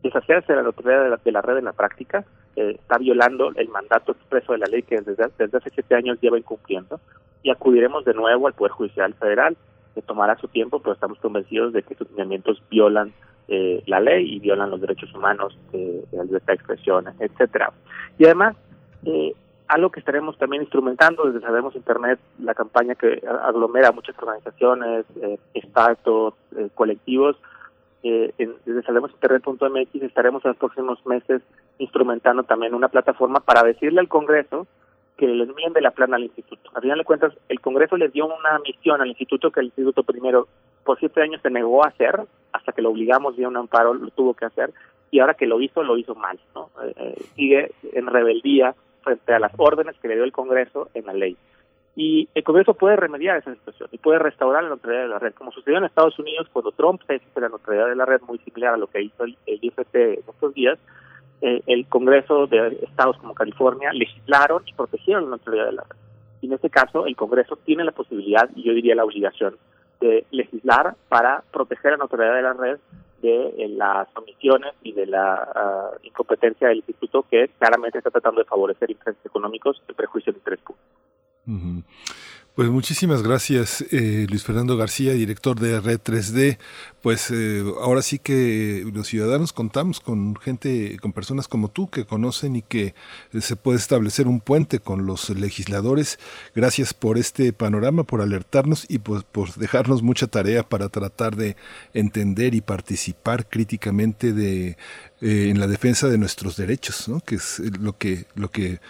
deshacerse de la autoridad de la, red en la práctica. está violando el mandato expreso de la ley que desde, desde hace siete años lleva incumpliendo. Y acudiremos de nuevo al Poder Judicial Federal, que tomará su tiempo, pero estamos convencidos de que estos lineamientos violan eh, la ley y violan los derechos humanos, eh, la libertad de expresión, etcétera. Y además, eh, algo que estaremos también instrumentando desde Sabemos Internet, la campaña que aglomera muchas organizaciones, eh, eh, colectivos, eh, en, desde estaremos en los próximos meses instrumentando también una plataforma para decirle al Congreso que le enmiende la plana al instituto. A final de cuentas, el Congreso le dio una misión al instituto que el instituto primero por siete años se negó a hacer, hasta que lo obligamos vía un amparo, lo tuvo que hacer, y ahora que lo hizo, lo hizo mal. ¿no? Eh, eh, sigue en rebeldía frente a las órdenes que le dio el Congreso en la ley. Y el Congreso puede remediar esa situación y puede restaurar la neutralidad de la red, como sucedió en Estados Unidos cuando Trump se hizo la neutralidad de la red, muy similar a lo que hizo el, IFT en estos días. Eh, el Congreso de estados como California legislaron y protegieron la neutralidad de la red. Y en este caso, el Congreso tiene la posibilidad, y yo diría la obligación, de legislar para proteger la neutralidad de la red de eh, las omisiones y de la ah, incompetencia del instituto que claramente está tratando de favorecer intereses económicos y prejuicios de interés público. Pues muchísimas gracias, eh, Luis Fernando García, director de Red 3D. Pues eh, ahora sí que los ciudadanos contamos con gente, con personas como tú que conocen y que se puede establecer un puente con los legisladores. Gracias por este panorama, por alertarnos y pues, por dejarnos mucha tarea para tratar de entender y participar críticamente de, eh, en la defensa de nuestros derechos, ¿no? que es lo que, lo que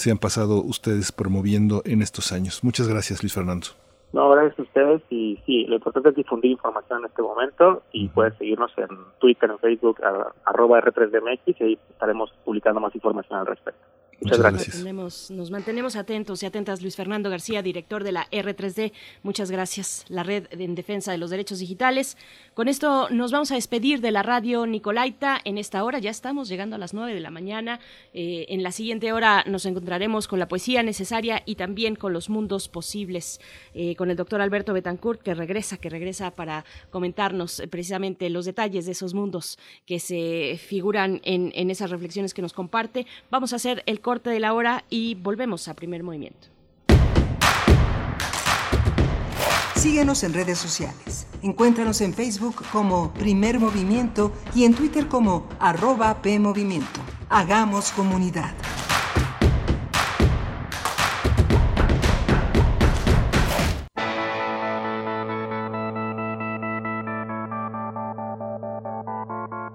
se han pasado ustedes promoviendo en estos años. Muchas gracias, Luis Fernando. No, gracias a ustedes y sí, lo importante es difundir información en este momento y pueden seguirnos en Twitter, en Facebook, arroba R3DMX y ahí estaremos publicando más información al respecto. Muchas, gracias. Nos, mantenemos atentos y atentas. Luis Fernando García, director de la R3D. Muchas gracias. La Red en Defensa de los Derechos Digitales. Con esto nos vamos a despedir de la radio Nicolaita en esta hora. Ya estamos llegando a las 9 de la mañana. Eh, en la siguiente hora nos encontraremos con la poesía necesaria y también con los mundos posibles. Eh, con el doctor Alberto Betancourt, que regresa, que regresa para comentarnos eh, precisamente los detalles de esos mundos que se figuran en, en esas reflexiones que nos comparte. Vamos a hacer el corte de la hora y volvemos a primer movimiento. Síguenos en redes sociales. Encuéntranos en Facebook como Primer Movimiento y en Twitter como arroba PMovimiento. Hagamos comunidad.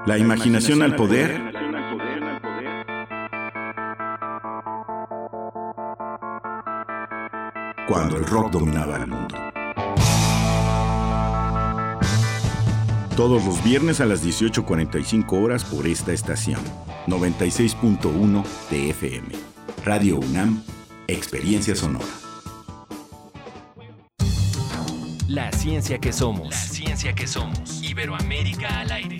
La imaginación al poder cuando el rock dominaba el mundo. Todos los viernes a las 18.45 horas por esta estación. 96.1 TFM. Radio UNAM, Experiencia Sonora. La ciencia que somos. La ciencia que somos. Iberoamérica al aire.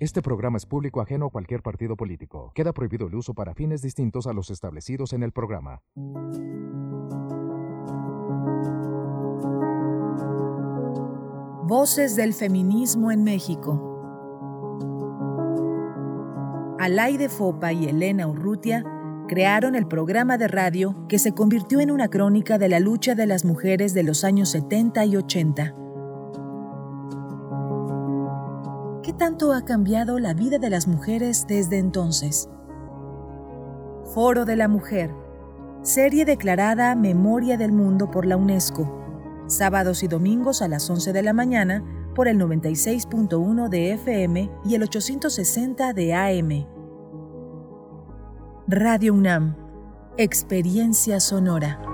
Este programa es público ajeno a cualquier partido político. Queda prohibido el uso para fines distintos a los establecidos en el programa. Voces del feminismo en México. Alaide Fopa y Elena Urrutia crearon el programa de radio que se convirtió en una crónica de la lucha de las mujeres de los años 70 y 80. Tanto ha cambiado la vida de las mujeres desde entonces? Foro de la Mujer, serie declarada Memoria del Mundo por la UNESCO, sábados y domingos a las 11 de la mañana por el 96.1 de FM y el 860 de AM. Radio UNAM, Experiencia Sonora.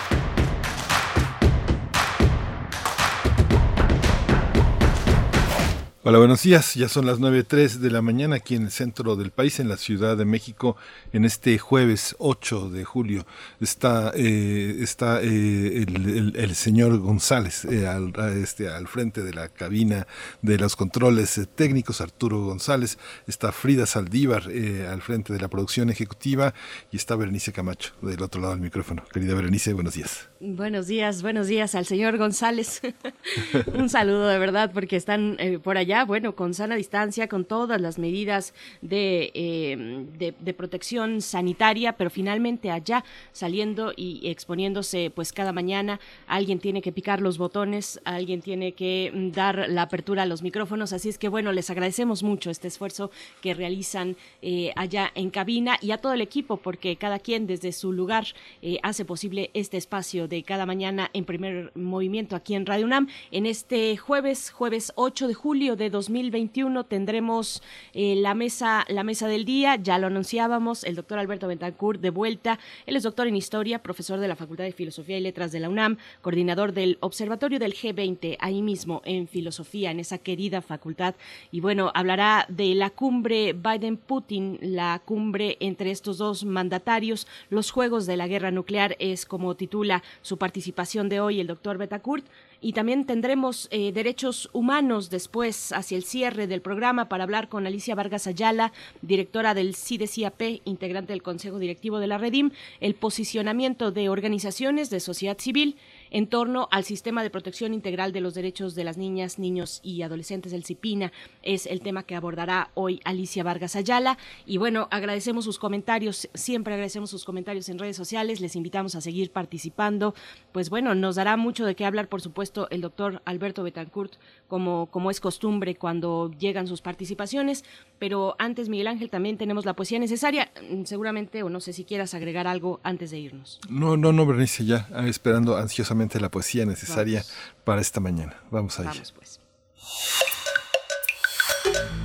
Hola, buenos días. Ya son las 9.03 de la mañana aquí en el centro del país, en la Ciudad de México, en este jueves 8 de julio. Está, eh, está eh, el, señor González eh, al, este, al frente de la cabina de los controles técnicos, Arturo González. Está Frida Saldívar al frente de la producción ejecutiva y está Berenice Camacho del otro lado del micrófono. Querida Berenice, buenos días. Buenos días, buenos días al señor González. Un saludo de verdad porque están por allá bueno, con sana distancia, con todas las medidas eh, de, de, protección sanitaria, pero finalmente allá saliendo y exponiéndose pues cada mañana, alguien tiene que picar los botones, alguien tiene que mm, dar la apertura a los micrófonos, así es que bueno, les agradecemos mucho este esfuerzo que realizan eh, allá en cabina y a todo el equipo, porque cada quien desde su lugar eh, hace posible este espacio de cada mañana en primer movimiento aquí en Radio UNAM. En este jueves, jueves 8 de julio de 2021 tendremos eh, la mesa la mesa del día, ya lo anunciábamos, el doctor Alberto Bentancur de vuelta. Él es doctor en historia, profesor de la Facultad de Filosofía y Letras de la UNAM, coordinador del Observatorio del G20, ahí mismo en filosofía, en esa querida facultad. Y bueno, hablará de la cumbre Biden-Putin, la cumbre entre estos dos mandatarios, los juegos de la guerra nuclear es como titula su participación de hoy el doctor Betancourt. Y también tendremos eh, derechos humanos después, hacia el cierre del programa, para hablar con Alicia Vargas Ayala, directora del CIDESIAP, integrante del Consejo Directivo de la Redim, el posicionamiento de organizaciones de sociedad civil en torno al sistema de protección integral de los derechos de las niñas, niños y adolescentes del CIPINA. Es el tema que abordará hoy Alicia Vargas Ayala. Y bueno, agradecemos sus comentarios, siempre agradecemos sus comentarios en redes sociales, les invitamos a seguir participando. Pues bueno, nos dará mucho de qué hablar, por supuesto, el doctor Alberto Betancourt, como, como es costumbre cuando llegan sus participaciones. Pero antes, Miguel Ángel, también tenemos la poesía necesaria. Seguramente, o no sé si quieras agregar algo antes de irnos. No, no, no, Bernice, ya ah, esperando ansiosamente la poesía necesaria para esta mañana. Vamos a ir. pues.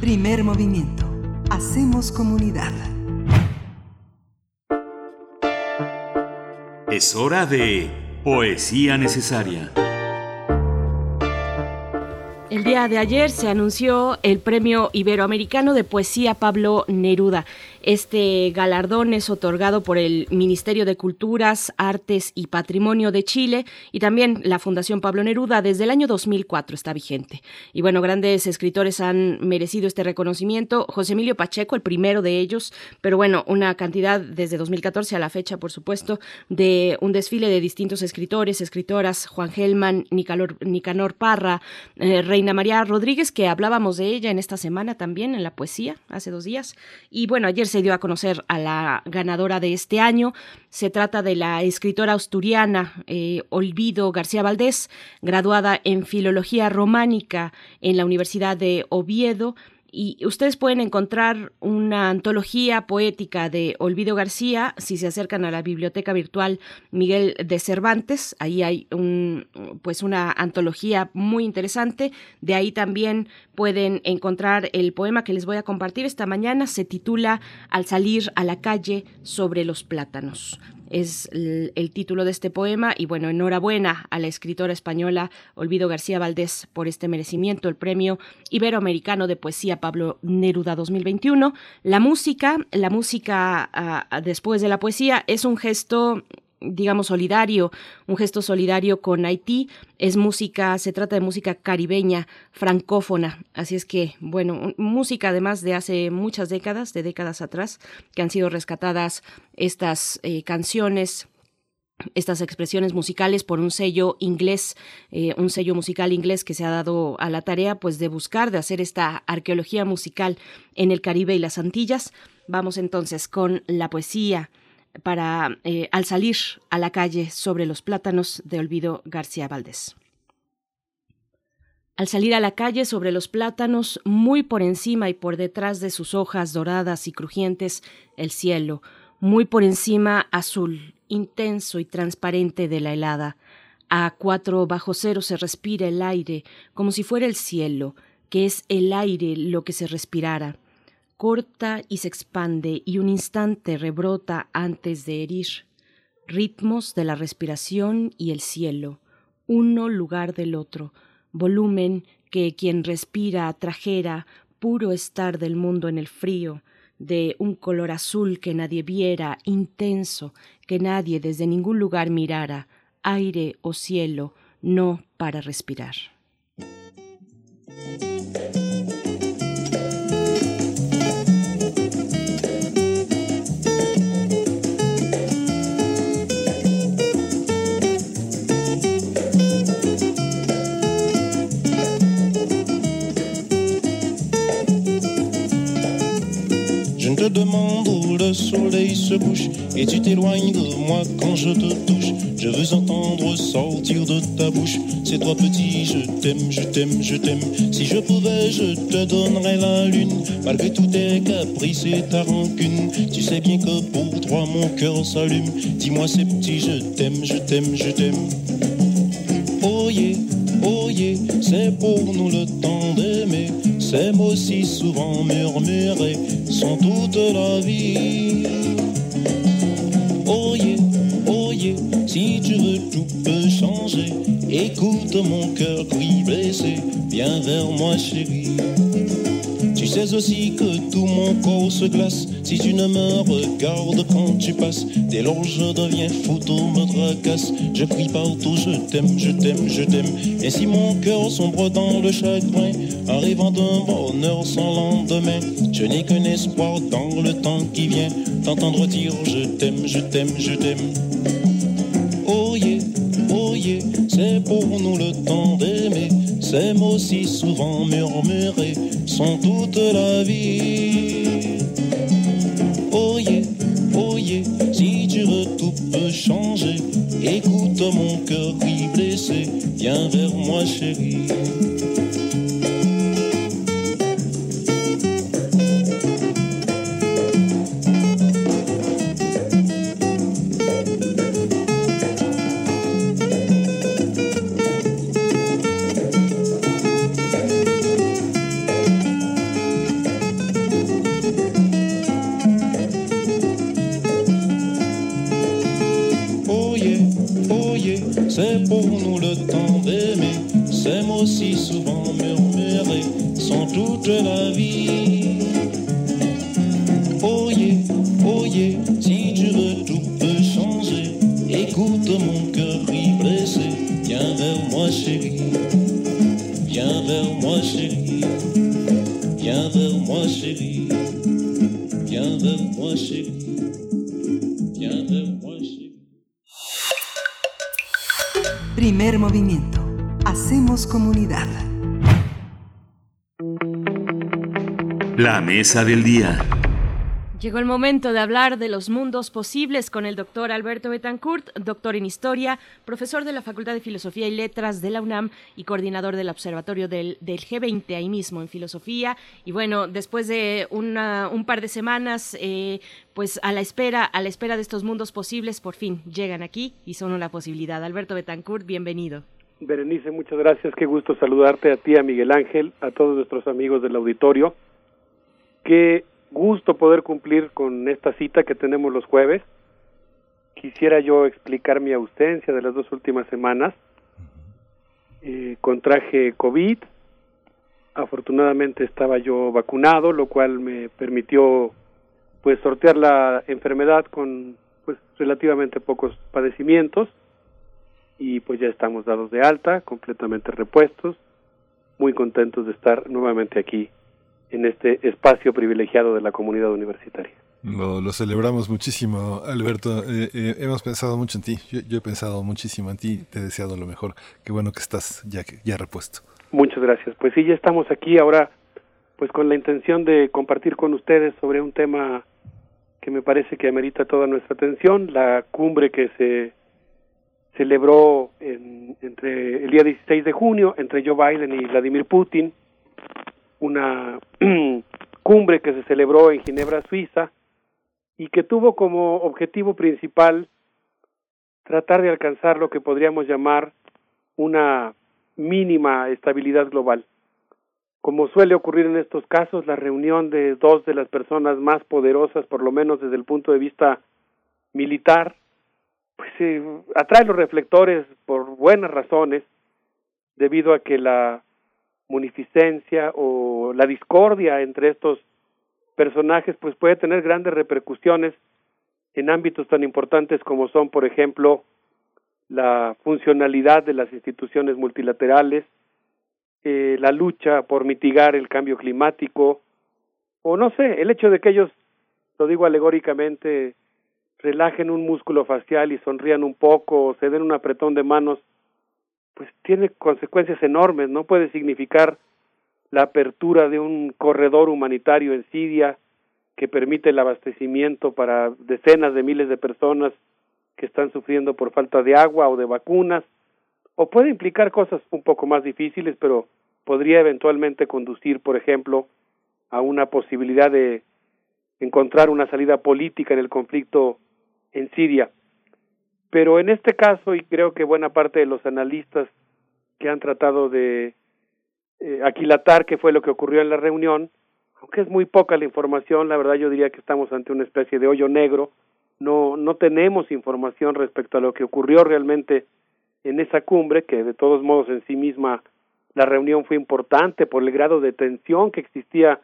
Primer movimiento. Hacemos comunidad. Es hora de poesía necesaria. El día de ayer se anunció el Premio Iberoamericano de Poesía Pablo Neruda. Este galardón es otorgado por el Ministerio de Culturas, Artes y Patrimonio de Chile y también la Fundación Pablo Neruda desde el año 2004 está vigente. Y bueno, grandes escritores han merecido este reconocimiento. José Emilio Pacheco, el primero de ellos, pero bueno, una cantidad desde 2014 a la fecha, por supuesto, de un desfile de distintos escritores, escritoras, Juan Gelman, Nicanor Parra, eh, Reina María Rodríguez, que hablábamos de ella en esta semana también en la poesía, hace dos días. Y bueno, ayer se se dio a conocer a la ganadora de este año. Se trata de la escritora asturiana eh, Olvido García Valdés, graduada en Filología Románica en la Universidad de Oviedo y ustedes pueden encontrar una antología poética de Olvido García si se acercan a la biblioteca virtual Miguel de Cervantes. Ahí hay un, pues una antología muy interesante. De ahí también pueden encontrar el poema que les voy a compartir esta mañana. Se titula Al salir a la calle sobre los plátanos es el, título de este poema y bueno, enhorabuena a la escritora española Olvido García Valdés por este merecimiento, el Premio Iberoamericano de Poesía Pablo Neruda 2021. La música, la música ah, después de la poesía es un gesto digamos, solidario, un gesto solidario con Haití. Es música, se trata de música caribeña, francófona. Así es que, bueno, música además de hace muchas décadas, de décadas atrás, que han sido rescatadas estas eh, canciones estas expresiones musicales por un sello inglés, eh, un sello musical inglés que se ha dado a la tarea pues de buscar, de hacer esta arqueología musical en el Caribe y las Antillas. Vamos entonces con la poesía para eh, Al salir a la calle sobre los plátanos de Olvido García Valdés. Al salir a la calle sobre los plátanos, muy por encima y por detrás de sus hojas doradas y crujientes, el cielo, muy por encima azul, intenso y transparente de la helada. A cuatro bajo cero se respira el aire, como si fuera el cielo, que es el aire lo que se respirara corta y se expande y un instante rebrota antes de herir. Ritmos de la respiración y el cielo, uno lugar del otro, volumen que quien respira trajera, puro estar del mundo en el frío, de un color azul que nadie viera, intenso, que nadie desde ningún lugar mirara, aire o cielo, no para respirar. Le soleil se couche et tu t'éloignes de moi quand je te touche. Je veux entendre sortir de ta bouche. C'est toi petit, je t'aime, je t'aime, je t'aime. Si je pouvais, je te donnerais la lune. Malgré tous tes caprices et ta rancune, tu sais bien que pour toi mon cœur s'allume. Dis-moi c'est petit, je t'aime, je t'aime, je t'aime. Oh yeah, oh yeah, c'est pour nous le temps d'aimer. Ces mots si souvent murmurés sont toute la vie. Oh yeah, oh yeah, si tu veux tout peut changer. Écoute mon cœur qui blessé, viens vers moi chérie. Sais aussi que tout mon corps se glace si tu ne me regardes quand tu passes. Dès lors je deviens fou, tout me tracasse. Je crie partout, je t'aime, je t'aime, je t'aime. Et si mon cœur sombre dans le chagrin, arrivant d'un bonheur sans lendemain, je n'ai qu'un espoir dans le temps qui vient, d'entendre dire je t'aime, je t'aime, je t'aime. Oh yeah, oh yeah, c'est pour nous le temps. Ces mots si souvent murmurés sont toute la vie. Oh oh yeah, si tu veux tout peut changer. Écoute mon cœur qui blessé, viens vers moi chérie. Mesa del día. Llegó el momento de hablar de los mundos posibles con el doctor Alberto Betancourt, doctor en Historia, profesor de la Facultad de Filosofía y Letras de la UNAM y coordinador del Observatorio del, del G20 ahí mismo en Filosofía. Y bueno, después de una- un par de semanas, eh, pues a la espera, a la espera de estos mundos posibles, por fin llegan aquí y son una posibilidad. Alberto Betancourt, bienvenido. Berenice, muchas gracias. Qué gusto saludarte a ti, a Miguel Ángel, a todos nuestros amigos del auditorio. Qué gusto poder cumplir con esta cita que tenemos los jueves. Quisiera yo explicar mi ausencia de las dos últimas semanas. Eh, contraje COVID. Afortunadamente estaba yo vacunado, lo cual me permitió pues sortear la enfermedad con pues relativamente pocos padecimientos y pues ya estamos dados de alta, completamente repuestos, muy contentos de estar nuevamente aquí en este espacio privilegiado de la comunidad universitaria. Lo, lo celebramos muchísimo, Alberto. Eh, eh, hemos pensado mucho en ti. Yo, he pensado muchísimo en ti. Te he deseado lo mejor. Qué bueno que estás ya, ya repuesto. Muchas gracias. Pues sí, ya estamos aquí ahora, pues con la intención de compartir con ustedes sobre un tema que me parece que amerita toda nuestra atención, la cumbre que se celebró en, entre el día 16 de junio entre Joe Biden y Vladimir Putin, una cumbre que se celebró en Ginebra, Suiza, y que tuvo como objetivo principal tratar de alcanzar lo que podríamos llamar una mínima estabilidad global. Como suele ocurrir en estos casos, la reunión de dos de las personas más poderosas, por lo menos desde el punto de vista militar, pues eh, atrae los reflectores por buenas razones, debido a que la munificencia o la discordia entre estos personajes pues puede tener grandes repercusiones en ámbitos tan importantes como son, por ejemplo, la funcionalidad de las instituciones multilaterales, eh, la lucha por mitigar el cambio climático, o no sé, el hecho de que ellos, lo digo alegóricamente, relajen un músculo facial y sonrían un poco o se den un apretón de manos, pues tiene consecuencias enormes, ¿no? Puede significar la apertura de un corredor humanitario en Siria que permite el abastecimiento para decenas de miles de personas que están sufriendo por falta de agua o de vacunas, o puede implicar cosas un poco más difíciles, pero podría eventualmente conducir, por ejemplo, a una posibilidad de encontrar una salida política en el conflicto en Siria. Pero en este caso, y creo que buena parte de los analistas que han tratado de eh, aquilatar qué fue lo que ocurrió en la reunión, aunque es muy poca la información, la verdad yo diría que estamos ante una especie de hoyo negro, no, no tenemos información respecto a lo que ocurrió realmente en esa cumbre, que de todos modos en sí misma la reunión fue importante por el grado de tensión que existía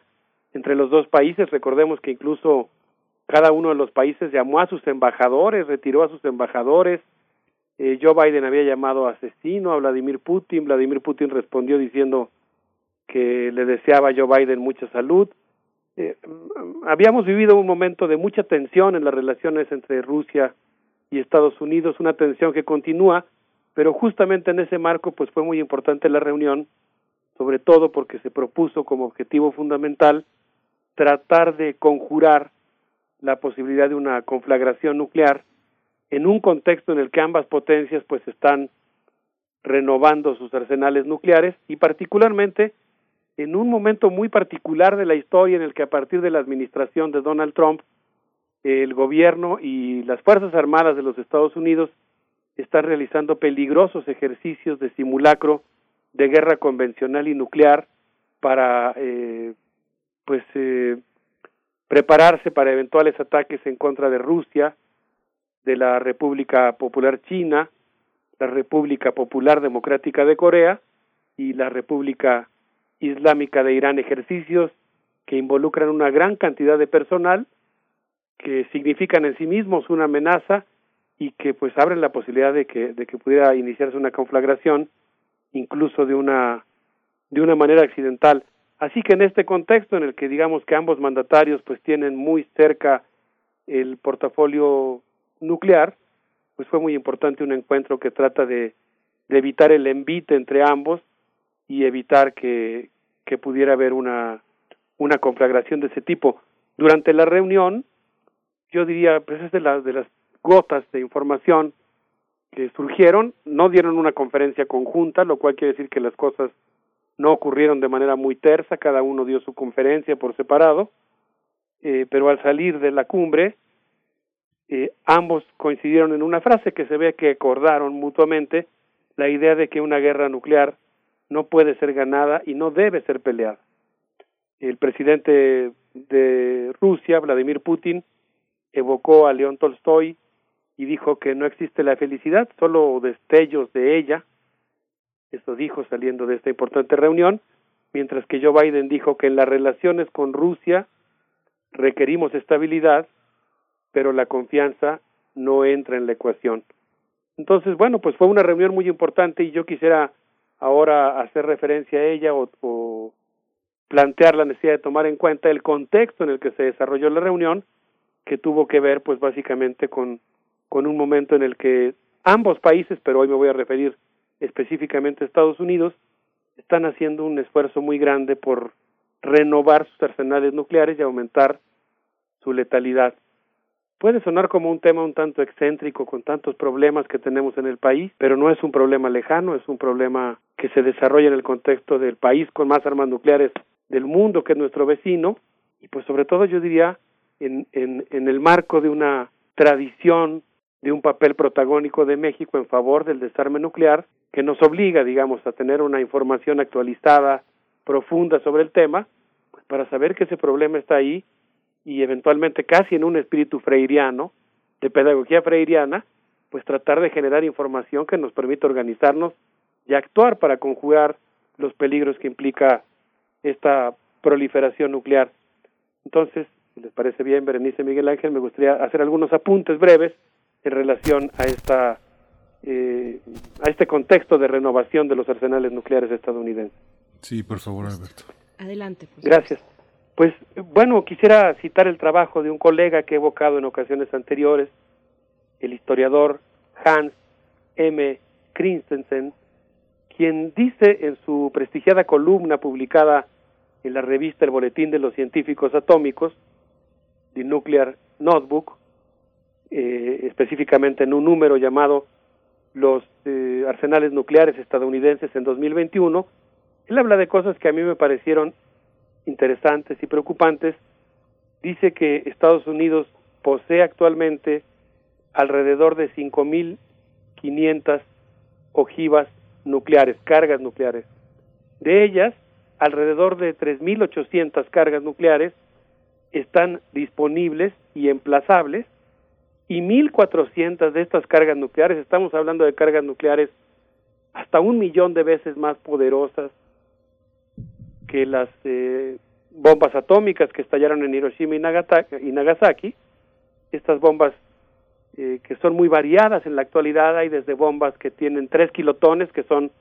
entre los dos países. Recordemos que incluso cada uno de los países llamó a sus embajadores, retiró a sus embajadores. Eh, Joe Biden había llamado asesino a Vladimir Putin. Vladimir Putin respondió diciendo que le deseaba a Joe Biden mucha salud. Eh, habíamos vivido un momento de mucha tensión en las relaciones entre Rusia y Estados Unidos, una tensión que continúa, pero justamente en ese marco pues fue muy importante la reunión, sobre todo porque se propuso como objetivo fundamental tratar de conjurar la posibilidad de una conflagración nuclear en un contexto en el que ambas potencias pues están renovando sus arsenales nucleares y particularmente en un momento muy particular de la historia en el que a partir de la administración de Donald Trump el gobierno y las Fuerzas Armadas de los Estados Unidos están realizando peligrosos ejercicios de simulacro de guerra convencional y nuclear para eh, pues eh, prepararse para eventuales ataques en contra de Rusia, de la República Popular China, la República Popular Democrática de Corea y la República Islámica de Irán, ejercicios que involucran una gran cantidad de personal, que significan en sí mismos una amenaza y que pues abren la posibilidad de que, de que pudiera iniciarse una conflagración, incluso de una, de una manera accidental. Así que en este contexto en el que digamos que ambos mandatarios pues tienen muy cerca el portafolio nuclear, pues fue muy importante un encuentro que trata de, evitar el envite entre ambos y evitar que, pudiera haber una, una conflagración de ese tipo. Durante la reunión, yo diría, pues es de, de las gotas de información que surgieron, no dieron una conferencia conjunta, lo cual quiere decir que las cosas no ocurrieron de manera muy tersa, cada uno dio su conferencia por separado, eh, pero al salir de la cumbre, eh, ambos coincidieron en una frase que se ve que acordaron mutuamente la idea de que una guerra nuclear no puede ser ganada y no debe ser peleada. El presidente de Rusia, Vladimir Putin, evocó a León Tolstoy y dijo que no existe la felicidad, solo destellos de ella, esto dijo saliendo de esta importante reunión, mientras que Joe Biden dijo que en las relaciones con Rusia requerimos estabilidad, pero la confianza no entra en la ecuación. Entonces, bueno, pues fue una reunión muy importante y yo quisiera ahora hacer referencia a ella o, plantear la necesidad de tomar en cuenta el contexto en el que se desarrolló la reunión, que tuvo que ver, pues básicamente con, con un momento en el que ambos países, pero hoy me voy a referir específicamente Estados Unidos, están haciendo un esfuerzo muy grande por renovar sus arsenales nucleares y aumentar su letalidad. Puede sonar como un tema un tanto excéntrico con tantos problemas que tenemos en el país, pero no es un problema lejano, es un problema que se desarrolla en el contexto del país con más armas nucleares del mundo que es nuestro vecino y pues sobre todo yo diría en, en, en el marco de una tradición de un papel protagónico de México en favor del desarme nuclear que nos obliga, digamos, a tener una información actualizada, profunda sobre el tema, para saber que ese problema está ahí y eventualmente casi en un espíritu freiriano, de pedagogía freiriana, pues tratar de generar información que nos permita organizarnos y actuar para conjugar los peligros que implica esta proliferación nuclear. Entonces, si les parece bien, Berenice Miguel Ángel, me gustaría hacer algunos apuntes breves en relación a esta eh, a este contexto de renovación de los arsenales nucleares estadounidenses. Sí, por favor, Alberto. Adelante. Pues. Gracias. Pues bueno, quisiera citar el trabajo de un colega que he evocado en ocasiones anteriores, el historiador Hans M. Christensen, quien dice en su prestigiada columna publicada en la revista El Boletín de los Científicos Atómicos, The Nuclear Notebook, eh, específicamente en un número llamado Los eh, arsenales nucleares estadounidenses en 2021, él habla de cosas que a mí me parecieron interesantes y preocupantes. Dice que Estados Unidos posee actualmente alrededor de 5.500 ojivas nucleares, cargas nucleares. De ellas, alrededor de 3.800 cargas nucleares están disponibles y emplazables y 1.400 de estas cargas nucleares, estamos hablando de cargas nucleares hasta un millón de veces más poderosas que las eh, bombas atómicas que estallaron en Hiroshima y Nagasaki, estas bombas eh, que son muy variadas en la actualidad, hay desde bombas que tienen 3 kilotones, que son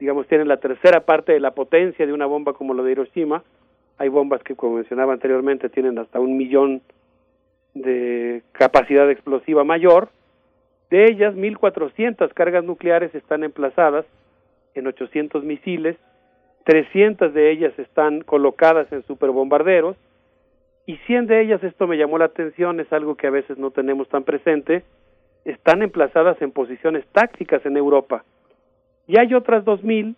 digamos, tienen la tercera parte de la potencia de una bomba como la de Hiroshima. Hay bombas que, como mencionaba anteriormente, tienen hasta un millón de capacidad explosiva mayor. De ellas, 1.400 cargas nucleares están emplazadas en 800 misiles, 300 de ellas están colocadas en superbombarderos y 100 de ellas, esto me llamó la atención, es algo que a veces no tenemos tan presente, están emplazadas en posiciones tácticas en Europa y hay otras 2.000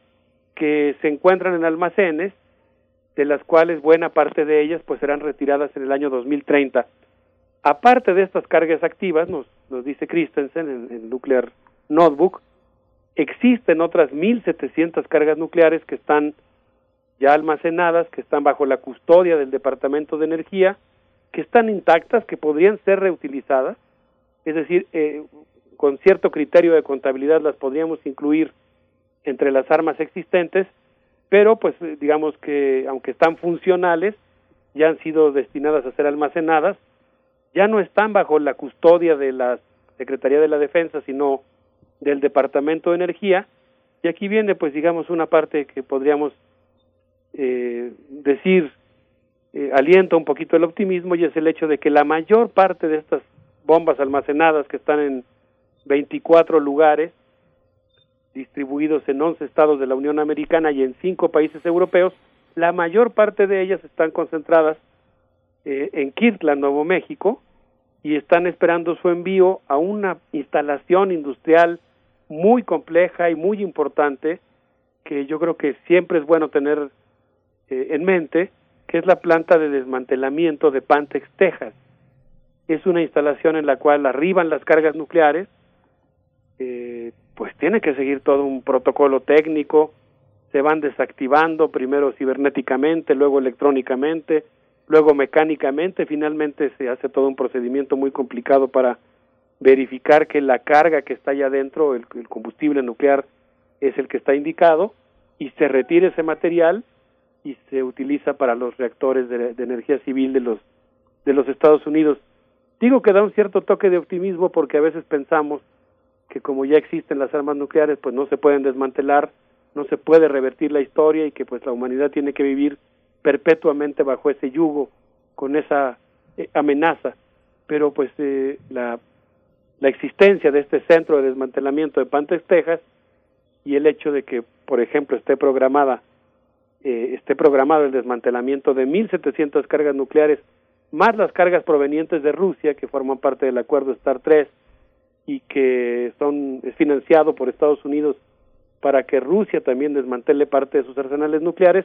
que se encuentran en almacenes, de las cuales buena parte de ellas pues serán retiradas en el año 2030. Aparte de estas cargas activas, nos, nos dice Christensen en el Nuclear Notebook, existen otras 1.700 cargas nucleares que están ya almacenadas, que están bajo la custodia del Departamento de Energía, que están intactas, que podrían ser reutilizadas, es decir, eh, con cierto criterio de contabilidad las podríamos incluir entre las armas existentes, pero pues digamos que aunque están funcionales, ya han sido destinadas a ser almacenadas, ya no están bajo la custodia de la Secretaría de la Defensa, sino del Departamento de Energía, y aquí viene pues digamos una parte que podríamos eh, decir eh, alienta un poquito el optimismo y es el hecho de que la mayor parte de estas bombas almacenadas que están en 24 lugares distribuidos en 11 estados de la Unión Americana y en cinco países europeos, la mayor parte de ellas están concentradas eh, en Kirtland, Nuevo México, y están esperando su envío a una instalación industrial muy compleja y muy importante, que yo creo que siempre es bueno tener eh, en mente, que es la planta de desmantelamiento de Pantex, Texas. Es una instalación en la cual arriban las cargas nucleares, eh, pues tiene que seguir todo un protocolo técnico, se van desactivando primero cibernéticamente, luego electrónicamente, luego mecánicamente, finalmente se hace todo un procedimiento muy complicado para verificar que la carga que está allá adentro, el, combustible nuclear, es el que está indicado y se retira ese material y se utiliza para los reactores de, de energía civil de los de los Estados Unidos. Digo que da un cierto toque de optimismo porque a veces pensamos que como ya existen las armas nucleares, pues no se pueden desmantelar, no se puede revertir la historia y que pues la humanidad tiene que vivir perpetuamente bajo ese yugo, con esa eh, amenaza. Pero pues eh, la, la existencia de este centro de desmantelamiento de Pantex, Texas, y el hecho de que, por ejemplo, esté programada eh, esté programado el desmantelamiento de 1.700 cargas nucleares, más las cargas provenientes de Rusia, que forman parte del acuerdo STAR 3 y que son es financiado por Estados Unidos para que Rusia también desmantele parte de sus arsenales nucleares,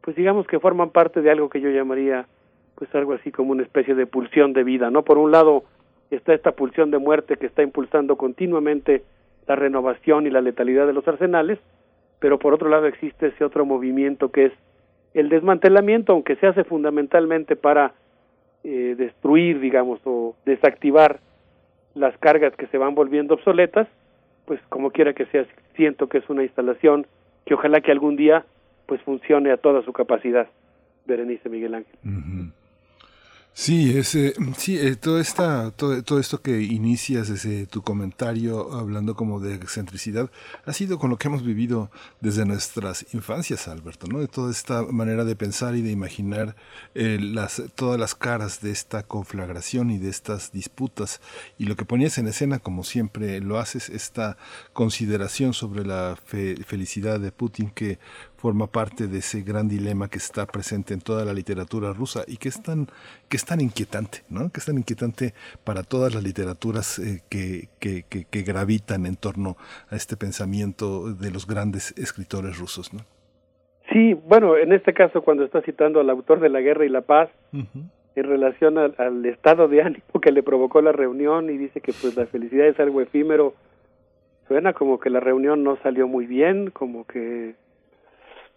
pues digamos que forman parte de algo que yo llamaría pues algo así como una especie de pulsión de vida, ¿no? Por un lado está esta pulsión de muerte que está impulsando continuamente la renovación y la letalidad de los arsenales, pero por otro lado existe ese otro movimiento que es el desmantelamiento, aunque se hace fundamentalmente para eh, destruir, digamos, o desactivar las cargas que se van volviendo obsoletas, pues como quiera que sea, siento que es una instalación que ojalá que algún día pues funcione a toda su capacidad. Berenice Miguel Ángel. Sí, ese, sí, eh, todo, esta, todo, todo, esto que inicias desde tu comentario hablando como de excentricidad ha sido con lo que hemos vivido desde nuestras infancias, Alberto, ¿no? De toda esta manera de pensar y de imaginar eh, las, todas las caras de esta conflagración y de estas disputas y lo que ponías en escena, como siempre lo haces, esta consideración sobre la felicidad de Putin que forma parte de ese gran dilema que está presente en toda la literatura rusa y que es tan, que es tan inquietante, ¿no? que es tan inquietante para todas las literaturas eh, que, que, que, gravitan en torno a este pensamiento de los grandes escritores rusos. ¿no? Sí, bueno, en este caso cuando está citando al autor de La Guerra y la Paz, en relación al, al, estado de ánimo que le provocó la reunión y dice que pues la felicidad es algo efímero, suena como que la reunión no salió muy bien, como que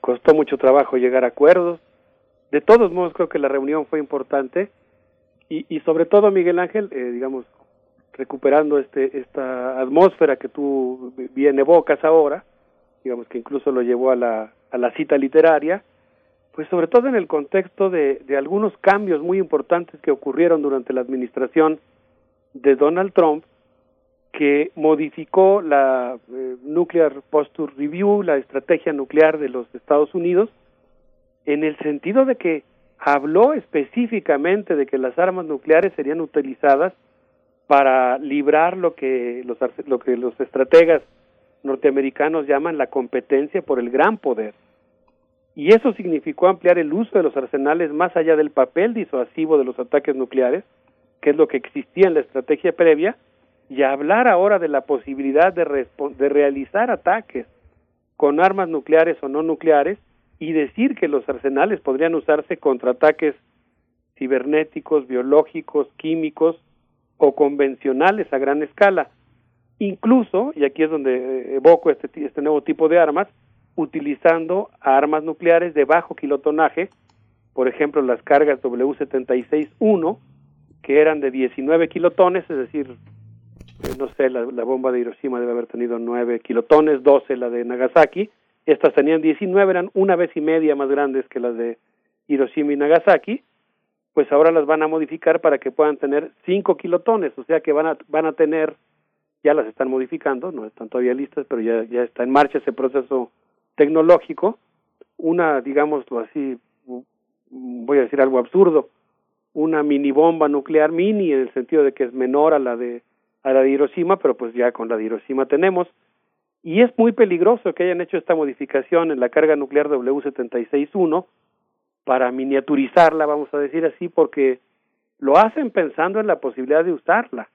costó mucho trabajo llegar a acuerdos. De todos modos, creo que la reunión fue importante y, y sobre todo, Miguel Ángel, eh, digamos, recuperando este, esta atmósfera que tú bien evocas ahora, digamos que incluso lo llevó a la, a la cita literaria, pues sobre todo en el contexto de, de algunos cambios muy importantes que ocurrieron durante la administración de Donald Trump que modificó la eh, Nuclear Posture Review, la estrategia nuclear de los Estados Unidos, en el sentido de que habló específicamente de que las armas nucleares serían utilizadas para librar lo que los, lo que los estrategas norteamericanos llaman la competencia por el gran poder. Y eso significó ampliar el uso de los arsenales más allá del papel disuasivo de los ataques nucleares, que es lo que existía en la estrategia previa, y hablar ahora de la posibilidad de, realizar ataques con armas nucleares o no nucleares y decir que los arsenales podrían usarse contra ataques cibernéticos, biológicos, químicos o convencionales a gran escala. Incluso, y aquí es donde eh, evoco este, este nuevo tipo de armas, utilizando armas nucleares de bajo kilotonaje, por ejemplo las cargas W76-1, que eran de 19 kilotones, es decir, eh, no sé, la, bomba de Hiroshima debe haber tenido 9 kilotones, 12 la de Nagasaki, estas tenían 19, eran una vez y media más grandes que las de Hiroshima y Nagasaki, pues ahora las van a modificar para que puedan tener 5 kilotones, o sea que van a, van a tener, ya las están modificando, no están todavía listas, pero ya, ya está en marcha ese proceso tecnológico, una, digámoslo así, voy a decir algo absurdo, una mini bomba nuclear mini en el sentido de que es menor a la de a la de Hiroshima, pero pues ya con la de Hiroshima tenemos. Y es muy peligroso que hayan hecho esta modificación en la carga nuclear W761 para miniaturizarla, vamos a decir así, porque lo hacen pensando en la posibilidad de usarla,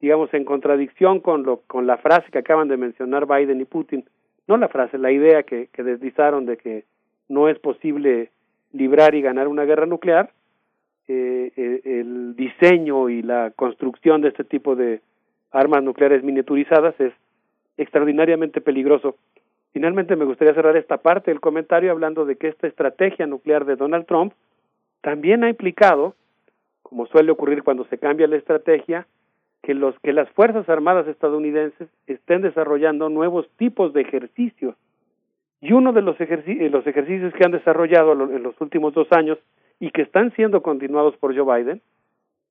digamos en contradicción con lo con la frase que acaban de mencionar Biden y Putin, no la frase, la idea que, que deslizaron de que no es posible librar y ganar una guerra nuclear, eh, eh el diseño y la construcción de este tipo de armas nucleares miniaturizadas es extraordinariamente peligroso. Finalmente me gustaría cerrar esta parte del comentario hablando de que esta estrategia nuclear de Donald Trump también ha implicado, como suele ocurrir cuando se cambia la estrategia, que los que las fuerzas armadas estadounidenses estén desarrollando nuevos tipos de ejercicios. Y uno de los, ejercicios, los ejercicios que han desarrollado en los últimos dos años y que están siendo continuados por Joe Biden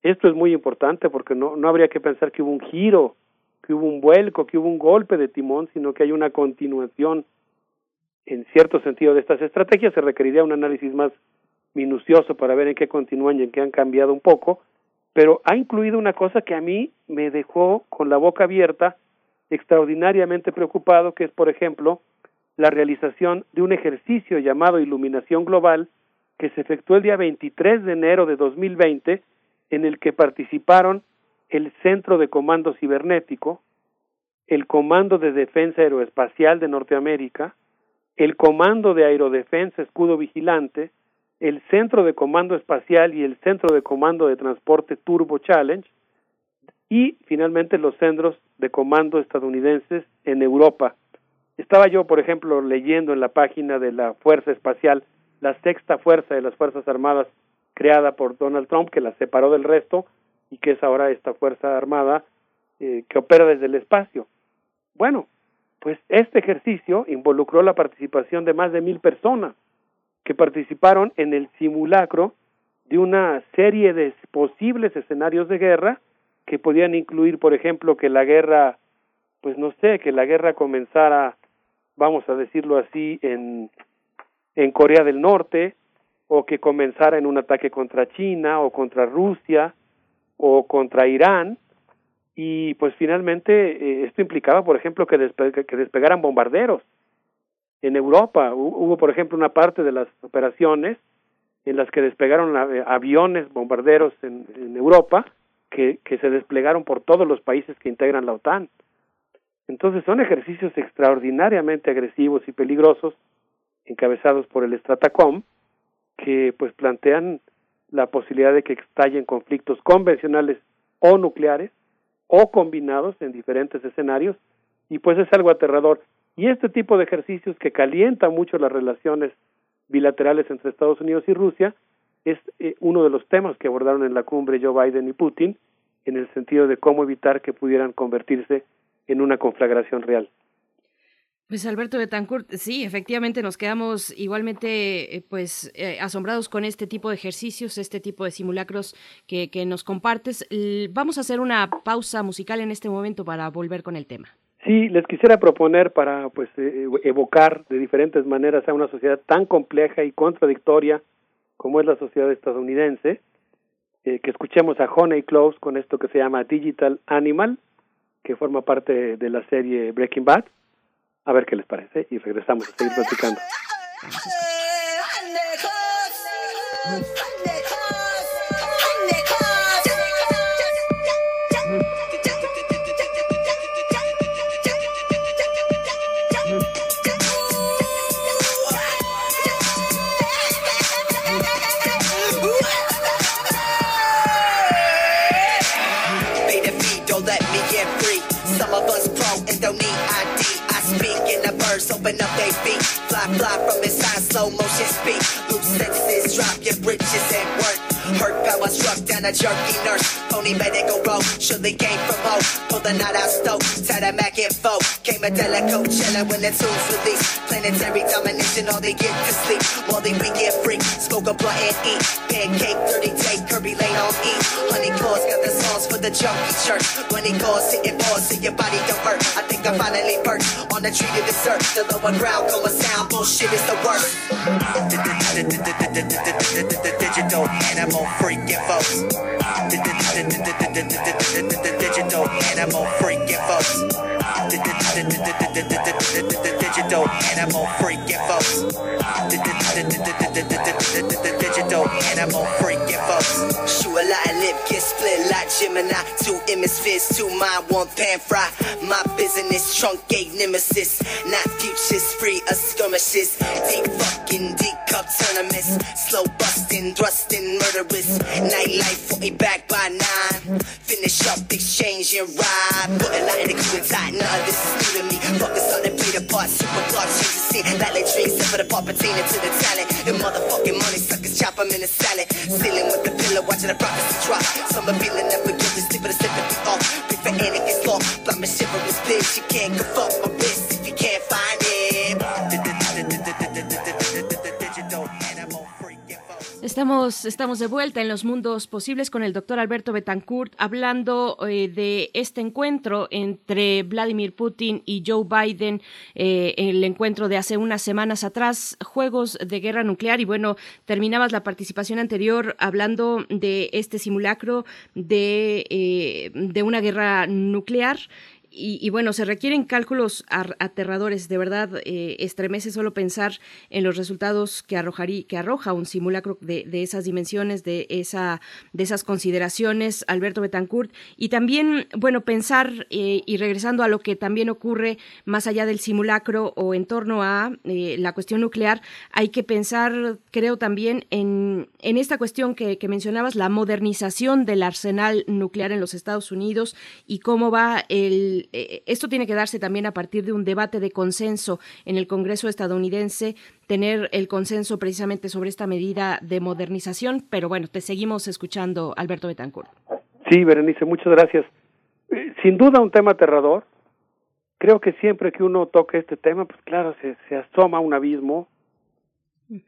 Esto es muy importante porque no, no habría que pensar que hubo un giro, que hubo un vuelco, que hubo un golpe de timón, sino que hay una continuación en cierto sentido de estas estrategias. Se requeriría un análisis más minucioso para ver en qué continúan y en qué han cambiado un poco, pero ha incluido una cosa que a mí me dejó con la boca abierta, extraordinariamente preocupado, que es, por ejemplo, la realización de un ejercicio llamado Iluminación Global, que se efectuó el día 23 de enero de 2020, en el que participaron el Centro de Comando Cibernético, el Comando de Defensa Aeroespacial de Norteamérica, el Comando de Aerodefensa Escudo Vigilante, el Centro de Comando Espacial y el Centro de Comando de Transporte Turbo Challenge, y finalmente los centros de comando estadounidenses en Europa. Estaba yo, por ejemplo, leyendo en la página de la Fuerza Espacial, la sexta fuerza de las Fuerzas Armadas creada por Donald Trump, que la separó del resto y que es ahora esta Fuerza Armada eh, que opera desde el espacio. Bueno, pues este ejercicio involucró la participación de más de mil personas que participaron en el simulacro de una serie de posibles escenarios de guerra que podían incluir, por ejemplo, que la guerra, pues no sé, que la guerra comenzara, vamos a decirlo así, en, en Corea del Norte, o que comenzara en un ataque contra China, o contra Rusia, o contra Irán, y pues finalmente eh, esto implicaba, por ejemplo, que, que despegaran bombarderos en Europa. Hubo, por ejemplo, una parte de las operaciones en las que despegaron aviones bombarderos en, en Europa que, que se desplegaron por todos los países que integran la OTAN. Entonces son ejercicios extraordinariamente agresivos y peligrosos encabezados por el Stratacom que pues plantean la posibilidad de que estallen conflictos convencionales o nucleares o combinados en diferentes escenarios y pues es algo aterrador. Y este tipo de ejercicios que calienta mucho las relaciones bilaterales entre Estados Unidos y Rusia es eh, uno de los temas que abordaron en la cumbre Joe Biden y Putin en el sentido de cómo evitar que pudieran convertirse en una conflagración real. Pues Alberto Betancourt, sí, efectivamente nos quedamos igualmente eh, pues eh, asombrados con este tipo de ejercicios, este tipo de simulacros que, que nos compartes. Vamos a hacer una pausa musical en este momento para volver con el tema. Sí, les quisiera proponer para pues eh, evocar de diferentes maneras a una sociedad tan compleja y contradictoria como es la sociedad estadounidense, eh, que escuchemos a Honey Close con esto que se llama Digital Animal, que forma parte de la serie Breaking Bad. A ver qué les parece y regresamos a seguir platicando. open up they feet. Fly, fly from inside, slow motion speed. Loose senses, drop your britches at work. Hurt power struck down a jerky nurse. Pony medical road, surely came from home. Pull the knot out stoke, tie the Mac info. Came a delico chillin' when the tunes release. Planetary domination, all they get to sleep. While they we get free, smoke a blunt and eat. Pancake, 30 take, Kirby lane on E. Honey claws got the songs for the junkie church. When he calls, sitting balls so your body don't hurt. I think I finally perched on the tree to dessert. The lower ground going sound, bullshit is the worst. Digital animal freaking folks. Digital animal freaking folks. Digital animal freaking folks. Digital animal freaking folks. Shoot a lot Gemini. Two hemispheres, two mind, one pan fry. My business, truncate nemesis. Not futures, free of skirmishes. Deep fucking, deep cup tournaments. Slow busting, thrusting, murderous. Nightlife, 40 back by nine. Finish up, exchange and ride. Put a lot in the crew tight, none of this is new to me. Focus on the beat apart, super block, change the scene. Dreams, set for the pop pertaining to the talent. The motherfucking money suckers, chop them in a salad. Ceiling with the pillow, watching the prophecy drop. Some appealing, never get this, leave it a sip and off. Prefer any, it's long. Blood my shiver is big, she can't give up my wrist. Estamos, estamos de vuelta en los mundos posibles con el doctor Alberto Betancourt hablando eh, de este encuentro entre Vladimir Putin y Joe Biden, eh, el encuentro de hace unas semanas atrás, juegos de guerra nuclear. Y bueno, terminabas la participación anterior hablando de este simulacro de, eh, de una guerra nuclear. Y, bueno, se requieren cálculos aterradores, de verdad eh, estremece solo pensar en los resultados que, arrojaría, que arroja un simulacro de, esas dimensiones, de, esa, de esas consideraciones, Alberto Betancourt, y también, bueno, pensar eh, y regresando a lo que también ocurre más allá del simulacro o en torno a eh, la cuestión nuclear, hay que pensar, creo también, en, en esta cuestión que mencionabas, la modernización del arsenal nuclear en los Estados Unidos y cómo va el eh, esto tiene que darse también a partir de un debate de consenso en el Congreso estadounidense, tener el consenso precisamente sobre esta medida de modernización. Pero bueno, te seguimos escuchando, Alberto Betancourt. Sí, Berenice, muchas gracias. Eh, sin duda un tema aterrador. Creo que siempre que uno toca este tema, pues claro, se, se asoma un abismo,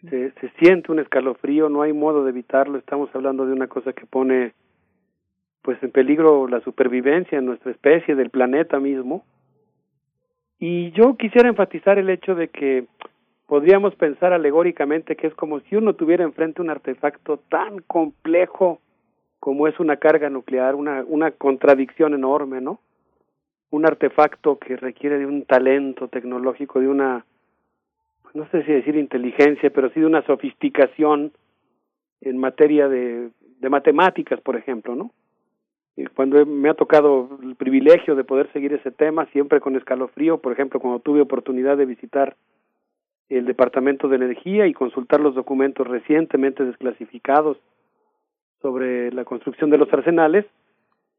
se, se siente un escalofrío, no hay modo de evitarlo. Estamos hablando de una cosa que pone pues en peligro la supervivencia en nuestra especie, del planeta mismo. Y yo quisiera enfatizar el hecho de que podríamos pensar alegóricamente que es como si uno tuviera enfrente un artefacto tan complejo como es una carga nuclear, una, una contradicción enorme, ¿no? Un artefacto que requiere de un talento tecnológico, de una, no sé si decir inteligencia, pero sí de una sofisticación en materia de, de matemáticas, por ejemplo, ¿no? Cuando me ha tocado el privilegio de poder seguir ese tema, siempre con escalofrío, por ejemplo, cuando tuve oportunidad de visitar el Departamento de Energía y consultar los documentos recientemente desclasificados sobre la construcción de los arsenales,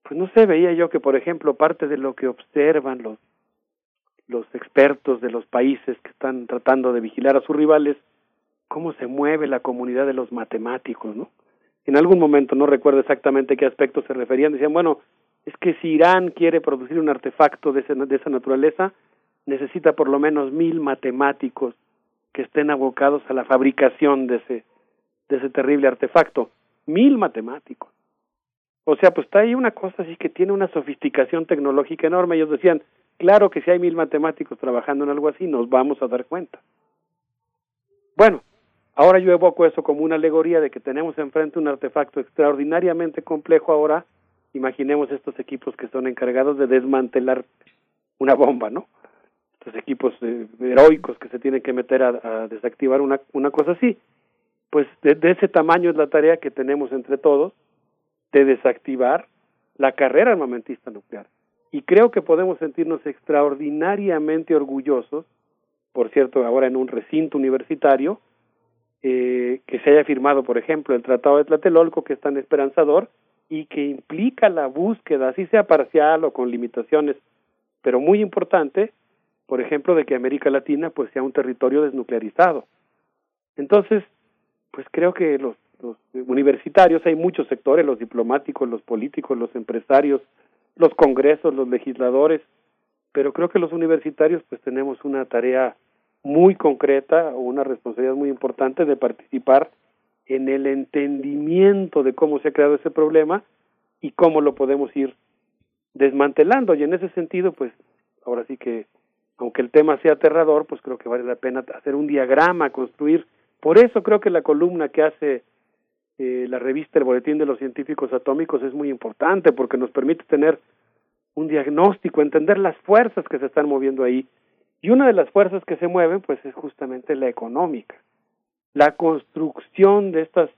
pues no sé, veía yo que, por ejemplo, parte de lo que observan los, los expertos de los países que están tratando de vigilar a sus rivales, cómo se mueve la comunidad de los matemáticos, ¿no? En algún momento, no recuerdo exactamente qué aspecto se referían, decían, bueno, es que si Irán quiere producir un artefacto de, de esa naturaleza, necesita por lo menos mil matemáticos que estén abocados a la fabricación de ese, de ese terrible artefacto. Mil matemáticos. O sea, pues está ahí una cosa así que tiene una sofisticación tecnológica enorme. Ellos decían, claro que si hay mil matemáticos trabajando en algo así, nos vamos a dar cuenta. Bueno, Ahora yo evoco eso como una alegoría de que tenemos enfrente un artefacto extraordinariamente complejo ahora. Imaginemos estos equipos que son encargados de desmantelar una bomba, ¿no? Estos equipos eh, heroicos que se tienen que meter a, desactivar una, una cosa así. Pues de, de ese tamaño es la tarea que tenemos entre todos de desactivar la carrera armamentista nuclear. Y creo que podemos sentirnos extraordinariamente orgullosos, por cierto, ahora en un recinto universitario, eh, que se haya firmado, por ejemplo, el Tratado de Tlatelolco, que es tan esperanzador y que implica la búsqueda, así sea parcial o con limitaciones, pero muy importante, por ejemplo, de que América Latina pues sea un territorio desnuclearizado. Entonces, pues creo que los, los universitarios, hay muchos sectores, los diplomáticos, los políticos, los empresarios, los congresos, los legisladores, pero creo que los universitarios pues tenemos una tarea muy concreta o una responsabilidad muy importante de participar en el entendimiento de cómo se ha creado ese problema y cómo lo podemos ir desmantelando. Y en ese sentido, pues ahora sí que, aunque el tema sea aterrador, pues creo que vale la pena hacer un diagrama, construir. Por eso creo que la columna que hace eh, la revista El Boletín de los Científicos Atómicos es muy importante porque nos permite tener un diagnóstico, entender las fuerzas que se están moviendo ahí y una de las fuerzas que se mueven, pues, es justamente la económica. La construcción de estas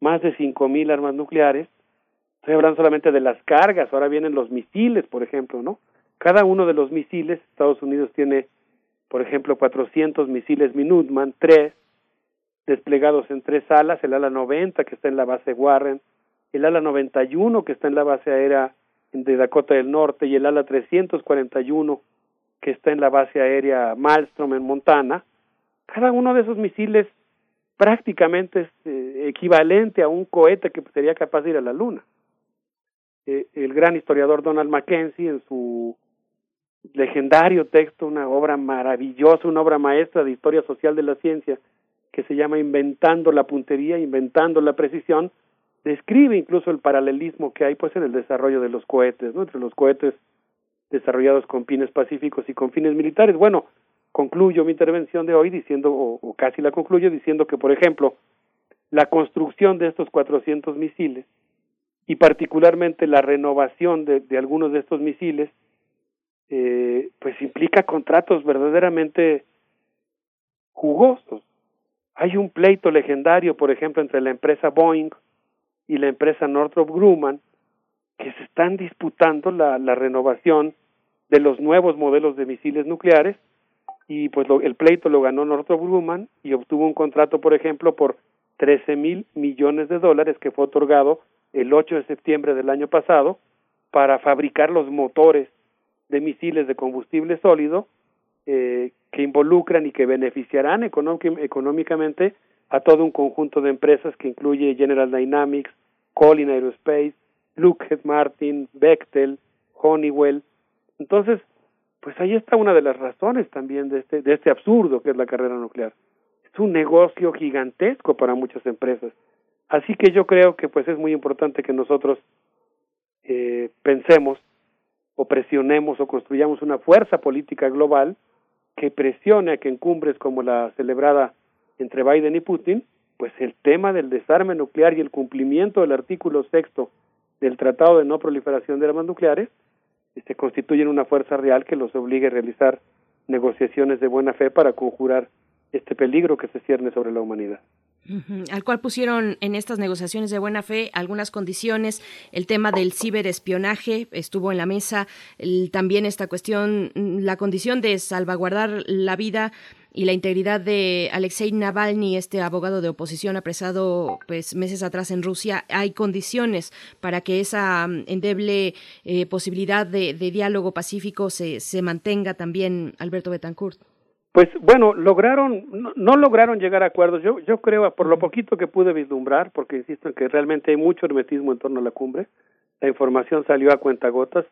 más de cinco mil armas nucleares, estoy hablando solamente de las cargas, ahora vienen los misiles, por ejemplo, ¿no? Cada uno de los misiles, Estados Unidos tiene, por ejemplo, 400 misiles Minuteman, tres, desplegados en tres alas, el ala 90 que está en la base Warren, el ala 91 que está en la base aérea de Dakota del Norte y el ala 341 que está en la base aérea Malmstrom en Montana, cada uno de esos misiles prácticamente es eh, equivalente a un cohete que sería capaz de ir a la Luna. Eh, el gran historiador Donald Mackenzie, en su legendario texto, una obra maravillosa, una obra maestra de historia social de la ciencia, que se llama Inventando la puntería, inventando la precisión, describe incluso el paralelismo que hay pues en el desarrollo de los cohetes, ¿no? entre los cohetes desarrollados con fines pacíficos y con fines militares. Bueno, concluyo mi intervención de hoy diciendo, o, casi la concluyo diciendo que, por ejemplo, la construcción de estos 400 misiles y particularmente la renovación de, algunos de estos misiles, eh, pues implica contratos verdaderamente jugosos. Hay un pleito legendario, por ejemplo, entre la empresa Boeing y la empresa Northrop Grumman, que se están disputando la renovación de los nuevos modelos de misiles nucleares y pues el pleito lo ganó Northrop Grumman y obtuvo un contrato, por ejemplo, por 13 mil millones de dólares que fue otorgado el 8 de septiembre del año pasado para fabricar los motores de misiles de combustible sólido eh, que involucran y que beneficiarán económicamente a todo un conjunto de empresas que incluye General Dynamics, Collin Aerospace, Lockheed Martin, Bechtel, Honeywell. Entonces, pues ahí está una de las razones también de este, de este absurdo que es la carrera nuclear. Es un negocio gigantesco para muchas empresas. Así que yo creo que pues es muy importante que nosotros eh, pensemos o presionemos o construyamos una fuerza política global que presione a que en cumbres como la celebrada entre Biden y Putin, pues el tema del desarme nuclear y el cumplimiento del artículo sexto del Tratado de No Proliferación de Armas Nucleares este, constituyen una fuerza real que los obligue a realizar negociaciones de buena fe para conjurar este peligro que se cierne sobre la humanidad. Al cual pusieron en estas negociaciones de buena fe algunas condiciones. El tema del ciberespionaje estuvo en la mesa. también esta cuestión, la condición de salvaguardar la vida y la integridad de Alexei Navalny, este abogado de oposición apresado pues meses atrás en Rusia, hay condiciones para que esa mm, endeble eh, posibilidad de, diálogo pacífico se, se mantenga también, Alberto Betancourt. Pues bueno, lograron, no, lograron llegar a acuerdos. Yo, yo creo, por lo poquito que pude vislumbrar, porque insisto en que realmente hay mucho hermetismo en torno a la cumbre, la información salió a cuentagotas,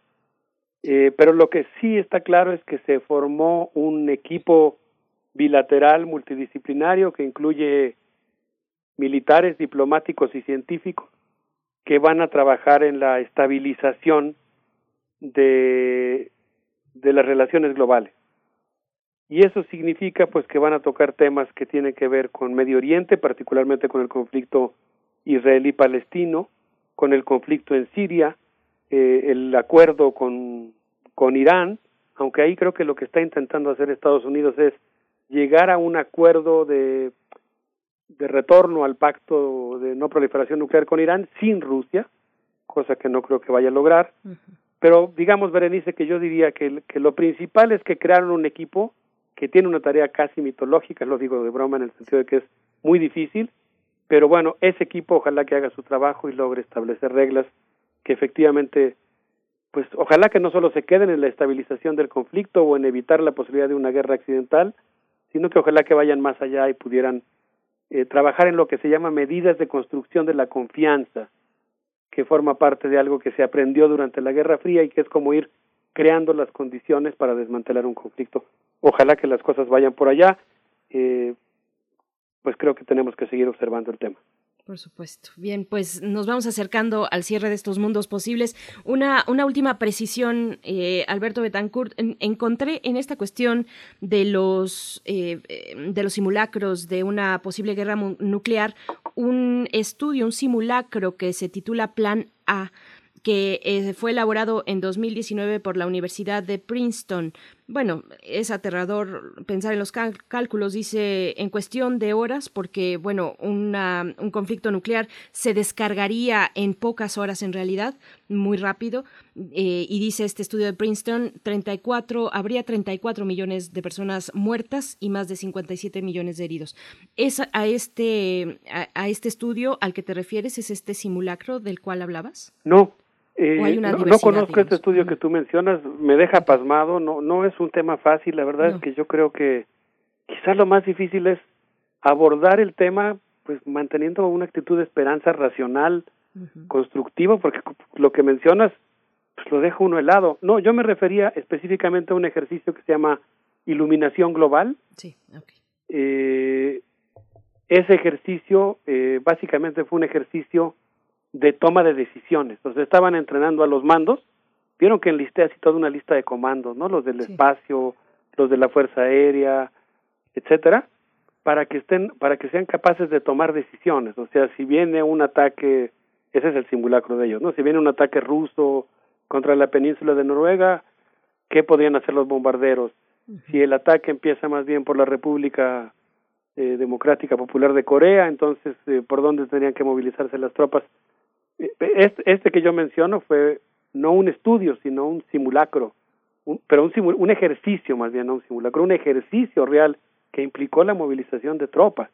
eh, pero lo que sí está claro es que se formó un equipo bilateral multidisciplinario que incluye militares, diplomáticos y científicos que van a trabajar en la estabilización de, de las relaciones globales. Y eso significa pues que van a tocar temas que tienen que ver con Medio Oriente, particularmente con el conflicto israelí-palestino, con el conflicto en Siria, eh, el acuerdo con, con Irán, aunque ahí creo que lo que está intentando hacer Estados Unidos es llegar a un acuerdo de, de retorno al pacto de no proliferación nuclear con Irán sin Rusia, cosa que no creo que vaya a lograr. Pero digamos, Berenice, que yo diría que, que lo principal es que crearon un equipo que tiene una tarea casi mitológica, lo digo de broma en el sentido de que es muy difícil, pero bueno, ese equipo ojalá que haga su trabajo y logre establecer reglas que efectivamente pues ojalá que no solo se queden en la estabilización del conflicto o en evitar la posibilidad de una guerra accidental, sino que ojalá que vayan más allá y pudieran eh, trabajar en lo que se llama medidas de construcción de la confianza, que forma parte de algo que se aprendió durante la Guerra Fría y que es como ir creando las condiciones para desmantelar un conflicto. Ojalá que las cosas vayan por allá, eh, pues creo que tenemos que seguir observando el tema. Por supuesto. Bien, pues nos vamos acercando al cierre de estos mundos posibles. Una, una última precisión, eh, Alberto Betancourt. encontré en esta cuestión de los, eh, de los simulacros de una posible guerra nuclear un estudio, un simulacro que se titula Plan A que eh, fue elaborado en 2019 por la Universidad de Princeton. Bueno, es aterrador pensar en los cálculos, dice, en cuestión de horas, porque, bueno, una, un conflicto nuclear se descargaría en pocas horas en realidad, muy rápido, eh, y dice este estudio de Princeton, 34, habría 34 millones de personas muertas y más de 57 millones de heridos. ¿Es a este, a este estudio al que te refieres, es este simulacro del cual hablabas? No, eh, no, conozco este estudio que tú mencionas, me deja pasmado, no, no es un tema fácil, la verdad es que yo creo que quizás lo más difícil es abordar el tema pues manteniendo una actitud de esperanza racional, constructiva, porque lo que mencionas pues lo deja uno helado. No, yo me refería específicamente a un ejercicio que se llama iluminación global. Sí, eh, ese ejercicio eh, básicamente fue un ejercicio de toma de decisiones. Entonces estaban entrenando a los mandos, vieron que enlisté así toda una lista de comandos, ¿no? Los del espacio, los de la Fuerza Aérea, etcétera, para que estén, para que sean capaces de tomar decisiones. O sea, si viene un ataque, ese es el simulacro de ellos, ¿no? Si viene un ataque ruso contra la península de Noruega, ¿qué podrían hacer los bombarderos? Si el ataque empieza más bien por la República eh, Democrática Popular de Corea, entonces, eh, ¿por dónde tendrían que movilizarse las tropas? Este, este, que yo menciono fue no un estudio, sino un simulacro, pero un, un ejercicio más bien, no un simulacro, un ejercicio real que implicó la movilización de tropas.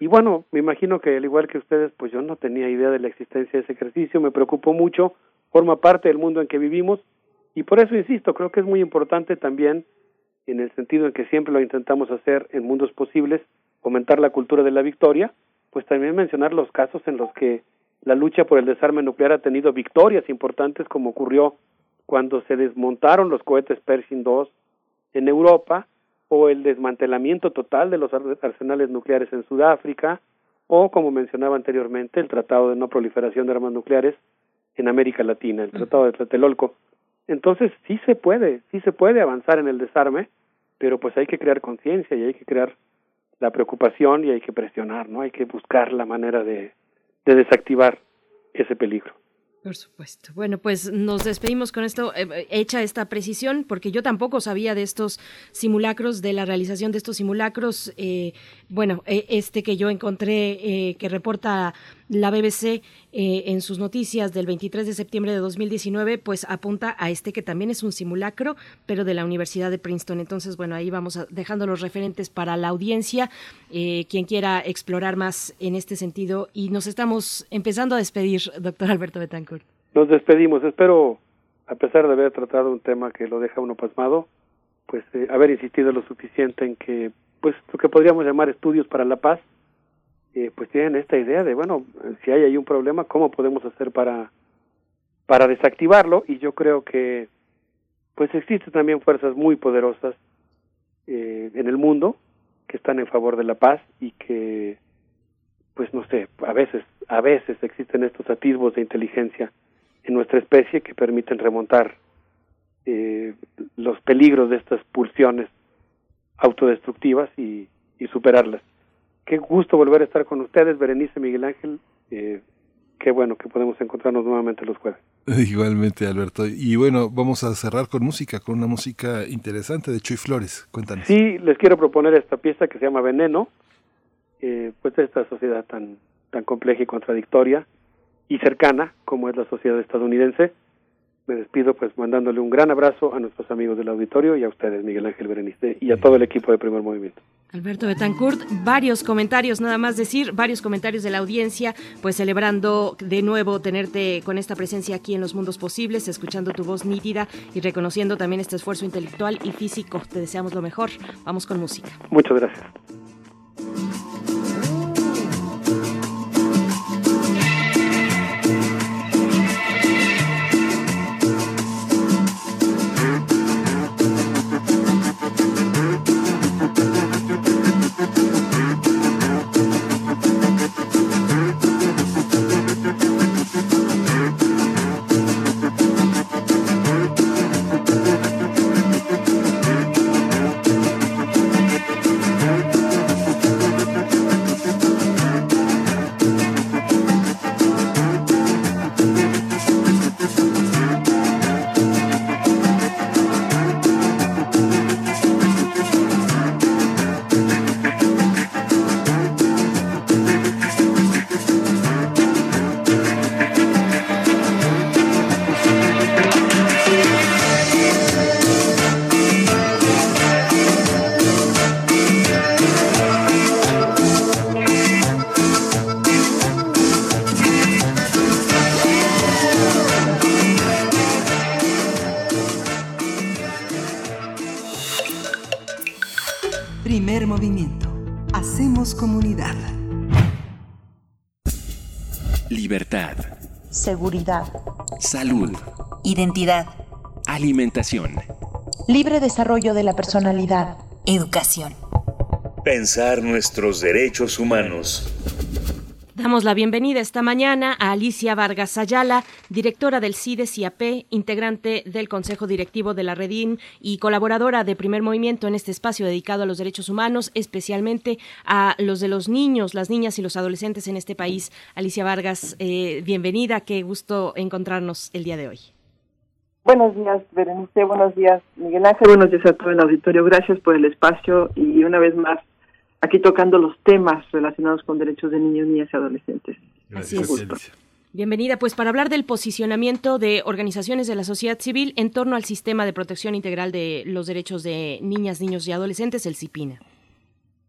Y bueno, me imagino que al igual que ustedes, pues yo no tenía idea de la existencia de ese ejercicio, me preocupó mucho, forma parte del mundo en que vivimos y por eso insisto, creo que es muy importante también, en el sentido en que siempre lo intentamos hacer en mundos posibles, fomentar la cultura de la victoria, pues también mencionar los casos en los que la lucha por el desarme nuclear ha tenido victorias importantes, como ocurrió cuando se desmontaron los cohetes Pershing II en Europa, o el desmantelamiento total de los arsenales nucleares en Sudáfrica, o como mencionaba anteriormente, el Tratado de No Proliferación de Armas Nucleares en América Latina, el Tratado de Tlatelolco. Entonces sí se puede, sí se puede avanzar en el desarme, pero pues hay que crear conciencia y hay que crear la preocupación y hay que presionar, ¿no? Hay que buscar la manera de, de desactivar ese peligro. Por supuesto. Bueno, pues nos despedimos con esto, eh, hecha esta precisión, porque yo tampoco sabía de estos simulacros, de la realización de estos simulacros. Eh, bueno, eh, este que yo encontré, que reporta la BBC en sus noticias del 23 de septiembre de 2019, pues apunta a este que también es un simulacro, pero de la Universidad de Princeton. Entonces, bueno, ahí vamos dejando los referentes para la audiencia, quien quiera explorar más en este sentido. Y nos estamos empezando a despedir, doctor Alberto Betancourt. Nos despedimos. Espero, a pesar de haber tratado un tema que lo deja uno pasmado, pues eh, haber insistido lo suficiente en que, pues lo que podríamos llamar estudios para la paz, eh, pues tienen esta idea de, bueno, si hay ahí un problema, ¿cómo podemos hacer para, para desactivarlo? Y yo creo que, pues existen también fuerzas muy poderosas eh, en el mundo que están en favor de la paz y que, pues no sé, a veces, a veces existen estos atisbos de inteligencia en nuestra especie que permiten remontar eh, los peligros de estas pulsiones autodestructivas y, superarlas. Qué gusto volver a estar con ustedes, Berenice Miguel Ángel. Eh, qué bueno que podemos encontrarnos nuevamente los jueves. Igualmente, Alberto. Y bueno, vamos a cerrar con música, con una música interesante de Chuy Flores. Cuéntanos. Sí, les quiero proponer esta pieza que se llama Veneno, eh, pues de esta sociedad tan, tan compleja y contradictoria, y cercana como es la sociedad estadounidense. Me despido pues mandándole un gran abrazo a nuestros amigos del auditorio y a ustedes, Miguel Ángel Berenice, y a todo el equipo de Primer Movimiento. Alberto Betancourt, varios comentarios, nada más decir, varios comentarios de la audiencia, pues celebrando de nuevo tenerte con esta presencia aquí en los mundos posibles, escuchando tu voz nítida y reconociendo también este esfuerzo intelectual y físico. Te deseamos lo mejor. Vamos con música. Muchas gracias. Seguridad, salud, identidad, alimentación, libre desarrollo de la personalidad, educación. Pensar nuestros derechos humanos. Damos la bienvenida esta mañana a Alicia Vargas Ayala, directora del CIDES IAP, integrante del Consejo Directivo de la Redín y colaboradora de Primer Movimiento en este espacio dedicado a los derechos humanos, especialmente a los de los niños, las niñas y los adolescentes en este país. Alicia Vargas, eh, bienvenida, qué gusto encontrarnos el día de hoy. Buenos días, Berenice, buenos días, Miguel Ángel, buenos días a todo el auditorio. Gracias por el espacio y una vez más aquí tocando los temas relacionados con derechos de niños, niñas y adolescentes. Así es. Bienvenida, pues para hablar del posicionamiento de organizaciones de la sociedad civil en torno al sistema de protección integral de los derechos de niñas, niños y adolescentes, el CIPINA.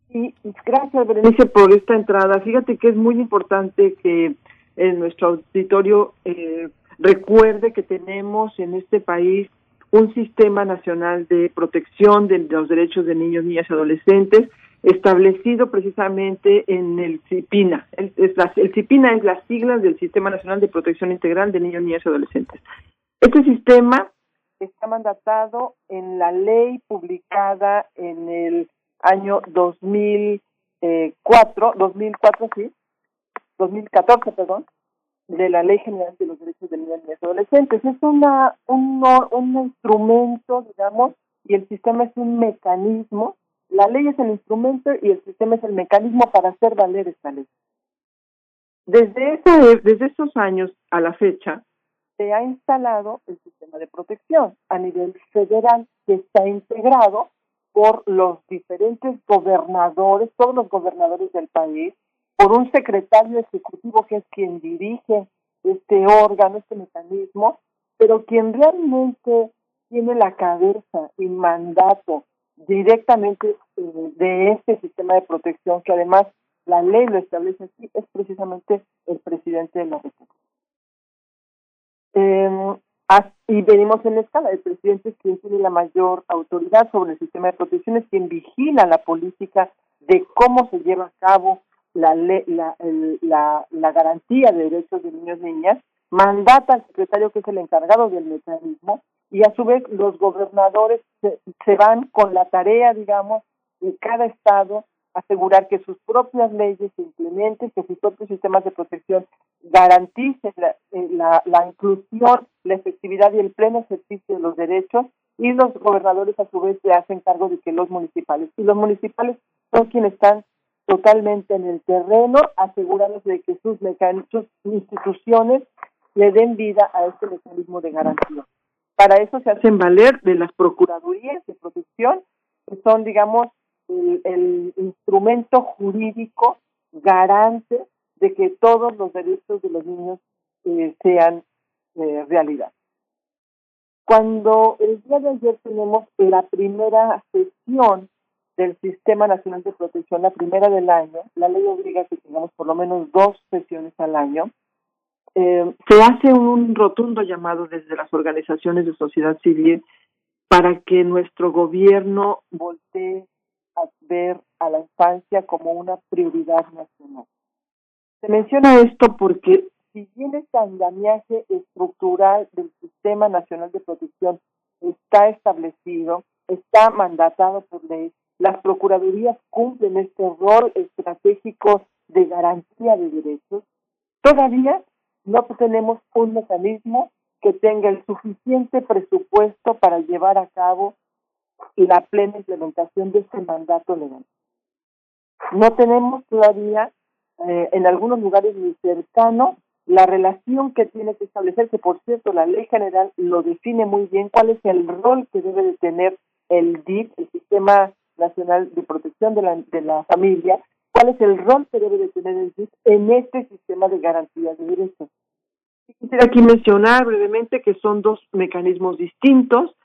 Y gracias, Berenice, por esta entrada. Fíjate que es muy importante que en nuestro auditorio eh, recuerde que tenemos en este país un sistema nacional de protección de los derechos de niños, niñas y adolescentes establecido precisamente en el CIPINA. El, el CIPINA es las siglas del Sistema Nacional de Protección Integral de Niños, Niñas y Adolescentes. Este sistema está mandatado en la ley publicada en el año 2004, 2004 sí, 2014, perdón, de la Ley General de los Derechos de Niños, Niñas y Adolescentes. Es una, un, un instrumento, digamos, y el sistema es un mecanismo la ley es el instrumento y el sistema es el mecanismo para hacer valer esta ley. Desde, ese, desde esos años a la fecha, se ha instalado el sistema de protección a nivel federal que está integrado por los diferentes gobernadores, todos los gobernadores del país, por un secretario ejecutivo que es quien dirige este órgano, este mecanismo, pero quien realmente tiene la cabeza y mandato directamente eh, de este sistema de protección que además la ley lo establece así, es precisamente el presidente de la República. Eh, y venimos en escala, el presidente es quien tiene la mayor autoridad sobre el sistema de protección, es quien vigila la política de cómo se lleva a cabo la, la, la, la garantía de derechos de niños y niñas, mandata al secretario que es el encargado del mecanismo y a su vez los gobernadores se, van con la tarea, digamos, de cada estado asegurar que sus propias leyes se implementen, que sus propios sistemas de protección garanticen la, eh, la, la, inclusión, la efectividad y el pleno ejercicio de los derechos y los gobernadores a su vez se hacen cargo de que los municipales y los municipales son quienes están totalmente en el terreno asegurándose de que sus, sus instituciones le den vida a este mecanismo de garantía. Para eso se hacen valer de las procuradurías de protección, que son, digamos, el, instrumento jurídico garante de que todos los derechos de los niños eh, sean eh, realidad. Cuando el día de ayer tenemos la primera sesión del Sistema Nacional de Protección, la primera del año, la ley obliga a que tengamos por lo menos dos sesiones al año, eh, se hace un rotundo llamado desde las organizaciones de sociedad civil para que nuestro gobierno voltee a ver a la infancia como una prioridad nacional. Se menciona esto porque si bien este andamiaje estructural del Sistema Nacional de Protección está establecido, está mandatado por ley, las procuradurías cumplen este rol estratégico de garantía de derechos, todavía no tenemos un mecanismo que tenga el suficiente presupuesto para llevar a cabo la plena implementación de este mandato legal. No tenemos todavía eh, en algunos lugares muy cercanos la relación que tiene que establecerse. Por cierto, la ley general lo define muy bien cuál es el rol que debe de tener el DIF, el Sistema Nacional de Protección de la, de la Familia, cuál es el rol que debe de tener el DIF en este sistema de garantías de derechos. Quisiera aquí mencionar brevemente que son dos mecanismos distintos.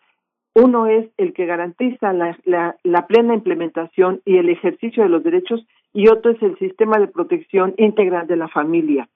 Uno es el que garantiza la, plena implementación y el ejercicio de los derechos y otro es el sistema de protección integral de la familia.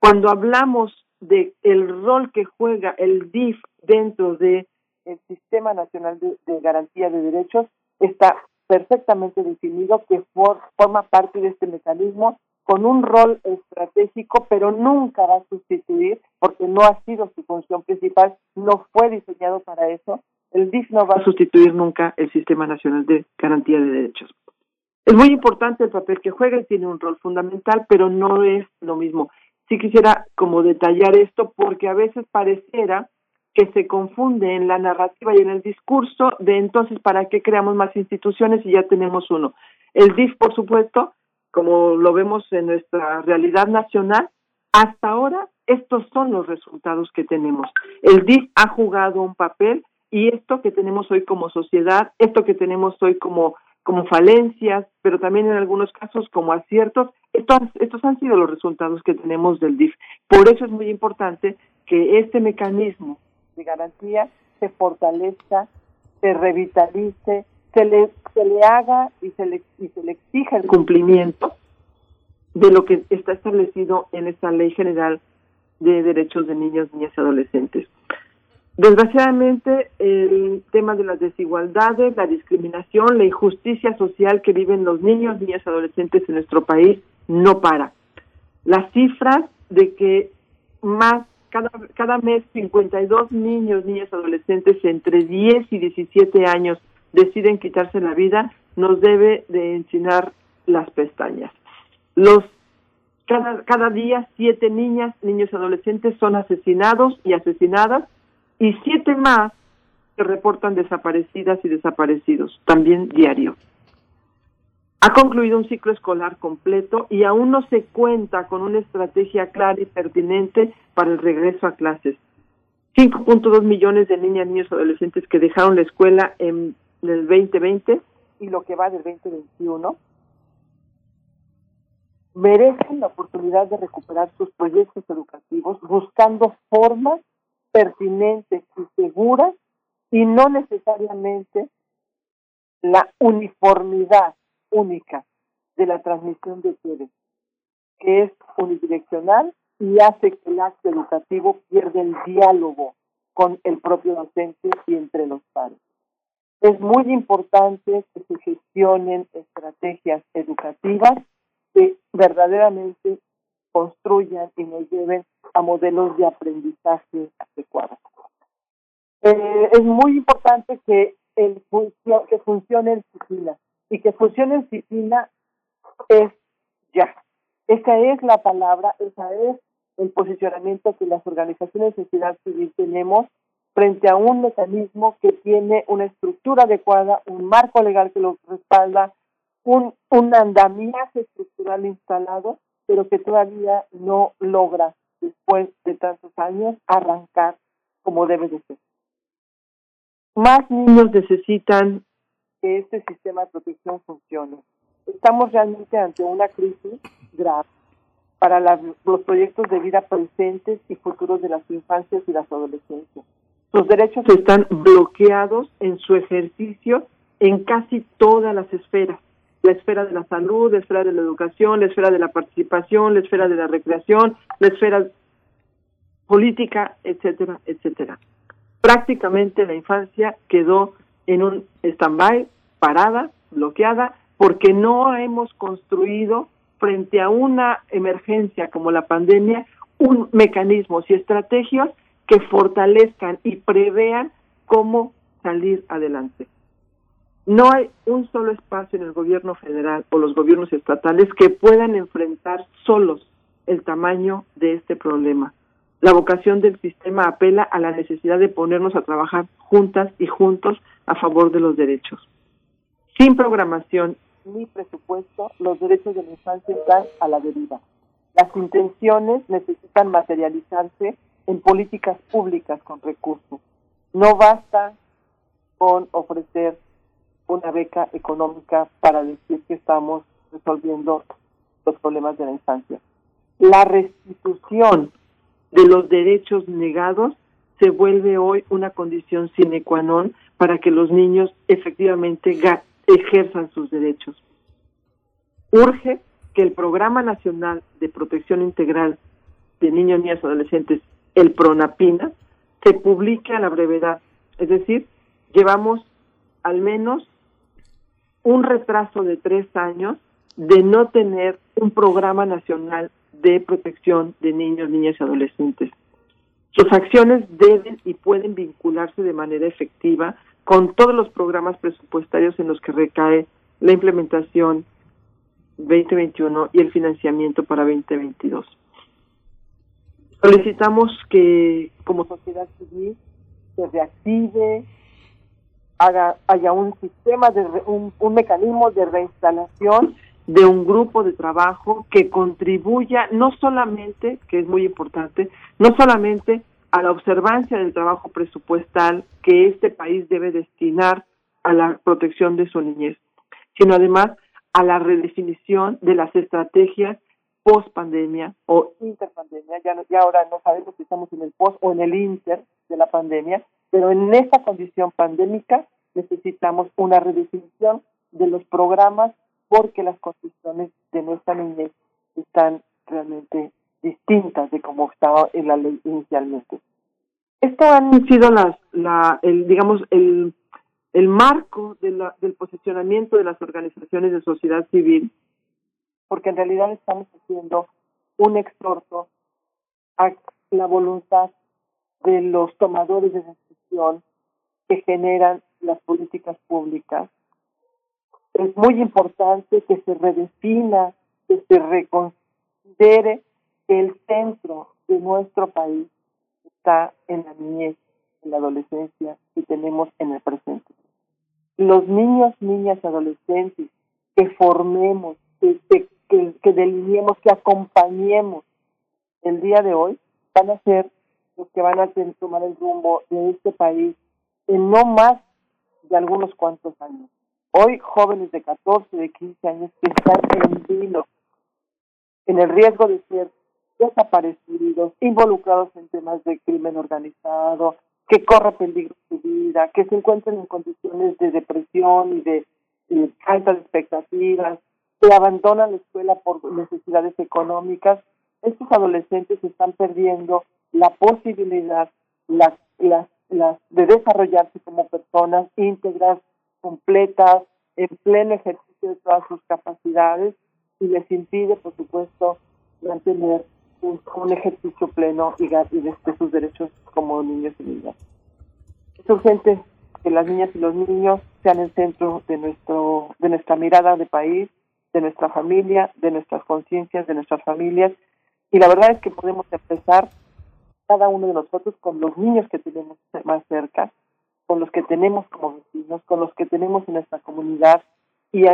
Cuando hablamos de el rol que juega el DIF dentro de el Sistema Nacional de, Garantía de Derechos, está perfectamente definido que forma parte de este mecanismo con un rol estratégico, pero nunca va a sustituir, porque no ha sido su función principal, no fue diseñado para eso. El DIF no va a sustituir nunca el Sistema Nacional de Garantía de Derechos. Es muy importante el papel que juega tiene un rol fundamental, pero no es lo mismo. Sí quisiera como detallar esto porque a veces pareciera que se confunde en la narrativa y en el discurso de entonces para qué creamos más instituciones y ya tenemos uno. El DIF, por supuesto, como lo vemos en nuestra realidad nacional, hasta ahora estos son los resultados que tenemos. El DIF ha jugado un papel y esto que tenemos hoy como sociedad, esto que tenemos hoy como como falencias, pero también en algunos casos como aciertos, estos, estos han sido los resultados que tenemos del DIF. Por eso es muy importante que este mecanismo de garantía se fortalezca, se revitalice, se le, se le haga y se le, y se le exija el cumplimiento de lo que está establecido en esta Ley General de Derechos de Niños, Niñas y Adolescentes. Desgraciadamente, el tema de las desigualdades, la discriminación, la injusticia social que viven los niños, niñas y adolescentes en nuestro país no para. Las cifras de que más cada, cada mes 52 niños, niñas, adolescentes entre 10 y 17 años deciden quitarse la vida, nos debe de enchinar las pestañas. Los cada, cada día siete niñas, niños adolescentes son asesinados y asesinadas y siete más se reportan desaparecidas y desaparecidos, también diario. Ha concluido un ciclo escolar completo y aún no se cuenta con una estrategia clara y pertinente para el regreso a clases. 5.2 millones de niñas, niños y adolescentes que dejaron la escuela en el 2020 y lo que va del 2021 merecen la oportunidad de recuperar sus proyectos educativos buscando formas pertinentes y seguras y no necesariamente la uniformidad única de la transmisión de seres, que es unidireccional y hace que el acto educativo pierda el diálogo con el propio docente y entre los padres. Es muy importante que se gestionen estrategias educativas que verdaderamente construyan y nos lleven a modelos de aprendizaje adecuados. Eh, es muy importante que, el que funcione en Sicina y que funcione en Sicina es ya. Esa es la palabra, esa es el posicionamiento que las organizaciones de sociedad civil tenemos frente a un mecanismo que tiene una estructura adecuada, un marco legal que lo respalda, un, un andamiaje estructural instalado pero que todavía no logra, después de tantos años, arrancar como debe de ser. Más niños necesitan que este sistema de protección funcione. Estamos realmente ante una crisis grave para los proyectos de vida presentes y futuros de las infancias y las adolescencias. Sus derechos están bloqueados en su ejercicio en casi todas las esferas la esfera de la salud, la esfera de la educación, la esfera de la participación, la esfera de la recreación, la esfera política, etcétera, etcétera. Prácticamente la infancia quedó en un stand-by, parada, bloqueada, porque no hemos construido frente a una emergencia como la pandemia un mecanismos y estrategias que fortalezcan y prevean cómo salir adelante. No hay un solo espacio en el gobierno federal o los gobiernos estatales que puedan enfrentar solos el tamaño de este problema. La vocación del sistema apela a la necesidad de ponernos a trabajar juntas y juntos a favor de los derechos. Sin programación ni presupuesto, los derechos de la infancia están a la deriva. Las intenciones necesitan materializarse en políticas públicas con recursos. No basta con ofrecer una beca económica para decir que estamos resolviendo los problemas de la infancia. La restitución de los derechos negados se vuelve hoy una condición sine qua non para que los niños efectivamente ejerzan sus derechos. Urge que el Programa Nacional de Protección Integral de Niños, Niñas y Adolescentes, el PRONAPINA, se publique a la brevedad. Es decir, llevamos al menos un retraso de tres años de no tener un programa nacional de protección de niños, niñas y adolescentes. Sus acciones deben y pueden vincularse de manera efectiva con todos los programas presupuestarios en los que recae la implementación 2021 y el financiamiento para 2022. Solicitamos que como sociedad civil se reactive, haga, haya un sistema de un, un mecanismo de reinstalación de un grupo de trabajo que contribuya no solamente, que es muy importante, no solamente a la observancia del trabajo presupuestal que este país debe destinar a la protección de su niñez, sino además a la redefinición de las estrategias post pandemia o interpandemia, ya, ya ahora no sabemos si estamos en el post o en el inter de la pandemia, pero en esta condición pandémica necesitamos una redefinición de los programas porque las condiciones de nuestra niñez están realmente distintas de como estaba en la ley inicialmente. Esto han sido las, la, el, digamos, el, marco de la, del posicionamiento de las organizaciones de sociedad civil, porque en realidad estamos haciendo un exhorto a la voluntad de los tomadores de decisión que generan las políticas públicas. Es muy importante que se redefina, que se reconsidere el centro de nuestro país está en la niñez, en la adolescencia que tenemos en el presente. Los niños, niñas, adolescentes que formemos, que, que, que delineemos, que acompañemos el día de hoy, van a ser los que van a tomar el rumbo de este país en no más de algunos cuantos años. Hoy jóvenes de 14, de 15 años que están en en el riesgo de ser desaparecidos, involucrados en temas de crimen organizado, que corre peligro su vida, que se encuentran en condiciones de depresión y de, falta de expectativas, que abandonan la escuela por necesidades económicas, estos adolescentes están perdiendo la posibilidad la, la, la, de desarrollarse como personas íntegras, completas, en pleno ejercicio de todas sus capacidades y les impide, por supuesto, mantener un, ejercicio pleno y, y de, sus derechos como niños y niñas. Es urgente que las niñas y los niños sean el centro de nuestro de nuestra mirada de país, de nuestra familia, de nuestras conciencias, de nuestras familias y la verdad es que podemos empezar cada uno de nosotros con los niños que tenemos más cerca, con los que tenemos como vecinos, con los que tenemos en nuestra comunidad y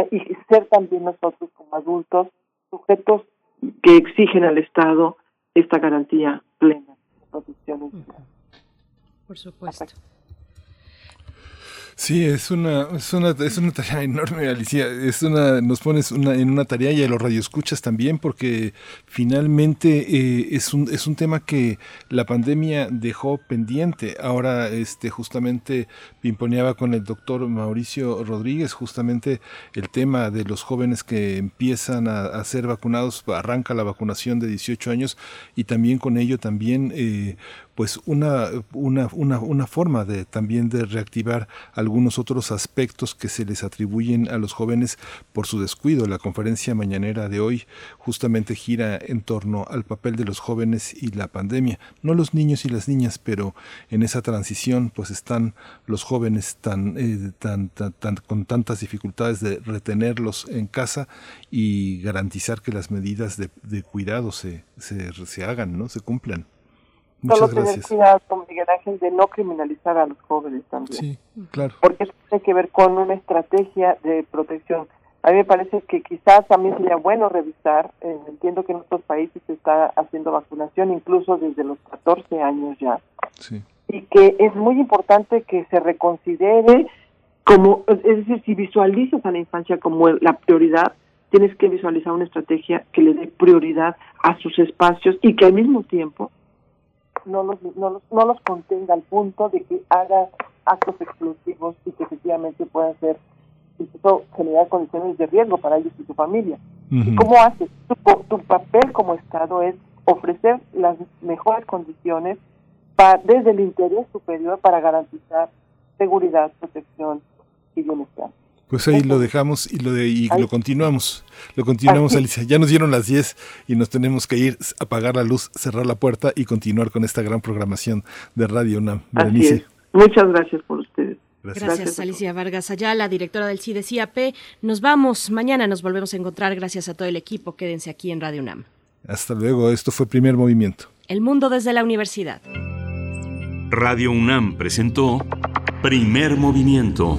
ser también nosotros como adultos sujetos que exigen al Estado esta garantía plena de protección. Por supuesto. Sí, es una, es una, es una tarea enorme, Alicia. Es una, nos pones una, en una tarea y a los radioescuchas también, porque finalmente eh, es, un, es un tema que la pandemia dejó pendiente. Ahora, este, justamente pimponeaba con el doctor Mauricio Rodríguez, justamente el tema de los jóvenes que empiezan a, a ser vacunados, arranca la vacunación de 18 años y también con ello también eh, pues una, una, una, una forma de también de reactivar algunos otros aspectos que se les atribuyen a los jóvenes por su descuido. La conferencia mañanera de hoy justamente gira en torno al papel de los jóvenes y la pandemia. No los niños y las niñas, pero en esa transición pues están los jóvenes tan, eh, con tantas dificultades de retenerlos en casa y garantizar que las medidas de, de cuidado se, se, se hagan, ¿no? se cumplan. Muchas Solo gracias. tener cuidado con Miguel Ángel de no criminalizar a los jóvenes también. Sí, claro. Porque eso tiene que ver con una estrategia de protección. A mí me parece que quizás también sería bueno revisar, eh, entiendo que en otros países se está haciendo vacunación incluso desde los 14 años ya. Sí. Y que es muy importante que se reconsidere como, es decir, si visualizas a la infancia como la prioridad, tienes que visualizar una estrategia que le dé prioridad a sus espacios y que al mismo tiempo no los, no los, no los contenga al punto de que haga actos explosivos y que efectivamente puedan ser, incluso generar condiciones de riesgo para ellos y su familia. Uh -huh. ¿Y cómo haces? Tu, tu, papel como Estado es ofrecer las mejores condiciones para, desde el interés superior para garantizar seguridad, protección y bienestar. Pues ahí lo dejamos y lo de, y lo continuamos. Lo continuamos, Alicia. Ya nos dieron las 10 y nos tenemos que ir, apagar la luz, cerrar la puerta y continuar con esta gran programación de Radio UNAM. Así es. Muchas gracias por ustedes. Gracias, Alicia Vargas Ayala, directora del CIDE-CIAP. Nos vamos, mañana nos volvemos a encontrar. Gracias a todo el equipo. Quédense aquí en Radio UNAM. Hasta luego, esto fue Primer Movimiento. El mundo desde la universidad. Radio UNAM presentó Primer Movimiento.